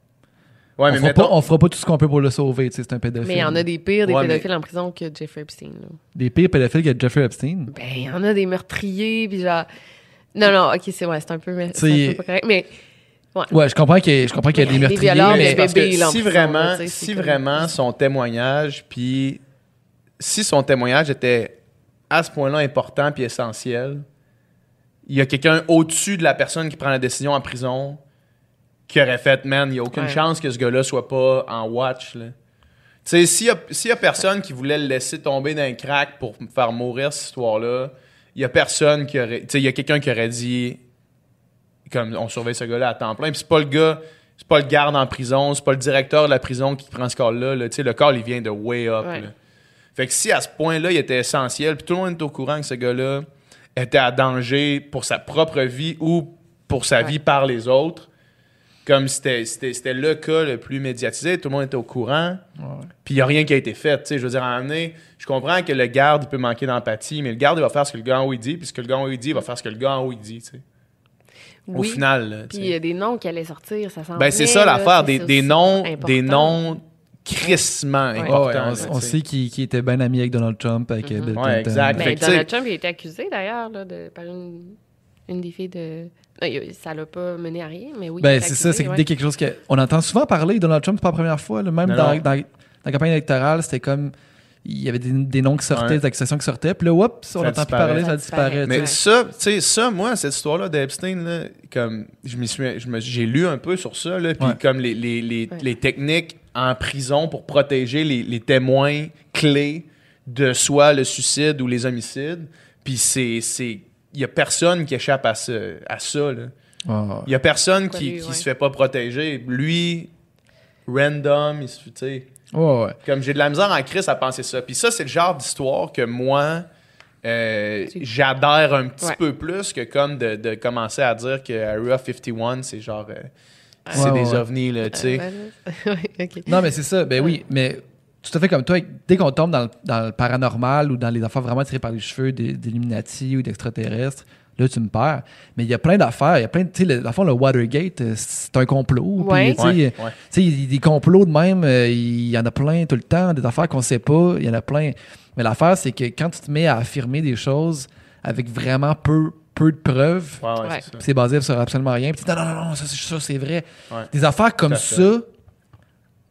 Speaker 2: Ouais,
Speaker 3: on,
Speaker 2: mais
Speaker 3: fera
Speaker 2: mettons,
Speaker 3: pas, on fera pas tout ce qu'on peut pour le sauver, tu sais, c'est un pédophile.
Speaker 4: Mais il y en a des pires, des
Speaker 2: Ouais, mais-
Speaker 4: pédophiles en prison que Jeffrey Epstein. Là.
Speaker 3: Des pires pédophiles que Jeffrey Epstein?
Speaker 4: Ben, il y en a des meurtriers, puis genre. Non, non, ok, c'est ouais, c'est un peu, mais c'est un peu pas correct. Mais
Speaker 3: Ouais, je comprends qu'il y a, je comprends qu'il y a des
Speaker 4: des
Speaker 3: meurtriers.
Speaker 4: violeurs,
Speaker 2: mais parce que
Speaker 4: bébés,
Speaker 2: si
Speaker 4: prison,
Speaker 2: vraiment,
Speaker 4: là,
Speaker 2: si
Speaker 4: comme-
Speaker 2: vraiment son témoignage, puis si son témoignage était à ce point-là important puis essentiel, il y a quelqu'un au-dessus de la personne qui prend la décision en prison qui aurait fait, man, il n'y a aucune
Speaker 4: Ouais.
Speaker 2: chance que ce gars-là soit pas en watch. Tu sais, s'il y, a- s'il y a personne qui voulait le laisser tomber dans un crack pour faire mourir cette histoire-là, il y a personne qui aurait. Tu sais, il y a quelqu'un qui aurait dit, comme on surveille ce gars-là à temps plein. Puis c'est pas le gars, c'est pas le garde en prison, c'est pas le directeur de la prison qui prend ce call-là. là. Tu sais, le call, il vient de way up.
Speaker 4: Ouais.
Speaker 2: là. Fait que si à ce point-là, il était essentiel, puis tout le monde est au courant que ce gars-là était à danger pour sa propre vie ou pour sa
Speaker 4: Ouais.
Speaker 2: vie par les autres, comme c'était, le cas le plus médiatisé, tout le monde était au courant, puis il n'y a rien qui a été fait. Je veux dire, à un moment donné, je comprends que le garde peut manquer d'empathie, mais le garde, il va faire ce que le gars en haut il dit, puis ce que le gars en haut il dit, il va faire ce que le gars en haut il dit. Au final.
Speaker 4: Puis il y a des noms qui allaient sortir, ça s'en
Speaker 2: Ben, c'est ça l'affaire, des, des noms,
Speaker 4: important.
Speaker 2: des noms crissement
Speaker 4: Ouais.
Speaker 3: Ouais,
Speaker 2: là,
Speaker 3: on, sait qu'il était bien ami avec Donald Trump, avec euh. Bill
Speaker 2: Ouais,
Speaker 3: Clinton.
Speaker 2: exact.
Speaker 4: Ben, Donald Trump il a été accusé d'ailleurs là, de, par une, une des filles de. Non, ça l'a pas mené à rien, mais oui.
Speaker 3: Ben, c'est ça, c'est
Speaker 4: ouais.
Speaker 3: quelque chose que. On entend souvent parler de Donald Trump, c'est pas la première fois, là, même
Speaker 2: Non,
Speaker 3: dans,
Speaker 2: non.
Speaker 3: dans- dans la campagne électorale, c'était comme. Il y avait des, des noms qui sortaient,
Speaker 2: Ouais.
Speaker 3: des accusations qui sortaient, puis là, oups, on n'entend plus parler,
Speaker 4: Ça
Speaker 3: ça disparaît.
Speaker 2: Mais ça, tu sais, ça, moi, cette histoire-là d'Epstein, là, comme, je m'y suis, je me- j'ai lu un peu sur ça, là, puis
Speaker 3: Ouais.
Speaker 2: comme les, les, les,
Speaker 4: Ouais.
Speaker 2: les techniques en prison pour protéger les, les témoins clés de soit le suicide ou les homicides, puis c'est, c'est, il y a personne qui échappe à, ce, à ça.
Speaker 3: Ah,
Speaker 2: Il y a personne qui,
Speaker 4: ouais.
Speaker 2: se fait pas protéger. Lui, random, il se,
Speaker 3: ouais, ouais.
Speaker 2: comme j'ai de la misère en crise à penser ça. Puis ça, c'est le genre d'histoire que moi, euh, j'adhère un petit
Speaker 4: Ouais.
Speaker 2: peu plus que comme de, de commencer à dire que Area 51, c'est genre. euh, c'est
Speaker 3: Ouais,
Speaker 2: des
Speaker 3: ouais.
Speaker 2: ovnis, là, tu sais.
Speaker 4: Euh. [laughs]
Speaker 3: Non, mais c'est ça. Ben oui, mais tout à fait comme toi, dès qu'on tombe dans le, dans le paranormal ou dans les affaires vraiment tirées par les cheveux des- d'Illuminati ou d'extraterrestres, là, tu me perds. Mais il y a plein d'affaires. Il y a plein de. Tu sais, le- dans le fond, le Watergate, euh, c'est un complot. puis,
Speaker 4: Ouais.
Speaker 3: tu sais,
Speaker 2: ouais.
Speaker 3: tu sais, il y a des complots de même, euh, il y en a plein tout le temps, des affaires qu'on sait pas, il y en a plein. Mais l'affaire, c'est que quand tu te mets à affirmer des choses avec vraiment peu, peu de preuves,
Speaker 2: Ouais, ouais,
Speaker 4: Ouais.
Speaker 2: c'est
Speaker 3: basé sur absolument rien, puis tu dis non, non, non, ça, c'est ça, c'est vrai.
Speaker 2: Ouais.
Speaker 3: Des affaires comme ça,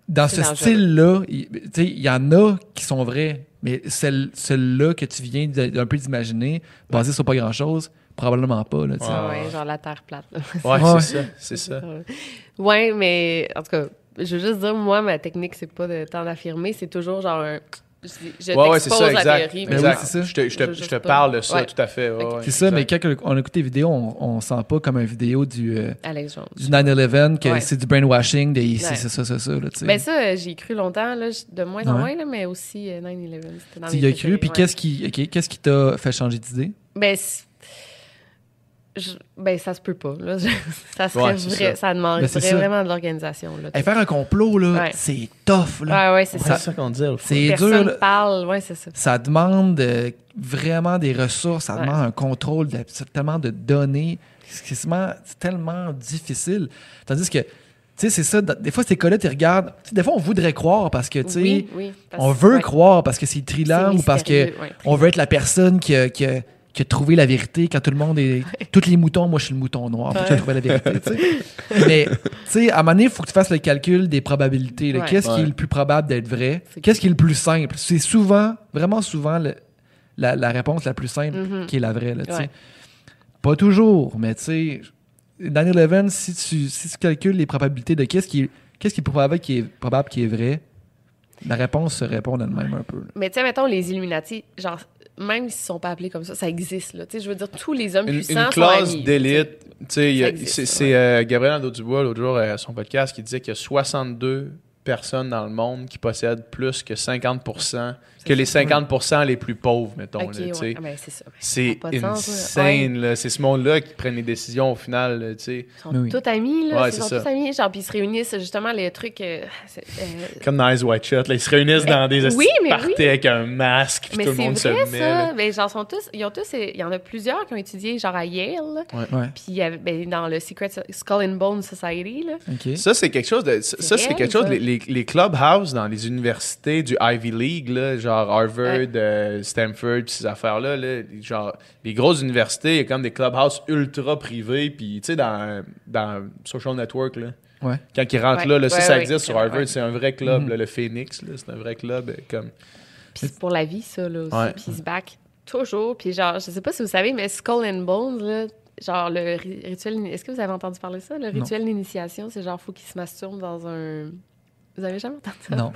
Speaker 3: dans ce style-là, il tu sais, il y en a qui sont vrais, mais celle- celle-là que tu viens d'un peu d'imaginer, basée sur pas grand-chose, probablement pas. Là.
Speaker 2: Ouais.
Speaker 4: Ah ouais, genre la terre plate. là.
Speaker 2: Ouais,
Speaker 3: Ouais.
Speaker 2: c'est ça. C'est ça.
Speaker 4: Ouais, mais en tout cas, je veux juste dire, moi, ma technique, c'est pas de temps d'affirmer, c'est toujours genre un. Je,
Speaker 2: Ouais, ouais, c'est ça,
Speaker 4: la
Speaker 2: exact.
Speaker 4: théorie. Mais
Speaker 3: oui,
Speaker 2: exact.
Speaker 3: c'est ça.
Speaker 2: Je te, je te-
Speaker 4: Je
Speaker 2: je
Speaker 4: juste
Speaker 2: te
Speaker 4: pas.
Speaker 2: parle de ça,
Speaker 4: Ouais.
Speaker 2: tout à fait.
Speaker 3: C'est ça, mais quand on écoute des vidéos, on, on sent pas comme une vidéo du, euh, du 9-11, que
Speaker 4: Ouais.
Speaker 3: c'est du brainwashing, de ici,
Speaker 4: Ouais.
Speaker 3: c'est ça, c'est ça. Là, tu sais.
Speaker 4: Ben ça, euh, j'y ai cru longtemps, là, de moins en moins, là, mais aussi euh, 9-11. c'était dans
Speaker 3: tu y as cru, puis
Speaker 4: ouais.
Speaker 3: qu'est-ce qui ok, qu'est-ce qui t'a fait changer d'idée?
Speaker 4: Ben, Je- ben, ça se peut pas. Là. Je- [laughs] ça serait
Speaker 2: Ouais,
Speaker 4: vrai.
Speaker 2: ça.
Speaker 4: Ça, demanderait
Speaker 3: Ben,
Speaker 4: vraiment de l'organisation. Là,
Speaker 3: Hey, faire un complot, là,
Speaker 4: Ouais.
Speaker 3: c'est tough. Là.
Speaker 4: Ouais, ouais, c'est ça.
Speaker 2: ça qu'on dit.
Speaker 3: C'est dur.
Speaker 4: Personne
Speaker 3: là.
Speaker 4: parle. Ouais, c'est ça.
Speaker 3: Ça demande euh, vraiment des ressources, ça
Speaker 4: Ouais.
Speaker 3: demande un contrôle, de, tellement de données. C'est tellement difficile. Tandis que, tu sais, c'est ça. Des fois, ces cas-là, tu regardes. Des fois, on voudrait croire parce que, tu sais,
Speaker 4: Oui, oui. parce-
Speaker 3: on veut
Speaker 4: ouais,
Speaker 3: croire parce que c'est trillant ou parce que
Speaker 4: ouais,
Speaker 3: on veut être la personne qui a, qui a- qui a trouvé la vérité quand tout le monde est. Tous les moutons, moi, je suis le mouton noir.
Speaker 4: Ouais.
Speaker 3: je trouve la vérité, tu sais. [laughs] Mais, tu sais, à un moment donné, il faut que tu fasses le calcul des probabilités.
Speaker 4: Ouais.
Speaker 3: Qu'est-ce qui est le plus probable d'être vrai? Qu'est-ce qui est le plus simple? C'est souvent, vraiment souvent, le- la, la réponse la plus simple
Speaker 4: Mhm.
Speaker 3: qui est la vraie, là, tu sais.
Speaker 4: Ouais.
Speaker 3: Pas toujours, mais tu sais, dans 11, si tu, si tu calcules les probabilités de qu'est-ce qui est, qu'est-ce qui est probable qui est probable qui est vrai, la réponse se répond elle-même un peu. là.
Speaker 4: Mais tu sais, mettons, les Illuminati, genre, même s'ils sont pas appelés comme ça, ça existe, là. Je veux dire, tous les hommes
Speaker 2: Une,
Speaker 4: puissants
Speaker 2: une classe d'élite. C'est euh, Gabriel Nadeau-Dubois, l'autre jour, à son podcast, qui disait qu'il y a 62 personnes dans le monde qui possèdent plus que 50 que les 50% les plus pauvres, mettons.
Speaker 4: Ok,
Speaker 2: là, tu
Speaker 4: ouais.
Speaker 2: sais.
Speaker 4: Ah, ben, c'est
Speaker 2: insane, là. C'est ce monde-là qui prennent les décisions au final, là, tu sais.
Speaker 4: Ils sont
Speaker 3: Oui.
Speaker 4: tous amis, là.
Speaker 2: Ouais,
Speaker 4: ils sont
Speaker 2: ça.
Speaker 4: tous amis. Genre, puis ils se réunissent, justement, les trucs. euh, euh,
Speaker 2: Comme dans Eyes White Shut, là, ils se réunissent dans des
Speaker 4: oui,
Speaker 2: parties
Speaker 4: oui.
Speaker 2: avec un masque, puis
Speaker 4: mais
Speaker 2: tout le
Speaker 4: c'est
Speaker 2: monde
Speaker 4: vrai,
Speaker 2: se met.
Speaker 4: ça. Ben, genre, sont tous, ils ont tous, il y en a plusieurs qui ont étudié, genre, à Yale.
Speaker 3: Ouais.
Speaker 4: Puis ben, dans le Secret Skull and Bone Society, là.
Speaker 3: OK.
Speaker 2: Ça, c'est quelque chose de. Ça, c'est quelque chose. Les, les, les clubhouses dans les universités du Ivy League, là, genre Harvard,
Speaker 4: Ouais.
Speaker 2: euh, Stanford, ces affaires-là, là, les- genre, les grosses universités, il y a comme des clubhouses ultra privés, puis tu sais, dans, dans Social Network, là.
Speaker 3: Ouais.
Speaker 2: Quand ils rentrent
Speaker 4: Ouais.
Speaker 2: là, là, ça,
Speaker 4: Ouais,
Speaker 2: ça
Speaker 4: ouais,
Speaker 2: existe sur Harvard,
Speaker 4: ouais.
Speaker 2: c'est un vrai club,
Speaker 3: Mhm.
Speaker 2: là, le Phoenix, là, c'est un vrai club. euh, comme...
Speaker 4: Puis c'est pour la vie, ça, là, aussi.
Speaker 2: Ouais.
Speaker 4: Puis ils se back toujours. Puis genre, je sais pas si vous savez, mais Skull and Bones, là, genre le ri- rituel... Est-ce que vous avez entendu parler de ça? Le rituel d'initiation, c'est genre, faut qu'ils se masturbent dans un... Vous avez jamais entendu ça?
Speaker 3: Non.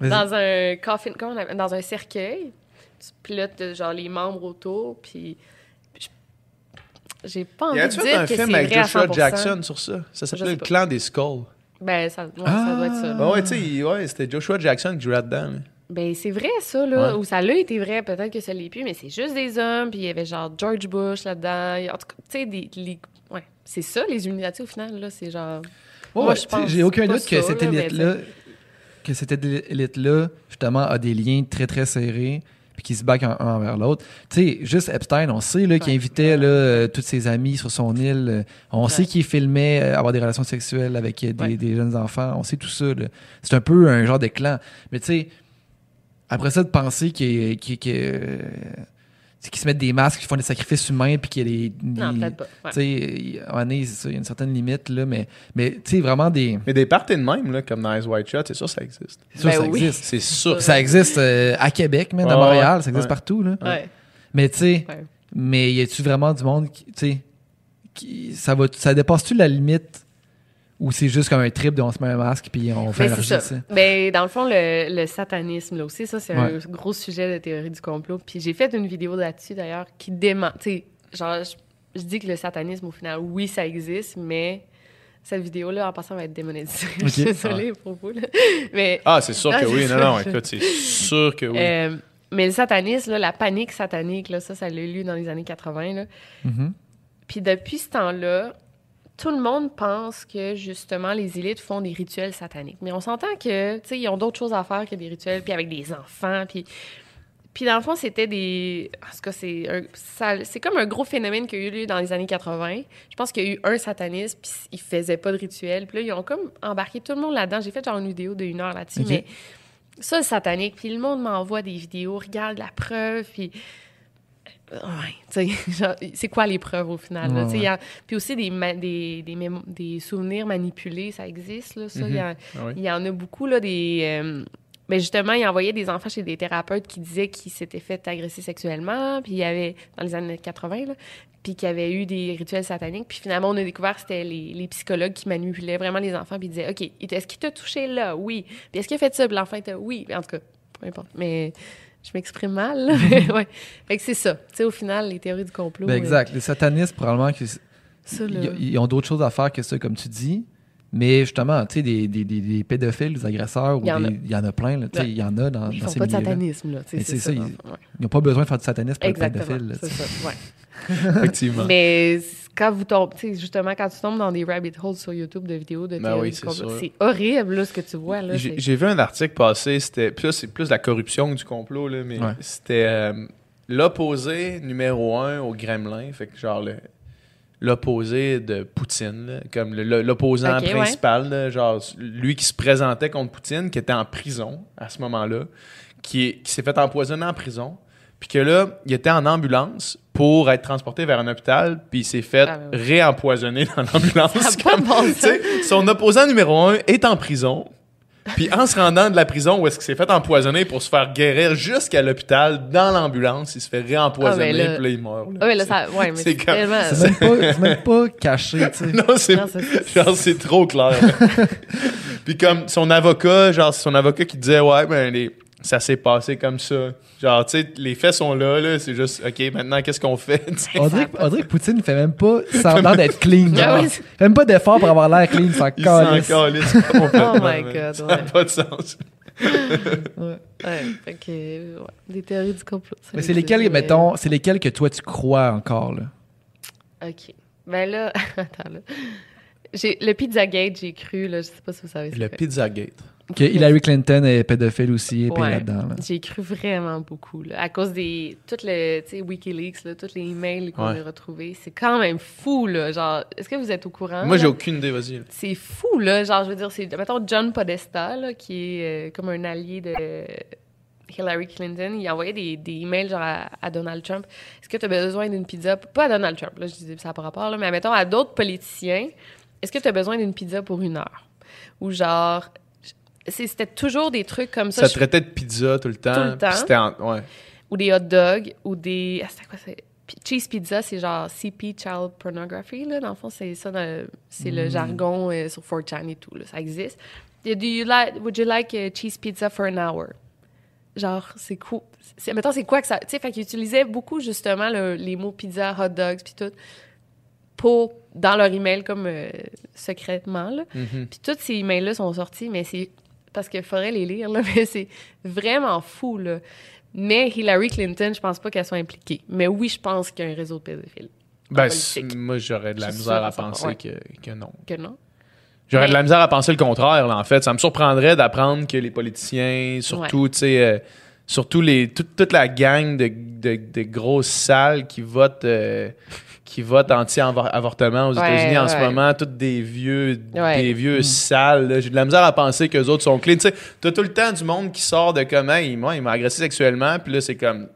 Speaker 3: [laughs]
Speaker 4: Dans un coffin, comment on appelle? Dans un cercueil. Tu pilotes, genre, les membres autour, puis... J'ai pas envie de dire
Speaker 2: un
Speaker 4: que
Speaker 2: film
Speaker 4: c'est
Speaker 2: avec Joshua
Speaker 4: 100%.
Speaker 2: Jackson sur ça? Ça s'appelait Le
Speaker 4: pas.
Speaker 2: Clan des Skulls.
Speaker 4: Ben, ça, ouais, ça doit être ça.
Speaker 2: Ben ouais, tu ouais, c'était Joshua Jackson qui jouait là-dedans. là.
Speaker 4: Ben, c'est vrai, ça, là.
Speaker 2: Ouais.
Speaker 4: Ou ça l'a été vrai, peut-être que ça l'est plus, mais c'est juste des hommes, puis il y avait genre George Bush là-dedans. En tout cas, tu sais, des. les- Ouais, c'est ça, les Illuminati, au final, là. C'est genre.
Speaker 3: Ouais,
Speaker 4: Moi,
Speaker 3: ouais,
Speaker 4: je pense
Speaker 3: J'ai aucun doute que cette élite-là, que cette élite-là, justement, a des liens très, très serrés puis qui se battent un, un envers l'autre. Tu sais, juste Epstein, on sait là, qu'il invitait là, euh, tous ses amis sur son île. euh, On sait qu'il filmait euh, avoir des relations sexuelles avec euh, des,
Speaker 4: Ouais.
Speaker 3: des jeunes enfants. On sait tout ça. là. C'est un peu un genre de clan. Mais tu sais, après ça, de penser qu'il qu'il- qu'il, sais, qu'ils se mettent des masques, qu'ils font des sacrifices humains, puis qu'il y a des...
Speaker 4: Non,
Speaker 3: des-
Speaker 4: peut-être pas. Ouais.
Speaker 3: tu sais, il- à c'est y a une certaine limite, là, mais, mais tu sais, vraiment des...
Speaker 2: Mais des parties de même, là, comme dans Eyes White Shut, c'est sûr que ça existe.
Speaker 3: C'est sûr,
Speaker 4: Ben
Speaker 3: ça
Speaker 4: oui.
Speaker 3: existe.
Speaker 2: C'est sûr.
Speaker 3: Ça existe euh, à Québec, même, à Montréal,
Speaker 2: ouais,
Speaker 3: ça existe
Speaker 2: ouais.
Speaker 3: partout, là.
Speaker 4: Ouais.
Speaker 3: Mais tu sais,
Speaker 4: Ouais.
Speaker 3: mais y a-tu vraiment du monde qui, tu sais, qui, ça va, ça dépasse-tu la limite ou c'est juste comme un trip de on se met un masque puis on fait
Speaker 4: Ben,
Speaker 3: un
Speaker 4: ça.
Speaker 3: enregistrement?
Speaker 4: Ben, dans le fond, le, le satanisme, là aussi, ça, c'est un gros sujet de théorie du complot. Puis j'ai fait une vidéo là-dessus, d'ailleurs, qui dément. Tu sais, genre, je, je dis que le satanisme, au final, oui, ça existe, mais cette vidéo-là, en passant, va être démonétisée. [laughs] je suis
Speaker 3: Ok.
Speaker 4: désolée à propos, là. Mais
Speaker 2: Ah, c'est sûr que
Speaker 4: Ah,
Speaker 2: oui. Non,
Speaker 4: ça.
Speaker 2: non, écoute, c'est sûr que oui.
Speaker 4: Euh, mais le satanisme, là, la panique satanique, là, ça, ça l'a lu dans les années 80. Là.
Speaker 3: Mhm.
Speaker 4: Puis depuis ce temps-là, tout le monde pense que justement les élites font des rituels sataniques. Mais on s'entend que, tu sais, ils ont d'autres choses à faire que des rituels, puis avec des enfants, puis. Puis dans le fond, c'était des. En tout cas, c'est un- c'est comme un gros phénomène qui a eu lieu dans les années 80. Je pense qu'il y a eu un sataniste, puis il faisait pas de rituel. Puis là, ils ont comme embarqué tout le monde là-dedans. J'ai fait genre une vidéo de une heure là-dessus, mais ça, le satanique. Puis le monde m'envoie des vidéos, regarde la preuve, puis. Ouais, [laughs] genre, c'est quoi les preuves au final? là?
Speaker 3: Ouais,
Speaker 4: a- puis aussi des, ma- des, des, mémo- des souvenirs manipulés, ça existe, là, ça. Il y a-
Speaker 2: Ah oui.
Speaker 4: il y en a beaucoup, là, des... euh, ben justement, il envoyait des enfants chez des thérapeutes qui disaient qu'ils s'étaient fait agresser sexuellement, puis il y avait, dans les années 80, là, puis qu'il y avait eu des rituels sataniques. Puis finalement, on a découvert que c'était les, les psychologues qui manipulaient vraiment les enfants, puis ils disaient, OK, est-ce qu'il t'a touché là? Oui. Puis est-ce qu'il a fait ça? Puis l'enfant était, oui. En tout cas, peu importe. Mais je m'exprime mal, [laughs] ouais. Fait que c'est ça. Tu sais, au final, les théories du complot.
Speaker 3: Ben
Speaker 4: euh,
Speaker 3: exact. Les satanistes, probablement, ils, ont d'autres choses à faire que ça, comme tu dis. Mais justement, tu sais, des, des, des, des pédophiles, des agresseurs, ou
Speaker 4: Il y en a.
Speaker 3: des- il y en a plein, là,
Speaker 4: Ouais.
Speaker 3: il y en a dans,
Speaker 4: Ils
Speaker 3: dans
Speaker 4: font
Speaker 3: ces
Speaker 4: pas de satanisme, là.
Speaker 3: c'est ça, ils-
Speaker 4: ouais.
Speaker 3: N'ont pas besoin de faire du satanisme pour être
Speaker 4: Exactement.
Speaker 3: pédophile. là,
Speaker 4: C'est ça, ouais. [laughs]
Speaker 2: Effectivement.
Speaker 4: Mais quand vous tombez, tu sais, justement, quand tu tombes dans des rabbit holes sur YouTube de vidéos de
Speaker 2: Ben oui,
Speaker 4: du
Speaker 2: c'est
Speaker 4: complot,
Speaker 2: sûr.
Speaker 4: c'est horrible, là, ce que tu vois, là.
Speaker 2: J'ai vu un article passer, c'était. Là, c'est plus la corruption que du complot, là, mais
Speaker 3: Ouais.
Speaker 2: c'était euh, l'opposé numéro un au Gremlin. Fait que, genre, le- l'opposé de Poutine, là, comme l'opposant
Speaker 4: ouais.
Speaker 2: principal, là, genre, lui qui se présentait contre Poutine, qui était en prison à ce moment-là, qui, qui s'est fait empoisonner en prison, puis que là, il était en ambulance pour être transporté vers un hôpital, puis il s'est fait
Speaker 4: Ah, ouais.
Speaker 2: réempoisonner dans l'ambulance. [laughs]
Speaker 4: Bon
Speaker 2: son opposant numéro un est en prison. Puis en se rendant de la prison où est-ce qu'il s'est fait empoisonner pour se faire guérir jusqu'à l'hôpital, dans l'ambulance, il se fait réempoisonner,
Speaker 4: Ah, ben là-
Speaker 2: puis là, il meurt. là.
Speaker 4: Ah ouais, là, ça, ouais, [laughs] mais
Speaker 2: c'est
Speaker 4: c'est
Speaker 2: comme-
Speaker 4: tellement...
Speaker 3: C'est même, pas- c'est même pas caché, tu sais. [laughs]
Speaker 2: Non, c'est
Speaker 4: Non, c'est-
Speaker 2: genre c'est trop clair. Puis comme son avocat, genre c'est son avocat qui disait ouais ben les- ça s'est passé comme ça. Genre tu sais les faits sont là là, c'est juste OK, maintenant qu'est-ce qu'on fait? [laughs]
Speaker 3: On dirait, on dirait que Poutine fait même pas semblant d'être clean. [laughs]
Speaker 4: Ah
Speaker 3: genre. Il fait même pas d'effort pour avoir l'air clean, ça
Speaker 2: Il s'en
Speaker 3: calisse.
Speaker 2: calisse [laughs] complètement,
Speaker 4: Oh my. God,
Speaker 2: Ça n'a
Speaker 4: ouais.
Speaker 2: pas de sens.
Speaker 3: Ouais.
Speaker 4: Ouais, fait que, ouais, des théories du complot.
Speaker 3: Mais c'est
Speaker 4: mais-
Speaker 3: mettons, c'est lesquels que toi tu crois encore, là?
Speaker 4: OK. Ben là, attends, là. J'ai, le Pizzagate, j'ai cru, là, je sais pas si vous savez c'est
Speaker 2: Le. Pizzagate.
Speaker 3: Que Hillary Clinton est pédophile aussi, et
Speaker 4: Ouais.
Speaker 3: là-dedans. Là.
Speaker 4: J'ai cru vraiment beaucoup, là, à cause des toutes les, tu sais, WikiLeaks, là, tous les emails qu'on
Speaker 2: Ouais.
Speaker 4: a retrouvés. C'est quand même fou, là. Genre, est-ce que vous êtes au courant?
Speaker 2: Moi j'ai aucune idée, vas-y.
Speaker 4: C'est fou, là. Genre, je veux dire, c'est, mettons, John Podesta, là, qui est euh, comme un allié de Hillary Clinton. Il envoyait des, des emails, genre, à, à Donald Trump. Est-ce que tu as besoin d'une pizza? Pas à Donald Trump, là, je disais ça n'a pas rapport, là, mais mettons, à d'autres politiciens. Est-ce que tu as besoin d'une pizza pour une heure? Ou genre, c'était toujours des trucs comme ça.
Speaker 2: Ça
Speaker 4: Je-
Speaker 2: traitait de pizza tout le temps.
Speaker 4: Tout le temps.
Speaker 2: puis C'était en- ouais.
Speaker 4: ou des hot dogs, ou des. Ah, c'est quoi c'est? Cheese pizza, c'est genre CP Child Pornography, là. Dans le fond, c'est ça, c'est le jargon euh, sur 4chan et tout, là. Ça existe. Du, you like, would you like a cheese pizza for an hour? Genre, c'est cool. C'est, mettons, c'est quoi que ça. Tu sais, fait qu'ils utilisaient beaucoup, justement, le- les mots pizza, hot dogs, puis tout, pour, dans leur email, comme euh, secrètement, là.
Speaker 2: Mhm.
Speaker 4: Puis tous ces emails-là sont sortis, mais c'est parce qu'il faudrait les lire, là, [laughs] mais c'est vraiment fou, là. Mais Hillary Clinton, je pense pas qu'elle soit impliquée. Mais oui, je pense qu'il y a un réseau de pédophiles.
Speaker 2: Ben, moi, j'aurais de la misère à penser
Speaker 4: ouais.
Speaker 2: que, que non.
Speaker 4: Que non?
Speaker 2: J'aurais de la misère à penser le contraire, là, en fait. Ça me surprendrait d'apprendre que les politiciens, surtout, tu sais, euh, surtout les, toute, toute la gang de, de, de grosses salles qui votent, euh, qui votent anti-avortement aux
Speaker 4: Ouais,
Speaker 2: États-Unis en ce moment, toutes des vieux,
Speaker 4: Ouais.
Speaker 2: des vieux salles. là. J'ai de la misère à penser que les autres sont clean. Tu sais, t'as tout le temps du monde qui sort de comment m'a il m'a agressé sexuellement, puis là, c'est comme.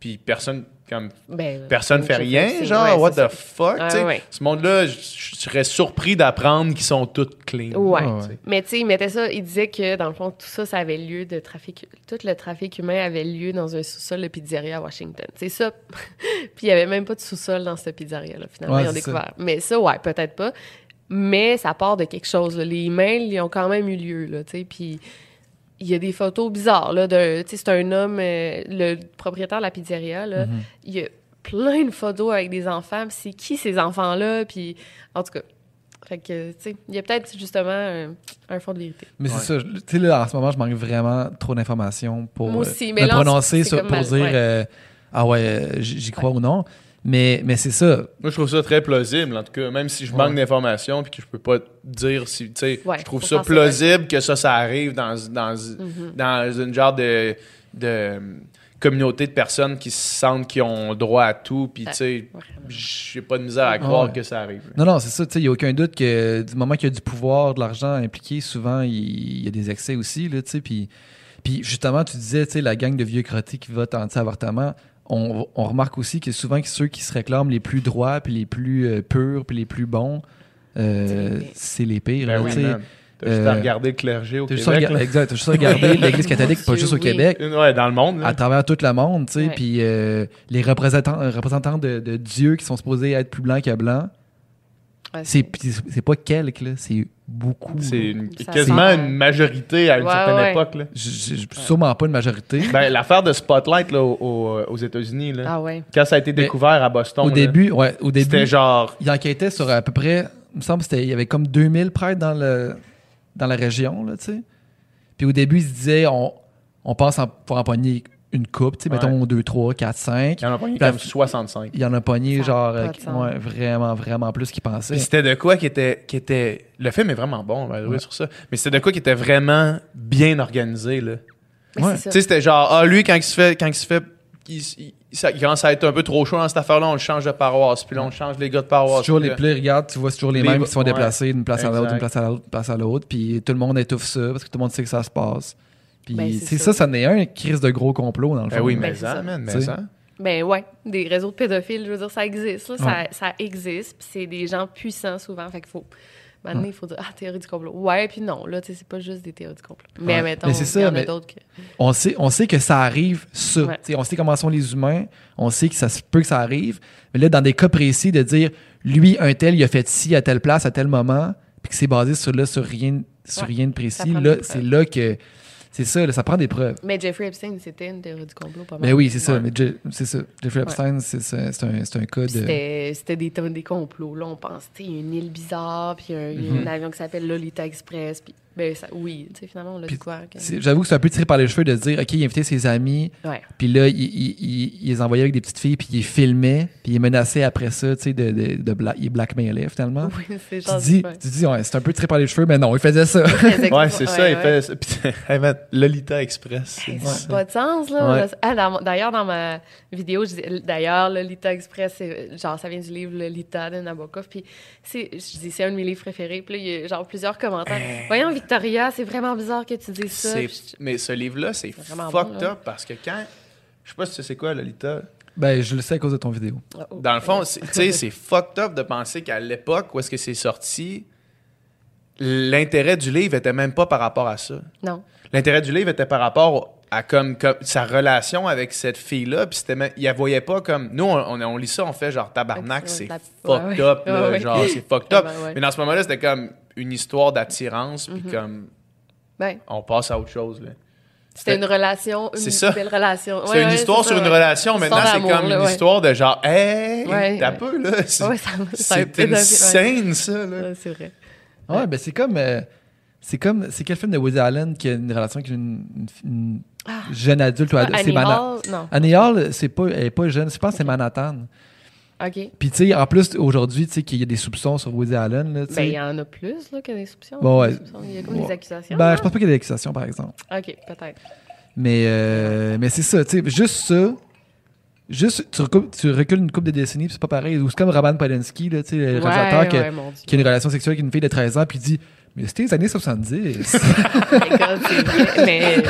Speaker 2: Puis personne, comme
Speaker 4: Ben,
Speaker 2: personne fait rien, genre,
Speaker 4: ouais,
Speaker 2: what the fuck,
Speaker 4: ouais.
Speaker 2: Ce monde-là, je je serais surpris d'apprendre qu'ils sont tous clean.
Speaker 4: Ouais.
Speaker 3: Ouais, ouais.
Speaker 4: Mais tu sais, il mettait ça, il disait que dans le fond, tout ça, ça avait lieu de trafic. Tout le trafic humain avait lieu dans un sous-sol de pizzeria à Washington. C'est ça. [laughs] Puis il n'y avait même pas de sous-sol dans cette pizzeria-là, finalement,
Speaker 3: Ouais,
Speaker 4: ils ont
Speaker 3: ça.
Speaker 4: découvert. Mais ça, ouais, peut-être pas. Mais ça part de quelque chose. là. Les emails, ils ont quand même eu lieu, là, tu sais. Puis il y a des photos bizarres, là. de- Tu sais, c'est un homme, euh, le propriétaire de la pizzeria, là.
Speaker 3: Mhm.
Speaker 4: Il y a plein de photos avec des enfants. C'est qui ces enfants-là? Puis en tout cas. Fait que, tu sais, il y a peut-être justement un, un fond de vérité.
Speaker 3: Mais
Speaker 2: Ouais.
Speaker 3: c'est ça. Tu sais, là, en ce moment, je manque vraiment trop d'informations pour
Speaker 4: Moi
Speaker 3: euh,
Speaker 4: mais
Speaker 3: me
Speaker 4: là,
Speaker 3: prononcer sur, pour
Speaker 4: mal-
Speaker 3: dire
Speaker 4: ouais.
Speaker 3: euh, Ah ouais, j'y crois ou non. Mais, mais c'est ça.
Speaker 2: Moi, je trouve ça très plausible, en tout cas. Même si je
Speaker 3: Ouais.
Speaker 2: manque d'informations puis que je peux pas dire si. Tu sais,
Speaker 4: Ouais,
Speaker 2: je trouve ça plausible que ça, ça arrive dans, dans,
Speaker 4: Mhm.
Speaker 2: dans une genre de, de communauté de personnes qui se sentent qu'ils ont droit à tout. Puis, tu sais, j'ai pas de misère à croire
Speaker 3: Ouais.
Speaker 2: que ça arrive.
Speaker 3: Non, non, c'est ça. Il n'y a aucun doute que du moment qu'il y a du pouvoir, de l'argent impliqué, souvent, il y, a des excès aussi. Là, tu sais, puis, puis justement, tu disais, tu sais, la gang de vieux crottés qui votent anti-avortement, on, on remarque aussi que souvent, que ceux qui se réclament les plus droits, puis les plus euh, purs, puis les plus bons, euh, c'est les pires.
Speaker 2: Ben
Speaker 3: là,
Speaker 2: oui,
Speaker 3: tu sais.
Speaker 2: man. T'as juste à
Speaker 3: euh,
Speaker 2: regarder le clergé au
Speaker 3: juste,
Speaker 2: Québec.
Speaker 3: à exact, t'as juste à regarder [laughs] l'Église catholique, pas juste au
Speaker 4: oui.
Speaker 3: Québec.
Speaker 2: Ouais, dans le monde. là.
Speaker 3: à travers tout le monde, tu sais.
Speaker 4: Ouais.
Speaker 3: Puis euh, les représentants, représentants de, de Dieu qui sont supposés être plus blancs que blancs,
Speaker 4: Ouais,
Speaker 3: c'est pas quelques, là, c'est beaucoup.
Speaker 2: C'est une- quasiment une majorité à une
Speaker 4: Ouais,
Speaker 2: certaine
Speaker 4: ouais.
Speaker 2: époque. Là.
Speaker 3: Sûrement pas une majorité. [laughs]
Speaker 2: Ben, L'affaire de Spotlight là, au- aux États-Unis, là,
Speaker 4: Ah ouais.
Speaker 2: quand ça a été
Speaker 3: Mais
Speaker 2: découvert à Boston,
Speaker 3: au
Speaker 2: là,
Speaker 3: début, ouais, au
Speaker 2: c'était
Speaker 3: début,
Speaker 2: genre.
Speaker 3: il enquêtait sur à peu près, il me semble il y avait comme 2000 prêtres dans, le, dans la région, là, tu sais. Puis au début, il se disait, on, on pense en, pour empoigner une coupe, tu sais,
Speaker 2: Ouais.
Speaker 3: mettons 2, 3, 4, 5.
Speaker 2: Il y en a pas
Speaker 3: Puis
Speaker 2: comme
Speaker 3: la-
Speaker 2: 65.
Speaker 3: Il y en a pogné, genre, euh, ouais, vraiment, vraiment plus qu'il pensait.
Speaker 2: Puis c'était de quoi qui était, qui était. Le film est vraiment bon, way,
Speaker 3: Ouais.
Speaker 2: sur ça. Mais c'était de quoi qui était vraiment bien organisé, là.
Speaker 4: C'est
Speaker 2: Tu sais, c'était genre, ah, lui, quand il se fait. Quand il se fait. Il, il- ça il commence à être un peu trop chaud dans cette affaire-là, on le change de paroisse. Puis là, on change les gars de
Speaker 3: C'est
Speaker 2: paroisse.
Speaker 3: toujours
Speaker 2: puis
Speaker 3: les regarde, tu vois, c'est toujours les,
Speaker 2: Les-
Speaker 3: mêmes qui se font
Speaker 2: ouais.
Speaker 3: déplacer d'une place à l'autre, d'une place à l'autre, d'une place à l'autre, puis tout le monde étouffe ça parce que tout le monde sait que ça se passe. Puis
Speaker 4: Ben, c'est ça.
Speaker 3: ça, n'est un crise de gros complot dans le fond.
Speaker 2: Ben oui,
Speaker 4: Ben,
Speaker 2: mais
Speaker 4: c'est
Speaker 2: ça, man, mais ça.
Speaker 4: Ben ouais, des réseaux de pédophiles, je veux dire, ça existe. là, ça,
Speaker 3: Ouais.
Speaker 4: ça existe. Puis c'est des gens puissants souvent. Fait qu'il faut. Maintenant, il faut dire, ah, théorie du complot. Ouais, puis non, là, tu sais, c'est pas juste des théories du complot. Mais
Speaker 3: Ouais.
Speaker 4: mettons,
Speaker 3: Mais c'est ça,
Speaker 4: il y en
Speaker 3: mais-
Speaker 4: a d'autres que.
Speaker 3: On sait, on sait que ça arrive, ça.
Speaker 4: Ouais.
Speaker 3: Tu sais, On sait comment sont les humains, on sait que ça se peut que ça arrive. Mais là, dans des cas précis, de dire, lui, un tel, il a fait ci à telle place, à tel moment, puis que c'est basé sur, là, sur, rien, sur
Speaker 4: Ouais.
Speaker 3: rien de précis, là, c'est là que. C'est ça, là, ça prend des preuves.
Speaker 4: Mais Jeffrey Epstein, c'était une théorie du complot, pas mal.
Speaker 3: Mais oui, c'est ça.
Speaker 2: Ouais.
Speaker 3: Mais Je- c'est ça. Jeffrey Epstein, c'est ça, c'est un, c'est un cas de.
Speaker 4: C'était c'était des, des complots. Là, on pense, tu une île bizarre, puis un,
Speaker 3: Mhm.
Speaker 4: un avion qui s'appelle Lolita Express. Puis, ben, ça, oui, tu sais, finalement, on l'a quoi? que-
Speaker 3: J'avoue que c'est un peu tiré par les cheveux de se dire, OK, il invitait ses amis, puis là, il, il, il- il les envoyait avec des petites filles, puis il les filmait, puis il menaçait après ça, tu sais, de, de, de bla- il blackmailait finalement.
Speaker 4: Oui, c'est
Speaker 3: Tu dis, tu dis ouais, c'est un peu tiré par les cheveux, mais non, il faisait ça.
Speaker 2: Ouais, c'est ça, il
Speaker 4: ouais.
Speaker 2: fait ça. Puis, hey, man, Lolita Express.
Speaker 4: Hey,
Speaker 2: ça.
Speaker 4: N'a pas de sens, là.
Speaker 2: Ouais.
Speaker 4: Ah, D'ailleurs, dans ma vidéo, je dis, d'ailleurs, Lolita Express, c'est- genre, ça vient du livre Lolita de Nabokov. Puis, c'est, je dis, c'est un de mes livres préférés. Puis là, il y a genre plusieurs commentaires. Voyons, Victoria, c'est vraiment bizarre que tu dises ça. Puis
Speaker 2: Mais ce livre-là, c'est
Speaker 4: vraiment
Speaker 2: fucked
Speaker 4: bon, là.
Speaker 2: up parce que quand. Je sais pas si tu sais c'est quoi, Lolita.
Speaker 3: ben, je le sais à cause de ton vidéo.
Speaker 4: Ah, oh.
Speaker 2: Dans le fond, c'est- tu sais, c'est fucked up de penser qu'à l'époque où est-ce que c'est sorti, l'intérêt du livre était même pas par rapport à ça.
Speaker 4: Non.
Speaker 2: L'intérêt du livre était par rapport à comme, comme sa relation avec cette fille-là, puis c'était même- il la voyait pas comme nous on, on, on lit ça, on fait genre tabarnak,
Speaker 4: Ouais,
Speaker 2: c'est fucked
Speaker 4: ouais,
Speaker 2: up,
Speaker 4: ouais.
Speaker 2: là,
Speaker 4: Ouais, ouais.
Speaker 2: genre c'est fucked [laughs] up.
Speaker 4: Ouais, ouais.
Speaker 2: Mais dans ce moment-là, c'était comme une histoire d'attirance, puis
Speaker 4: Mhm.
Speaker 2: comme
Speaker 4: Ben,
Speaker 2: on passe à autre chose là.
Speaker 4: c'était une relation, une
Speaker 2: C'est ça.
Speaker 4: belle relation.
Speaker 2: C'est
Speaker 4: Ouais,
Speaker 2: une
Speaker 4: ouais,
Speaker 2: histoire sur
Speaker 4: ça,
Speaker 2: une
Speaker 4: ouais.
Speaker 2: relation. Maintenant, c'est comme
Speaker 4: là,
Speaker 2: une
Speaker 4: ouais.
Speaker 2: histoire de genre, hey,
Speaker 4: Ouais,
Speaker 2: t'as
Speaker 4: ouais.
Speaker 2: peu, là. C'est une scène, ça, là.
Speaker 4: Ouais, c'est vrai.
Speaker 3: Ouais, ben c'est comme. euh, c'est comme. C'est quel film de Woody Allen qui a une relation avec une, une- une
Speaker 4: Ah.
Speaker 3: jeune adulte C'est
Speaker 4: Annie
Speaker 3: Mana-
Speaker 4: Hall, non.
Speaker 3: Annie Hall, c'est pas, elle est pas jeune. Je pense que c'est Manhattan.
Speaker 4: OK.
Speaker 3: Puis, tu sais, en plus, aujourd'hui, tu sais, qu'il y a des soupçons sur Woody Allen. Là,
Speaker 4: Ben, il y en a plus là, que des soupçons.
Speaker 3: Bon, ouais.
Speaker 4: Des soupçons. Il y a comme des accusations.
Speaker 3: ben,
Speaker 4: là.
Speaker 3: je pense pas qu'il y ait des accusations, par exemple.
Speaker 4: OK, peut-être.
Speaker 3: Mais, euh, mais c'est ça, tu sais, juste ça. Juste, tu recules, tu recules une couple de décennies, puis c'est pas pareil. Ou c'est comme Roman Polanski, là, tu sais, le réalisateur
Speaker 4: ouais,
Speaker 3: qui, a-
Speaker 4: ouais,
Speaker 3: qui a une relation sexuelle avec une fille de 13 ans, puis il dit Mais c'était les années 70.
Speaker 4: Écoute, [laughs] c'est mais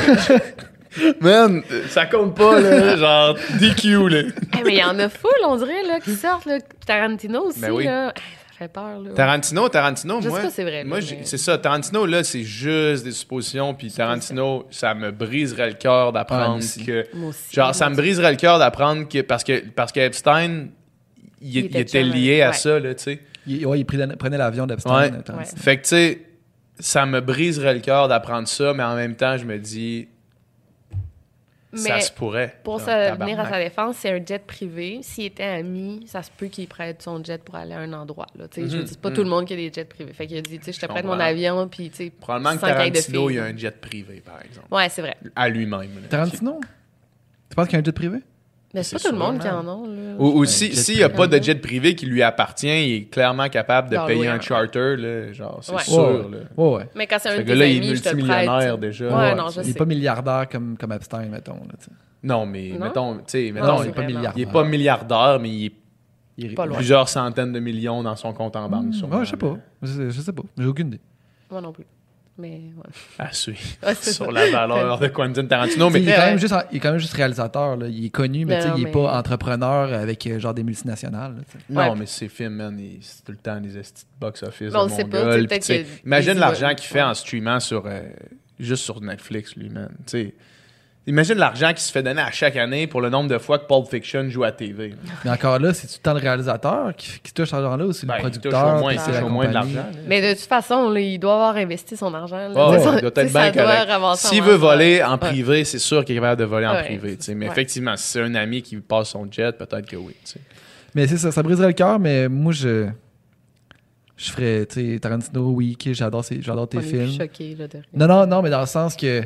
Speaker 2: Man, ça compte pas, là. [laughs] genre, DQ, là.
Speaker 4: Eh, mais il y en a full, on dirait, là, qui sortent. Là. Tarantino aussi,
Speaker 2: Ben oui.
Speaker 4: là. Eh, Ça fait peur, là.
Speaker 2: Tarantino, Tarantino,
Speaker 4: Je sais
Speaker 2: moi.
Speaker 4: c'est vrai,
Speaker 2: moi,
Speaker 4: mais-
Speaker 2: c'est ça. Tarantino, là, c'est juste des suppositions. Puis Tarantino, ça me briserait le cœur
Speaker 3: Ah,
Speaker 2: d'apprendre
Speaker 3: aussi.
Speaker 2: que.
Speaker 4: Moi aussi.
Speaker 2: Genre, ça me briserait le cœur d'apprendre que. Parce que, parce que Epstein, il,
Speaker 4: était
Speaker 2: lié à
Speaker 4: ouais.
Speaker 2: ça, là, tu sais.
Speaker 3: il, ouais, il prenait, l'avion d'Epstein.
Speaker 2: Ouais. Fait que, tu sais, ça me briserait le cœur d'apprendre ça, mais en même temps, je me dis, ça
Speaker 4: Mais
Speaker 2: se pourrait.
Speaker 4: pour venir à sa défense, c'est un jet privé. S'il était ami, ça se peut qu'il prête son jet pour aller à un endroit. Là. Je
Speaker 2: Mhm,
Speaker 4: veux dire, c'est pas
Speaker 2: mhm.
Speaker 4: tout le monde qui a des jets privés. Fait qu'il a dit, tu sais, je te prête mon avion, puis tu sais.
Speaker 2: Probablement que Tarantino, il
Speaker 4: filles,
Speaker 2: a un jet privé, par exemple.
Speaker 4: Ouais, c'est vrai.
Speaker 2: À lui-même.
Speaker 3: Tarantino? Tu penses qu'il y a un jet privé?
Speaker 4: Mais c'est pas tout le monde qui
Speaker 2: man.
Speaker 4: en a. Là.
Speaker 2: Ou, ou
Speaker 3: Ouais,
Speaker 2: si-
Speaker 3: jet
Speaker 2: s'il n'y a pas de jet privé qui lui appartient, il est clairement capable de payer un
Speaker 4: un.
Speaker 2: charter, là, genre, c'est
Speaker 4: Ouais.
Speaker 2: sûr.
Speaker 3: Ouais,
Speaker 2: là.
Speaker 3: Ouais, ouais.
Speaker 4: Mais quand c'est un
Speaker 2: Ce
Speaker 4: de tes
Speaker 2: gars-là, il est multimillionnaire déjà.
Speaker 4: Ouais,
Speaker 3: Ouais,
Speaker 4: non, je
Speaker 3: il est
Speaker 4: sais.
Speaker 3: pas milliardaire comme, comme Epstein, mettons. Là.
Speaker 2: Non, mais
Speaker 4: Non?
Speaker 2: mettons, tu sais, mettons,
Speaker 3: non, il est pas milliardaire.
Speaker 2: il est pas milliardaire, mais il est
Speaker 3: Il est-
Speaker 4: Pas loin.
Speaker 2: plusieurs centaines de millions dans son compte en banque. Sûrement,
Speaker 3: ouais, je sais pas.
Speaker 2: là.
Speaker 3: Je sais, je sais pas. J'ai aucune idée.
Speaker 4: Moi non plus. Mais ouais.
Speaker 2: À suivre. [laughs]
Speaker 4: Ouais,
Speaker 2: sur
Speaker 4: ça.
Speaker 2: la valeur de Quentin Tarantino. Mais
Speaker 3: il, est quand même juste, il est quand même juste réalisateur. Là. Il est connu, mais,
Speaker 4: Non,
Speaker 3: tu sais, il est
Speaker 4: mais-
Speaker 3: pas entrepreneur avec euh, genre des multinationales. là,
Speaker 2: non,
Speaker 4: Ouais.
Speaker 2: mais ses films, man, il- c'est tout le temps des box-office
Speaker 4: on sait pas,
Speaker 2: Imagine l'argent qu'il fait en streamant sur, euh, juste sur Netflix, lui, man. Tu sais, Imagine l'argent qui se fait donner à chaque année pour le nombre de fois que Pulp Fiction joue à TV. là.
Speaker 3: Mais encore là, c'est tout le temps le réalisateur qui, qui touche cet argent-là ou c'est
Speaker 2: Ben,
Speaker 3: le
Speaker 2: il touche
Speaker 3: producteur?
Speaker 2: au moins,
Speaker 3: puis
Speaker 2: il
Speaker 3: c'est
Speaker 2: touche au moins de
Speaker 3: compagnie?
Speaker 2: l'argent. là.
Speaker 4: Mais de toute façon, là, il doit avoir investi son argent. là. Ça-
Speaker 2: il doit être bien correct. S'il veut voler en privé, c'est sûr qu'il est capable de voler en privé. Mais
Speaker 4: ouais.
Speaker 2: effectivement, si c'est un ami qui passe son jet, peut-être que oui.
Speaker 3: Mais c'est ça, ça briserait le cœur, mais moi, je. Je ferais, tu sais, Tarantino, oui, ok, j'adore, j'adore tes
Speaker 4: On est plus
Speaker 3: films.
Speaker 4: choqués, là, de rien.
Speaker 3: Non, non, non, mais dans le sens que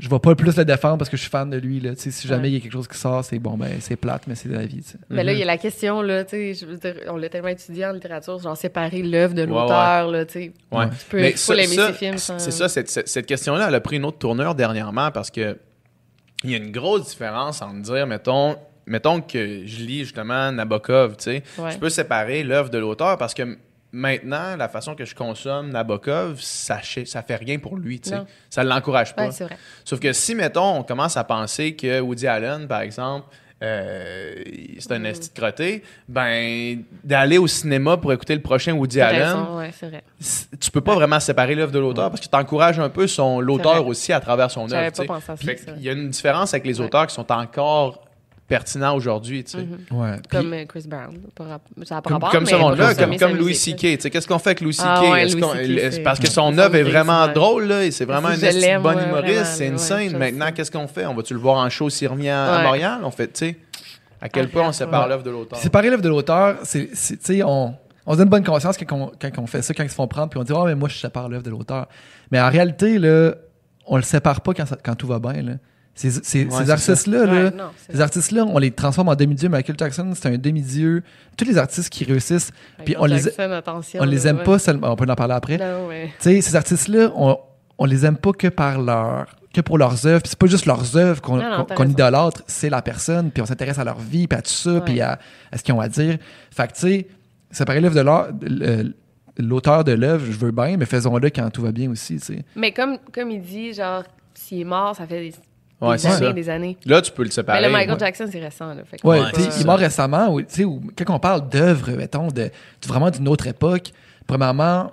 Speaker 3: je vais pas plus le défendre parce que je suis fan de lui. Là. Tu sais, Si jamais
Speaker 4: Ouais.
Speaker 3: il y a quelque chose qui sort, c'est bon, ben c'est plate, mais c'est de la vie.
Speaker 4: Mais là,
Speaker 2: Mhm.
Speaker 4: il y a la question, là, tu sais, je veux dire, on l'a tellement étudié en littérature, genre séparer l'œuvre de
Speaker 2: Ouais,
Speaker 4: l'auteur, là, tu sais.
Speaker 2: Ouais.
Speaker 4: Tu peux,
Speaker 2: Mais
Speaker 4: faut
Speaker 2: ça-
Speaker 4: l'aimer
Speaker 2: ça,
Speaker 4: ses films. sans-
Speaker 2: C'est ça, cette, cette- question-là, elle a pris une autre tournure dernièrement parce que il y a une grosse différence entre dire, mettons, mettons que je lis justement Nabokov, tu sais,
Speaker 4: Ouais.
Speaker 2: je peux séparer l'œuvre de l'auteur parce que maintenant, la façon que je consomme Nabokov, ça, fait rien pour lui. Ça l'encourage pas.
Speaker 4: Ouais, c'est vrai.
Speaker 2: Sauf que si, mettons, on commence à penser que Woody Allen, par exemple, euh, c'est un
Speaker 4: Mm.
Speaker 2: esti de crotté, ben, d'aller au cinéma pour écouter le prochain Woody Allen,
Speaker 4: raison, ouais, vrai.
Speaker 2: tu peux pas vraiment séparer l'œuvre de l'auteur parce que tu encourages un peu son l'auteur aussi à travers son œuvre. Il y a une différence avec les auteurs qui sont encore pertinents aujourd'hui. tu sais.
Speaker 4: Mhm.
Speaker 3: Ouais. Puis-
Speaker 4: Comme euh, Chris Brown. Ça a pas
Speaker 2: Comme,
Speaker 4: rapport,
Speaker 2: comme
Speaker 4: mais
Speaker 2: ce monde-là,
Speaker 4: consommer
Speaker 2: comme,
Speaker 4: sa
Speaker 2: comme Louis C.K. Tu sais, Qu'est-ce qu'on fait avec Louis C.K.?
Speaker 4: Ah ouais,
Speaker 2: Est-ce
Speaker 4: Louis
Speaker 2: qu'on-
Speaker 4: C.K.,
Speaker 2: est-ce-
Speaker 4: c'est-
Speaker 2: parce que son œuvre est vraiment drôle, là, et c'est vraiment un bon humoriste, c'est une scène. Maintenant, qu'est-ce qu'on fait? On va-tu le voir en show s'il revient à. Montréal? On fait, tu sais, à quel
Speaker 4: Ah,
Speaker 2: point on sépare l'œuvre de l'auteur?
Speaker 3: Séparer l'œuvre de l'auteur, c'est, tu sais, on, on se donne bonne conscience quand on, quand on fait ça, quand ils se font prendre, puis on dit, oh, mais moi, je sépare l'œuvre de l'auteur. Mais en réalité, là, on le sépare pas quand, ça- quand tout va bien, là. Ces, ces-
Speaker 2: Ouais,
Speaker 3: ces
Speaker 2: c'est
Speaker 3: artistes-là, là,
Speaker 4: Ouais,
Speaker 3: artistes-là, on les transforme en demi-dieux. Michael Jackson, c'est un demi-dieu. Tous les artistes qui réussissent, puis on les, on les aime
Speaker 4: ouais.
Speaker 3: pas seulement. On peut en parler après.
Speaker 4: Non,
Speaker 3: ces artistes-là, on, on les aime pas que par leur que pour leurs œuvres. Puis c'est pas juste leurs œuvres qu'on idolâtre, c'est la personne, puis on s'intéresse à leur vie, puis à tout ça, puis à, à ce qu'ils ont à dire. Fait que tu sais, séparer l'œuvre de l'art- l'auteur de l'œuvre, je veux bien, mais faisons-le quand tout va bien aussi, tu sais.
Speaker 4: Mais comme, comme il dit, genre, s'il est mort, ça fait des,
Speaker 2: Ouais,
Speaker 4: des années
Speaker 2: ça.
Speaker 4: des années.
Speaker 2: Là, tu peux le séparer.
Speaker 4: Mais le Michael
Speaker 2: ouais.
Speaker 4: Jackson, c'est récent. Là, fait que
Speaker 3: Ouais, il est mort récemment, ou, tu sais, ou quand on parle d'œuvre, mettons, de, de- vraiment d'une autre époque, premièrement,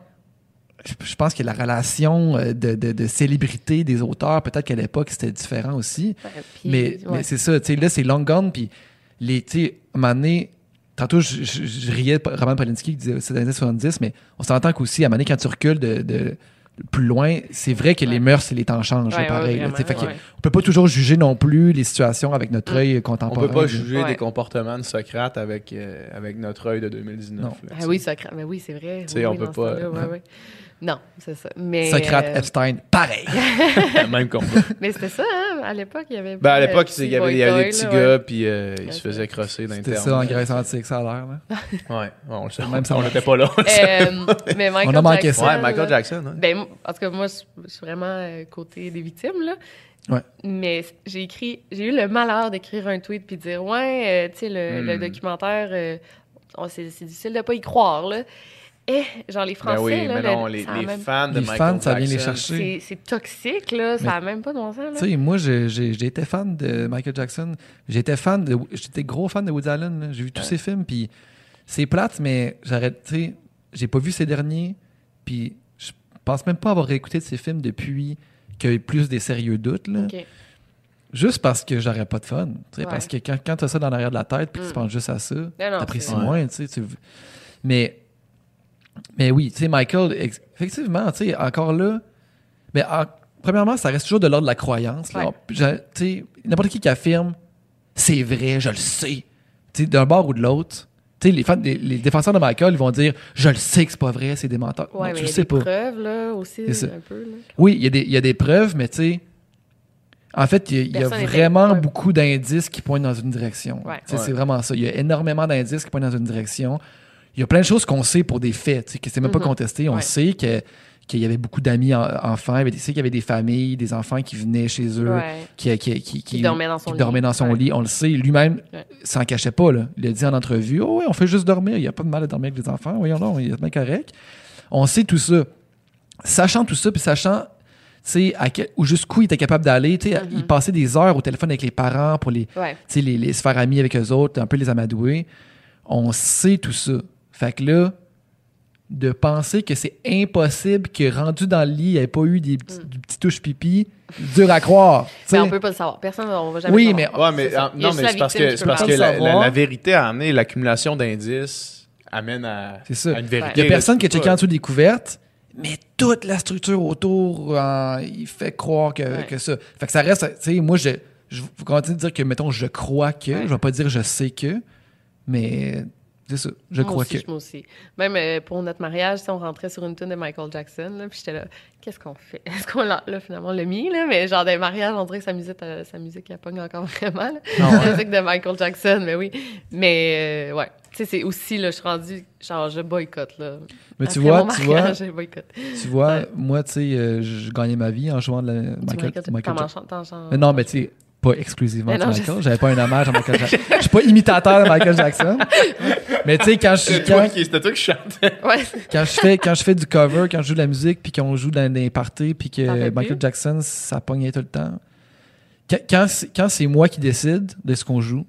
Speaker 3: je, je pense que la relation euh, de, de, de célébrité des auteurs, peut-être qu'à l'époque, c'était différent aussi.
Speaker 4: Ouais, puis,
Speaker 3: Mais,
Speaker 4: ouais.
Speaker 3: mais c'est ça, tu sais, là, c'est long gone, puis les, tu sais, à un moment donné, tantôt, je, je- je riais de Roman Polanski qui disait c'est les années 70, mais on s'entend qu'aussi, à un moment donné, quand tu recules de, de- plus loin, c'est vrai que les mœurs et les temps changent, là,
Speaker 4: Ouais, ouais,
Speaker 3: pareil. là, fait. On peut pas toujours juger non plus les situations avec notre
Speaker 4: Mm.
Speaker 3: œil
Speaker 2: On
Speaker 3: contemporain.
Speaker 2: peut pas
Speaker 3: là.
Speaker 2: juger
Speaker 4: Ouais.
Speaker 2: des comportements de Socrate avec, euh, avec notre œil de 2019.
Speaker 3: Non.
Speaker 2: là, tu
Speaker 4: Ah oui, Socrate. Mais oui, c'est vrai. Oui,
Speaker 2: on
Speaker 4: oui,
Speaker 2: peut pas-
Speaker 4: temps-là, ouais, [laughs] ouais. Non, c'est ça. Mais,
Speaker 3: Socrate,
Speaker 4: euh,
Speaker 3: Epstein, pareil. [laughs] [laughs]
Speaker 2: Même combat.
Speaker 4: mais c'était ça, hein? À l'époque, il y avait.
Speaker 2: Ben, à
Speaker 4: euh,
Speaker 2: l'époque,
Speaker 4: petit
Speaker 2: il y avait, il y avait
Speaker 4: boy
Speaker 2: des petits
Speaker 4: toy,
Speaker 2: gars,
Speaker 4: là, ouais.
Speaker 2: puis euh, ils
Speaker 4: Ouais,
Speaker 2: se
Speaker 4: c'est
Speaker 2: faisaient crosser dans
Speaker 3: C'était ça en Grèce antique, ça a l'air. là. [laughs]
Speaker 2: Ouais, on le sait.
Speaker 3: Même ça,
Speaker 2: on
Speaker 3: on-
Speaker 2: n'était pas là.
Speaker 4: Euh, mais Michael
Speaker 3: a manqué
Speaker 4: Jackson,
Speaker 3: ça.
Speaker 2: ouais, Michael
Speaker 4: là,
Speaker 2: Jackson. hein.
Speaker 4: Ben, moi, en tout cas, moi, je suis vraiment euh, côté des victimes, là.
Speaker 3: Ouais.
Speaker 4: Mais j'ai écrit, j'ai eu le malheur d'écrire un tweet puis de dire, ouais, euh, tu sais, le, le
Speaker 2: Hmm.
Speaker 4: documentaire, euh, c'est c'est difficile de pas y croire, là. Et, genre, les Français,
Speaker 2: Ben oui,
Speaker 4: là,
Speaker 2: mais
Speaker 4: le-
Speaker 2: non, les,
Speaker 4: même-
Speaker 2: fans de
Speaker 3: Les
Speaker 2: Michael
Speaker 3: fans, ça vient les
Speaker 2: Jackson,
Speaker 3: chercher.
Speaker 4: c'est toxique, là. Ça a même pas de bon sens, là.
Speaker 3: Tu sais, moi, j'ai été fan de Michael Jackson. J'étais fan de, j'étais gros fan de Woody Allen. J'ai vu tous ses films, puis c'est plate, mais j'arrête. Tu sais, j'ai pas vu ces derniers, puis je pense même pas avoir réécouté de ses films depuis qu'il y a eu plus des sérieux doutes. Là. Juste parce que j'aurais pas de fun. tu sais,
Speaker 4: Ouais.
Speaker 3: Parce que quand, quand tu as ça dans l'arrière de la tête, puis que tu
Speaker 4: Mm.
Speaker 3: penses juste à ça, t'apprécies
Speaker 2: Ouais.
Speaker 3: moins. tu sais, tu- Mais, mais oui, tu sais, Michael, effectivement, tu sais, encore là, mais en- premièrement, ça reste toujours de l'ordre de la croyance.
Speaker 4: Ouais.
Speaker 3: Tu sais, N'importe qui qui affirme, c'est vrai, je le sais, tu sais, d'un bord ou de l'autre. tu sais, Les, fans- les, les défenseurs de Michael, ils vont dire Je le sais que c'est pas vrai, c'est des menteurs.
Speaker 4: Ouais,
Speaker 3: Non,
Speaker 4: mais
Speaker 3: tu
Speaker 4: il
Speaker 3: le
Speaker 4: y a
Speaker 3: sais
Speaker 4: des
Speaker 3: pas.
Speaker 4: preuves, là, aussi,
Speaker 3: C'est ça.
Speaker 4: un peu, là.
Speaker 3: Oui, il y, a des- il y a des preuves, mais tu sais, en fait, il y a, il y a
Speaker 4: Personne n'était-
Speaker 3: vraiment beaucoup d'indices qui pointent dans une direction.
Speaker 4: Ouais.
Speaker 3: Tu sais, C'est vraiment ça. Il y a énormément d'indices qui pointent dans une direction. Il y a plein de choses qu'on sait pour des faits, que c'est même pas
Speaker 4: Mhm.
Speaker 3: contesté. On
Speaker 4: Ouais.
Speaker 3: sait que qu'il y avait beaucoup d'amis en- enfants, il sait qu'il y avait des familles, des enfants qui venaient chez eux,
Speaker 4: Ouais.
Speaker 3: qui, qui, qui,
Speaker 4: Qui dormait dans son
Speaker 3: qui
Speaker 4: lit.
Speaker 3: dormaient dans son
Speaker 4: Ouais.
Speaker 3: lit. On le sait. Lui-même s'en cachait pas. Là. Il a dit en entrevue Oh, oui, on fait juste dormir. Il n'y a pas de mal à dormir avec les enfants. Voyons, non, il est bien correct. On sait tout ça. Sachant tout ça, puis sachant où jusqu'où il était capable d'aller,
Speaker 4: Mhm.
Speaker 3: il passait des heures au téléphone avec les parents pour les,
Speaker 4: Ouais.
Speaker 3: les, les se faire amis avec eux autres, un peu les amadouer. On sait tout ça. Fait que là, de penser que c'est impossible que rendu dans le lit, il n'y ait pas eu des petits, du petit touche pipi, dur à croire.
Speaker 4: Mais on peut pas le savoir. Personne, on va jamais
Speaker 3: Oui,
Speaker 4: le
Speaker 3: mais-
Speaker 4: savoir.
Speaker 2: Ouais, mais, non, mais c'est parce que, c'est parce que la,
Speaker 3: savoir.
Speaker 2: la- la vérité a amené l'accumulation d'indices amène à,
Speaker 3: C'est ça.
Speaker 2: à une vérité.
Speaker 3: Il n'y a personne qui a checké en dessous des couvertes, mais toute la structure autour, euh, il fait croire que,
Speaker 4: Ouais.
Speaker 3: que ça. Fait que ça reste, tu sais, moi, je, je continue de dire que, mettons, je crois que,
Speaker 4: Ouais.
Speaker 3: je vais pas dire je sais que, mais C'est ça. Je
Speaker 4: moi
Speaker 3: crois
Speaker 4: aussi,
Speaker 3: que.
Speaker 4: Moi aussi. Même euh, pour notre mariage, sais, on rentrait sur une tune de Michael Jackson, là, puis j'étais là, qu'est-ce qu'on fait? [laughs] Est-ce qu'on l'a, là, finalement, l'a mis, là? Mais genre, des mariages, on dirait que sa musique, euh, sa musique, elle pogne encore [laughs] vraiment, là.
Speaker 3: Ah
Speaker 4: La musique de Michael Jackson, mais oui. Mais, euh, ouais. Tu sais, c'est aussi, là, je suis rendue, genre, je boycotte, là.
Speaker 3: Mais tu vois, tu vois,
Speaker 4: mariage, [laughs] je boycotte.
Speaker 3: tu vois,
Speaker 4: Ouais.
Speaker 3: moi, tu sais, euh, je gagnais ma vie en jouant de la Michael,
Speaker 4: Michael,
Speaker 3: Michael Jackson. non, mais tu sais, pas exclusivement de
Speaker 4: non, je
Speaker 3: Michael. J'avais pas un hommage à Michael Jackson. [laughs] Je suis pas imitateur de Michael Jackson. mais tu sais, quand je
Speaker 2: C'était
Speaker 3: quand,
Speaker 2: toi qui- c'était toi qui chantais.
Speaker 4: Ouais.
Speaker 3: quand je fais quand je fais du cover, quand je joue de la musique, puis qu'on joue dans des parties, puis que Michael
Speaker 4: plus?
Speaker 3: Jackson, ça pognait tout le temps. Quand, quand c'est- moi qui décide de ce qu'on joue,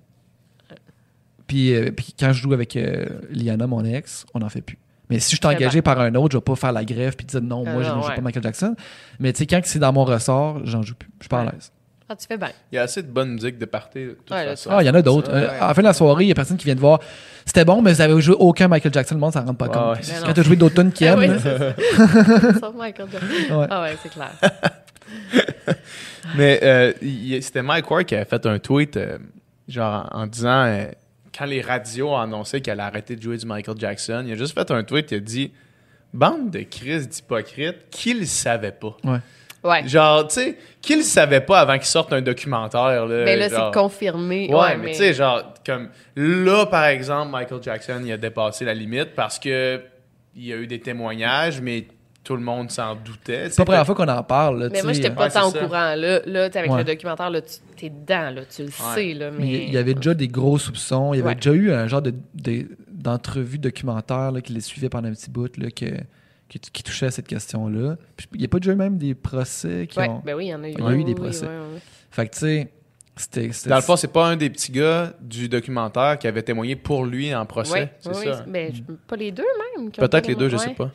Speaker 3: puis, euh, puis quand je joue avec euh, Liana, mon ex, on n'en fait plus. Mais si je suis engagé par un autre, je vais pas faire la grève puis dire non,
Speaker 4: Ah
Speaker 3: moi je
Speaker 4: non,
Speaker 3: ne joue
Speaker 4: ouais.
Speaker 3: pas Michael Jackson. Mais tu sais, quand c'est dans mon ressort, j'en joue plus. Je suis pas à l'aise.
Speaker 4: Ah, tu fais bien.
Speaker 2: Il y a assez de bonne musique de party, de toute
Speaker 4: Ouais, là,
Speaker 2: façon.
Speaker 3: Ah, il y en a d'autres. Euh,
Speaker 2: ouais.
Speaker 3: à la fin de la soirée, il y a personne qui vient te voir. C'était bon, mais vous avez joué aucun Michael Jackson, le monde s'en rend pas compte. Quand tu as joué d'autres tunes qui [laughs]
Speaker 4: Ah
Speaker 3: aiment. [laughs]
Speaker 4: Sauf Michael Jackson. [laughs]
Speaker 3: Ouais.
Speaker 4: Ah ouais, c'est clair.
Speaker 2: Mais euh, c'était Mike Ward qui avait fait un tweet, euh, genre en, en disant, euh, quand les radios ont annoncé qu'elle allait arrêter de jouer du Michael Jackson, il a juste fait un tweet, il a dit Bande de crises d'hypocrites, qui le savait pas
Speaker 4: Ouais.
Speaker 2: Genre, tu sais, qui le savait pas avant qu'il sorte un documentaire là,
Speaker 4: Mais là,
Speaker 2: genre-
Speaker 4: c'est confirmé.
Speaker 2: Ouais, mais, tu sais, genre, comme là, par exemple, Michael Jackson, il a dépassé la limite parce que il y a eu des témoignages, mais tout le monde s'en doutait.
Speaker 3: c'est pas la première fois qu'on en parle. là,
Speaker 4: Mais
Speaker 3: tu
Speaker 4: moi, j'étais pas
Speaker 2: Ouais,
Speaker 4: tant au
Speaker 2: ça.
Speaker 4: courant. Là, là avec
Speaker 3: Ouais.
Speaker 4: le documentaire, là, tu t'es dedans, là, tu le sais. Là, mais...
Speaker 3: Mais il y avait déjà des gros soupçons. Il y avait
Speaker 4: Ouais.
Speaker 3: déjà eu un genre de, de- d'entrevue documentaire là, qui les suivait pendant un petit bout là, que, qui, qui touchait à cette question-là. Il n'y a pas déjà eu même des procès qui
Speaker 4: Ouais,
Speaker 3: ont.
Speaker 4: ben oui, il y en a eu.
Speaker 3: Il y en a eu
Speaker 4: Oui,
Speaker 3: des
Speaker 4: oui,
Speaker 3: procès.
Speaker 4: ouais.
Speaker 3: Fait que tu sais, c'était.
Speaker 2: Dans le fond, c'est pas un des petits gars du documentaire qui avait témoigné pour lui en procès.
Speaker 4: Ouais,
Speaker 2: c'est
Speaker 4: oui,
Speaker 2: ça?
Speaker 4: oui. Ben, pas les deux, même.
Speaker 2: Peut-être les deux, je
Speaker 4: ouais.
Speaker 2: sais pas.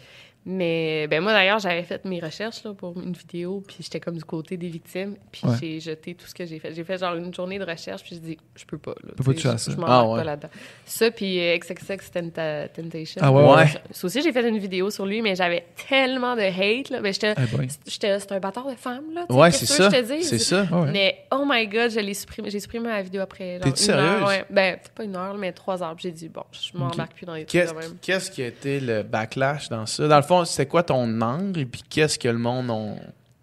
Speaker 4: Mais ben moi, d'ailleurs, j'avais fait mes recherches là, pour une vidéo, puis j'étais comme du côté des victimes, puis
Speaker 3: Ouais.
Speaker 4: j'ai jeté tout ce que j'ai fait. J'ai fait genre une journée de recherche, puis je dis, je peux pas. Là,
Speaker 3: Peux pas ça.
Speaker 4: Je m'en
Speaker 2: Ah, ouais.
Speaker 4: pas là-dedans. Ça, puis euh, XXX Tenta- Temptation.
Speaker 3: Ah, ouais,
Speaker 2: ouais.
Speaker 4: Ça, ça aussi, j'ai fait une vidéo sur lui, mais j'avais tellement de hate. Là. Ben, j'étais,
Speaker 3: boy.
Speaker 4: j'étais, c'est un bâtard de femme, là.
Speaker 2: Ouais, c'est
Speaker 4: que
Speaker 2: ça.
Speaker 4: je te dis?
Speaker 2: C'est ça.
Speaker 3: Ah ouais.
Speaker 4: Mais oh my god, je l'ai supprimé. J'ai supprimé la vidéo après. genre, heure,
Speaker 2: sérieuse?
Speaker 4: ouais. Ben, c'est pas une heure, mais trois heures. J'ai dit, bon, je m'embarque plus dans les trucs
Speaker 2: Qu'est-ce
Speaker 4: de même.
Speaker 2: qu'est-ce qui a été le backlash dans ça? Dans le fond, c'était quoi ton angle et puis qu'est-ce que le monde ont.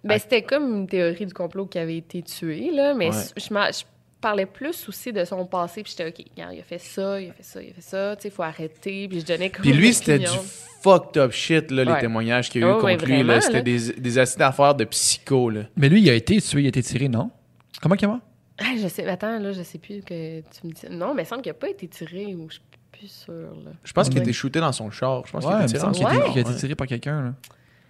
Speaker 4: Ben, c'était comme une théorie du complot qui avait été tué, là, mais
Speaker 2: Ouais.
Speaker 4: je, parlais plus aussi de son passé, puis j'étais, OK, regarde, il a fait ça, il a fait ça, il a fait ça, tu sais, il faut arrêter, puis je donnais comme
Speaker 2: Puis lui, c'était du fucked up shit, là, les témoignages qu'il y a eu
Speaker 4: Oh, ouais,
Speaker 2: contre lui. là. C'était des, des acides d'affaires de psycho. Là.
Speaker 3: Mais lui, il a été tué, il a été tiré, non? Comment qu'il est mort?
Speaker 4: Ah, je sais, attends, là, je sais plus que tu me dis. Non, mais il semble qu'il n'a pas été tiré, ou je plus sûre, là.
Speaker 2: Je pense qu'il a été shooté dans son char. Je pense
Speaker 3: Ouais,
Speaker 2: qu'il a
Speaker 3: a été- a tiré par quelqu'un. là.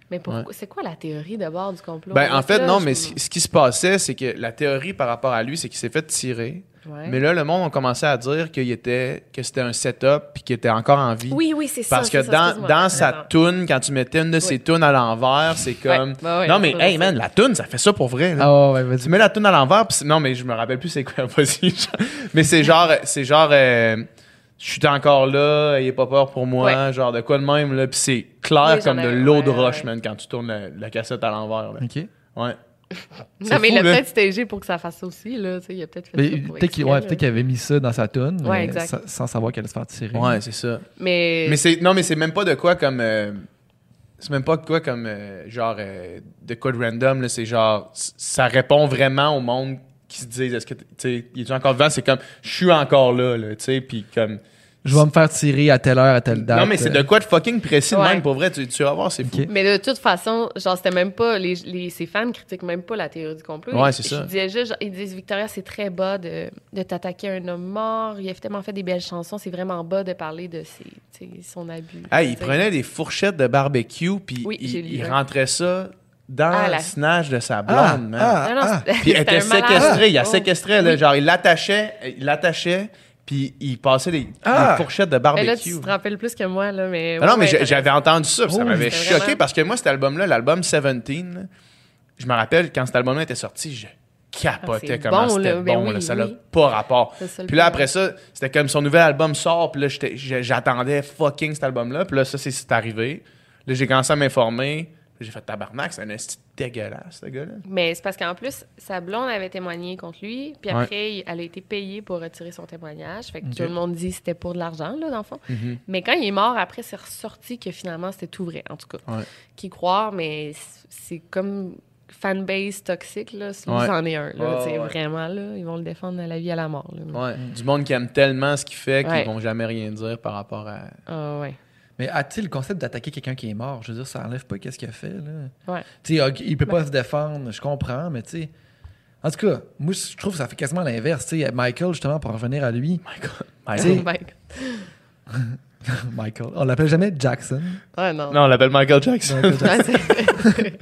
Speaker 4: Mais pourquoi,
Speaker 2: Ouais.
Speaker 4: c'est quoi la théorie d'abord du complot?
Speaker 2: Ben, en fait,
Speaker 4: là,
Speaker 2: non,
Speaker 4: je-
Speaker 2: mais ce qui se passait, c'est que la théorie par rapport à lui, c'est qu'il s'est fait tirer.
Speaker 4: Ouais.
Speaker 2: Mais là, le monde a commencé à dire qu'il était, que c'était un setup puis qu'il était encore en vie.
Speaker 4: Oui, oui, c'est ça.
Speaker 2: Parce que
Speaker 4: ça,
Speaker 2: dans, sa toune, quand tu mettais une de ses tunes à l'envers, c'est comme.
Speaker 4: Ouais, bah ouais,
Speaker 2: non, mais hey man, la toune, ça fait ça pour vrai. là.
Speaker 3: Ah ouais,
Speaker 2: Tu
Speaker 3: vas-y.
Speaker 2: mets la toune à l'envers, non, mais je me rappelle plus c'est quoi, [laughs] vas-y. mais c'est genre, c'est genre, euh, je suis encore là, ayez pas peur pour moi, genre de quoi de même, là, pis c'est clair
Speaker 4: Oui,
Speaker 2: comme de l'eau de roche,
Speaker 4: ouais.
Speaker 2: man, quand tu tournes la, la cassette à l'envers, là.
Speaker 3: OK.
Speaker 2: Ouais. [laughs]
Speaker 4: Non, mais
Speaker 2: fou,
Speaker 4: il a peut-être stagé pour que ça fasse ça aussi, là. Tu sais, il a peut-être fait
Speaker 3: peut-être qu'il ouais, qu'il avait mis ça dans sa toune,
Speaker 4: Ouais,
Speaker 3: mais
Speaker 4: exact.
Speaker 3: sa- sans savoir qu'elle allait se faire tirer.
Speaker 2: Ouais, c'est ça.
Speaker 4: Mais,
Speaker 2: Mais c'est, non, mais c'est même pas de quoi comme, euh, c'est même pas de quoi comme, euh, genre, euh, de quoi de random, là, c'est genre, ça répond vraiment au monde qui se disent, est-ce que, tu sais, il est encore vivant, c'est comme, je suis encore là, là, tu sais, puis comme,
Speaker 3: Je vais me faire tirer à telle heure, à telle date.
Speaker 2: Non, mais c'est de quoi de fucking précis de
Speaker 4: Ouais.
Speaker 2: même, pour vrai. Tu, tu vas voir, c'est fou.
Speaker 3: Ok.
Speaker 4: mais de toute façon, genre, c'était même pas. Les, les, ses fans critiquent même pas la théorie du complot.
Speaker 2: Ouais, c'est ça.
Speaker 4: Ils disaient juste, ils disent, Victoria, c'est très bas de, de t'attaquer à un homme mort. Il a tellement fait des belles chansons. C'est vraiment bas de parler de ses, son abus.
Speaker 2: Hey, il prenait des fourchettes de barbecue, puis
Speaker 4: Oui,
Speaker 2: il, rentrait ça dans
Speaker 4: Ah,
Speaker 2: le snatch de sa
Speaker 3: Ah,
Speaker 2: blonde, man.
Speaker 3: ah,
Speaker 4: Non, non,
Speaker 3: ah.
Speaker 4: c'était-
Speaker 2: Puis elle était séquestrée, il a
Speaker 4: Oh.
Speaker 2: séquestré, là,
Speaker 4: Oui.
Speaker 2: genre, il l'attachait, il l'attachait, puis il passait des,
Speaker 3: Ah.
Speaker 2: des fourchettes de
Speaker 4: Mais
Speaker 2: barbecue.
Speaker 4: là, tu te rappelles plus que moi, là, mais.
Speaker 2: Ah non, mais
Speaker 4: ouais,
Speaker 2: j'avais entendu ça, puis ça
Speaker 3: Oh,
Speaker 2: m'avait choqué
Speaker 4: vraiment-
Speaker 2: parce que moi, cet album-là, l'album 17, là, je me rappelle quand cet album-là était sorti, je capotais
Speaker 4: Ah,
Speaker 2: comment
Speaker 4: bon,
Speaker 2: c'était
Speaker 4: là. Ben
Speaker 2: bon,
Speaker 4: oui,
Speaker 2: là, ça n'a
Speaker 4: oui.
Speaker 2: pas rapport. Puis là, après ça, c'était comme son nouvel album sort, puis là, j'attendais fucking cet album-là, puis là, ça, c'est arrivé. Là, j'ai commencé à m'informer. J'ai fait tabarnak, c'est un esti dégueulasse, ce gars-là.
Speaker 4: Mais c'est parce qu'en plus, sa blonde avait témoigné contre lui, puis après, elle a été payée pour retirer son témoignage. Fait que tout le monde dit que c'était pour de l'argent, là, dans le fond. Mais quand il est mort, après, c'est ressorti que finalement, c'était tout vrai, en tout cas.
Speaker 2: Ouais.
Speaker 4: Qui croire, mais c'est comme fanbase toxique, là. Lui,
Speaker 2: Ouais.
Speaker 4: c'en est un, là. Vraiment, là, ils vont le défendre à la vie à la mort, là.
Speaker 2: Du monde qui aime tellement ce qu'il fait qu'ils vont jamais rien dire par rapport à.
Speaker 4: Ah, ouais.
Speaker 3: Mais a-t-il le concept d'attaquer quelqu'un qui est mort? Je veux dire, ça enlève pas qu'est-ce qu'il a fait, là.
Speaker 4: Ouais.
Speaker 3: Tu sais, ok, il peut pas se défendre, je comprends, mais tu sais. En tout cas, moi, je trouve que ça fait quasiment l'inverse. Tu sais, Michael, justement, pour revenir à lui, sais- [laughs]
Speaker 2: God.
Speaker 4: Mike. [laughs]
Speaker 3: Michael, on l'appelle jamais Jackson.
Speaker 4: Ouais, non.
Speaker 2: Non, on l'appelle Michael Jackson.
Speaker 3: Michael Jackson.
Speaker 4: Ouais, c'est-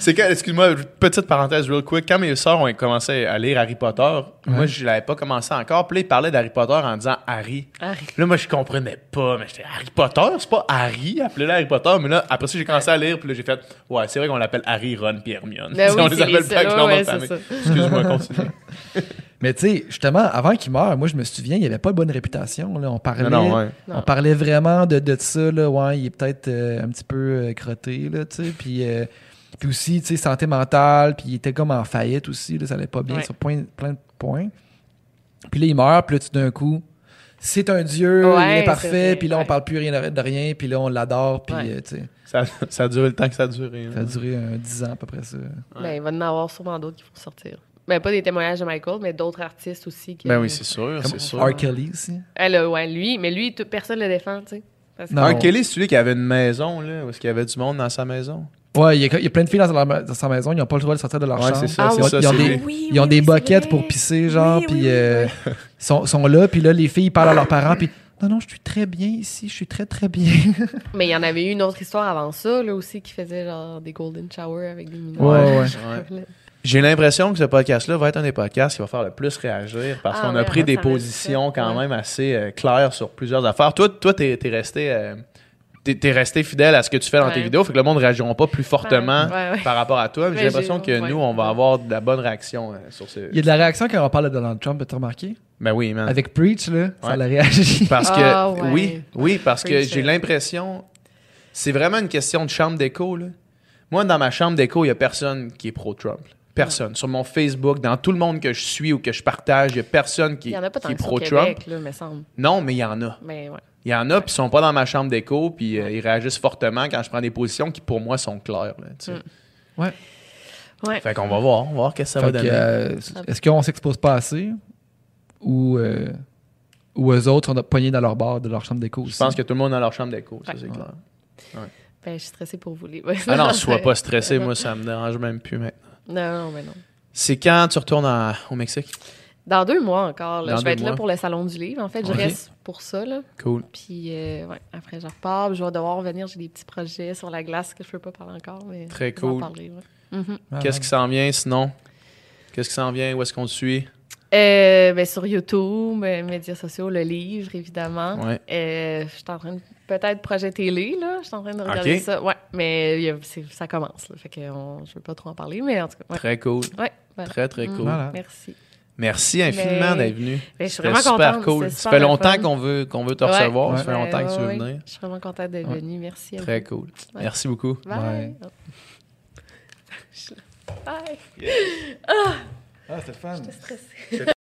Speaker 2: C'est quand, excuse-moi, petite parenthèse real quick, quand mes soeurs ont commencé à lire Harry Potter, moi je l'avais pas commencé encore, puis là ils parlaient d'Harry Potter en disant Harry.
Speaker 4: Harry.
Speaker 2: Là moi je comprenais pas, mais j'étais Harry Potter, c'est pas Harry, appelez-le Harry Potter, mais là après ça j'ai commencé à lire, puis là j'ai fait ouais, c'est vrai qu'on l'appelle Harry, Ron, puis Hermione.
Speaker 4: Ben [laughs] oui,
Speaker 2: on les
Speaker 4: c'est
Speaker 2: appelle pas avec leur nom de famille. Excuse-moi, continue. [laughs]
Speaker 3: Mais tu sais, justement, avant qu'il meure, moi, je me souviens, il avait pas de bonne réputation. Là. On parlait,
Speaker 2: Non, non, ouais.
Speaker 3: on parlait vraiment de, de ça. Là. Ouais, il est peut-être euh, un petit peu euh, crotté, là, tu sais. Puis, euh, puis aussi, tu sais, santé mentale. Puis il était comme en faillite aussi. Là, ça allait pas bien
Speaker 4: Ouais.
Speaker 3: sur point- plein de points. Puis là, il meurt. Puis là, tout d'un coup, c'est un dieu, il est parfait. Puis là, on parle plus rien de rien. Puis là, on l'adore. Puis,
Speaker 4: Ouais.
Speaker 3: euh, tu sais,
Speaker 2: Ça, ça a duré le temps que ça a duré. hein.
Speaker 3: ça a duré un 10 ans à peu près ça.
Speaker 4: Ben, il va en avoir sûrement d'autres qui vont sortir. Ben, pas des témoignages de Michael, mais d'autres artistes aussi. Qui,
Speaker 2: Ben oui, c'est sûr,
Speaker 3: Comme
Speaker 2: c'est sûr.
Speaker 3: R. Kelly aussi.
Speaker 4: Elle, a- ouais, lui, mais lui, tout- personne le défend, tu sais. Parce
Speaker 3: Non.
Speaker 2: R. Kelly, c'est celui qui avait une maison, là, où est-ce qu'il y avait du monde dans sa maison?
Speaker 3: Ouais, il y, a, il y a plein de filles dans, leur- dans sa maison, ils n'ont pas le droit de sortir de leur
Speaker 2: Ouais,
Speaker 3: chambre.
Speaker 2: c'est ça,
Speaker 4: Ah,
Speaker 2: c'est
Speaker 4: ouais.
Speaker 2: ça.
Speaker 3: Ils ont des-.
Speaker 4: Oui,
Speaker 3: Ils ont
Speaker 4: oui,
Speaker 3: des boquettes pour pisser, genre,
Speaker 4: Oui,
Speaker 3: puis
Speaker 4: oui,
Speaker 3: euh,
Speaker 4: oui. [laughs]
Speaker 3: sont, sont là, puis là, les filles ils parlent à leurs parents, puis non, non, je suis très bien ici, je suis très, très bien. [laughs]
Speaker 4: Mais il y en avait eu une autre histoire avant ça, là aussi, qui faisait genre des golden showers avec des mineurs.
Speaker 3: Ouais, ouais.
Speaker 2: Ouais. J'ai l'impression que ce podcast-là va être un des podcasts qui va faire le plus réagir parce
Speaker 4: Ah
Speaker 2: qu'on
Speaker 4: ouais,
Speaker 2: a pris des positions quand
Speaker 4: Ouais.
Speaker 2: même assez euh, claires sur plusieurs affaires. Toi, toi t'es, t'es resté. euh, t'es, resté fidèle à ce que tu fais dans tes vidéos, fait que le monde ne réagiront pas plus fortement
Speaker 4: Ouais, ouais, ouais.
Speaker 2: par rapport à toi. Mais j'ai l'impression que
Speaker 4: ouais.
Speaker 2: nous, on va avoir de la bonne réaction euh, sur ce.
Speaker 3: Il y a de la réaction quand on parle de Donald Trump, as-tu remarqué?
Speaker 2: Ben oui, man.
Speaker 3: Avec Preach, là, ça l'a réagi.
Speaker 2: Parce que
Speaker 4: Ah, ouais.
Speaker 2: oui, oui, parce que j'ai l'impression, c'est vraiment une question de chambre d'écho. là. Moi, dans ma chambre d'écho, il y a personne qui est pro Personne. Sur mon Facebook, dans tout le monde que je suis ou que je partage, il y a personne qui,
Speaker 4: Il y en a pas tant
Speaker 2: qui est
Speaker 4: que ça au
Speaker 2: pro Trump.
Speaker 4: Québec, là, me semble.
Speaker 2: Non, mais il y en a.
Speaker 4: Mais ouais.
Speaker 2: Il y en a, puis ils sont pas dans ma chambre d'écho, puis euh, ils réagissent fortement quand je prends des positions qui, pour moi, sont claires. là, tu sais.
Speaker 4: Mm.
Speaker 3: Ouais.
Speaker 4: Ouais.
Speaker 2: Fait qu'on va voir, on va voir qu'est-ce que ça
Speaker 3: Fait
Speaker 2: va donner.
Speaker 3: euh, Est-ce qu'on s'expose pas assez? Ou, euh, ou eux autres sont poignés dans leur bar de leur chambre d'écho
Speaker 2: je pense que tout le monde a leur chambre d'écho, ça
Speaker 4: Ouais.
Speaker 2: c'est
Speaker 3: Ouais.
Speaker 2: clair.
Speaker 4: Ben, je suis stressée pour vous. Les...
Speaker 2: Ah non, [laughs] sois pas stressé, moi ça me dérange même plus maintenant.
Speaker 4: Non, non, mais non.
Speaker 2: C'est quand tu retournes au Mexique?
Speaker 4: Dans deux mois encore. là.
Speaker 2: Dans
Speaker 4: je vais
Speaker 2: deux
Speaker 4: être là pour le salon du livre. En fait, je reste pour ça. Là.
Speaker 2: Cool.
Speaker 4: Puis euh, ouais, après, je repars. Je vais devoir revenir. J'ai des petits projets sur la glace que je peux pas parler encore. Mais
Speaker 2: Très
Speaker 4: je vais en
Speaker 2: cool.
Speaker 4: ouais.
Speaker 3: Ah,
Speaker 2: Qu'est-ce qui s'en vient sinon? Qu'est-ce qui s'en vient? Où est-ce qu'on te suit?
Speaker 4: Euh, ben, sur YouTube, euh, médias sociaux, le livre, évidemment.
Speaker 2: Ouais.
Speaker 4: Euh, je suis en train de. Peut-être projet télé, là. Je suis en train de regarder ça. Ouais, mais ça commence. Là, fait que on- je veux pas trop en parler, mais en tout cas. Ouais.
Speaker 2: Très cool.
Speaker 4: Ouais, voilà.
Speaker 2: Très, très
Speaker 4: Mm.
Speaker 2: cool.
Speaker 3: Voilà.
Speaker 4: Merci.
Speaker 2: Merci infiniment d'être venu.
Speaker 4: Je suis vraiment
Speaker 2: super
Speaker 4: contente.
Speaker 2: cool. Ça fait longtemps qu'on veut, qu'on veut te
Speaker 4: Ouais.
Speaker 2: recevoir. Ça fait longtemps que tu veux venir.
Speaker 4: Je suis vraiment contente d'être
Speaker 3: Ouais.
Speaker 4: venue. Merci à
Speaker 2: Très
Speaker 4: vous.
Speaker 2: cool.
Speaker 4: Ouais.
Speaker 2: Merci beaucoup.
Speaker 4: Bye. [laughs]
Speaker 3: Bye.
Speaker 4: Bye.
Speaker 3: Ah, c'est le fun.
Speaker 4: Stressée.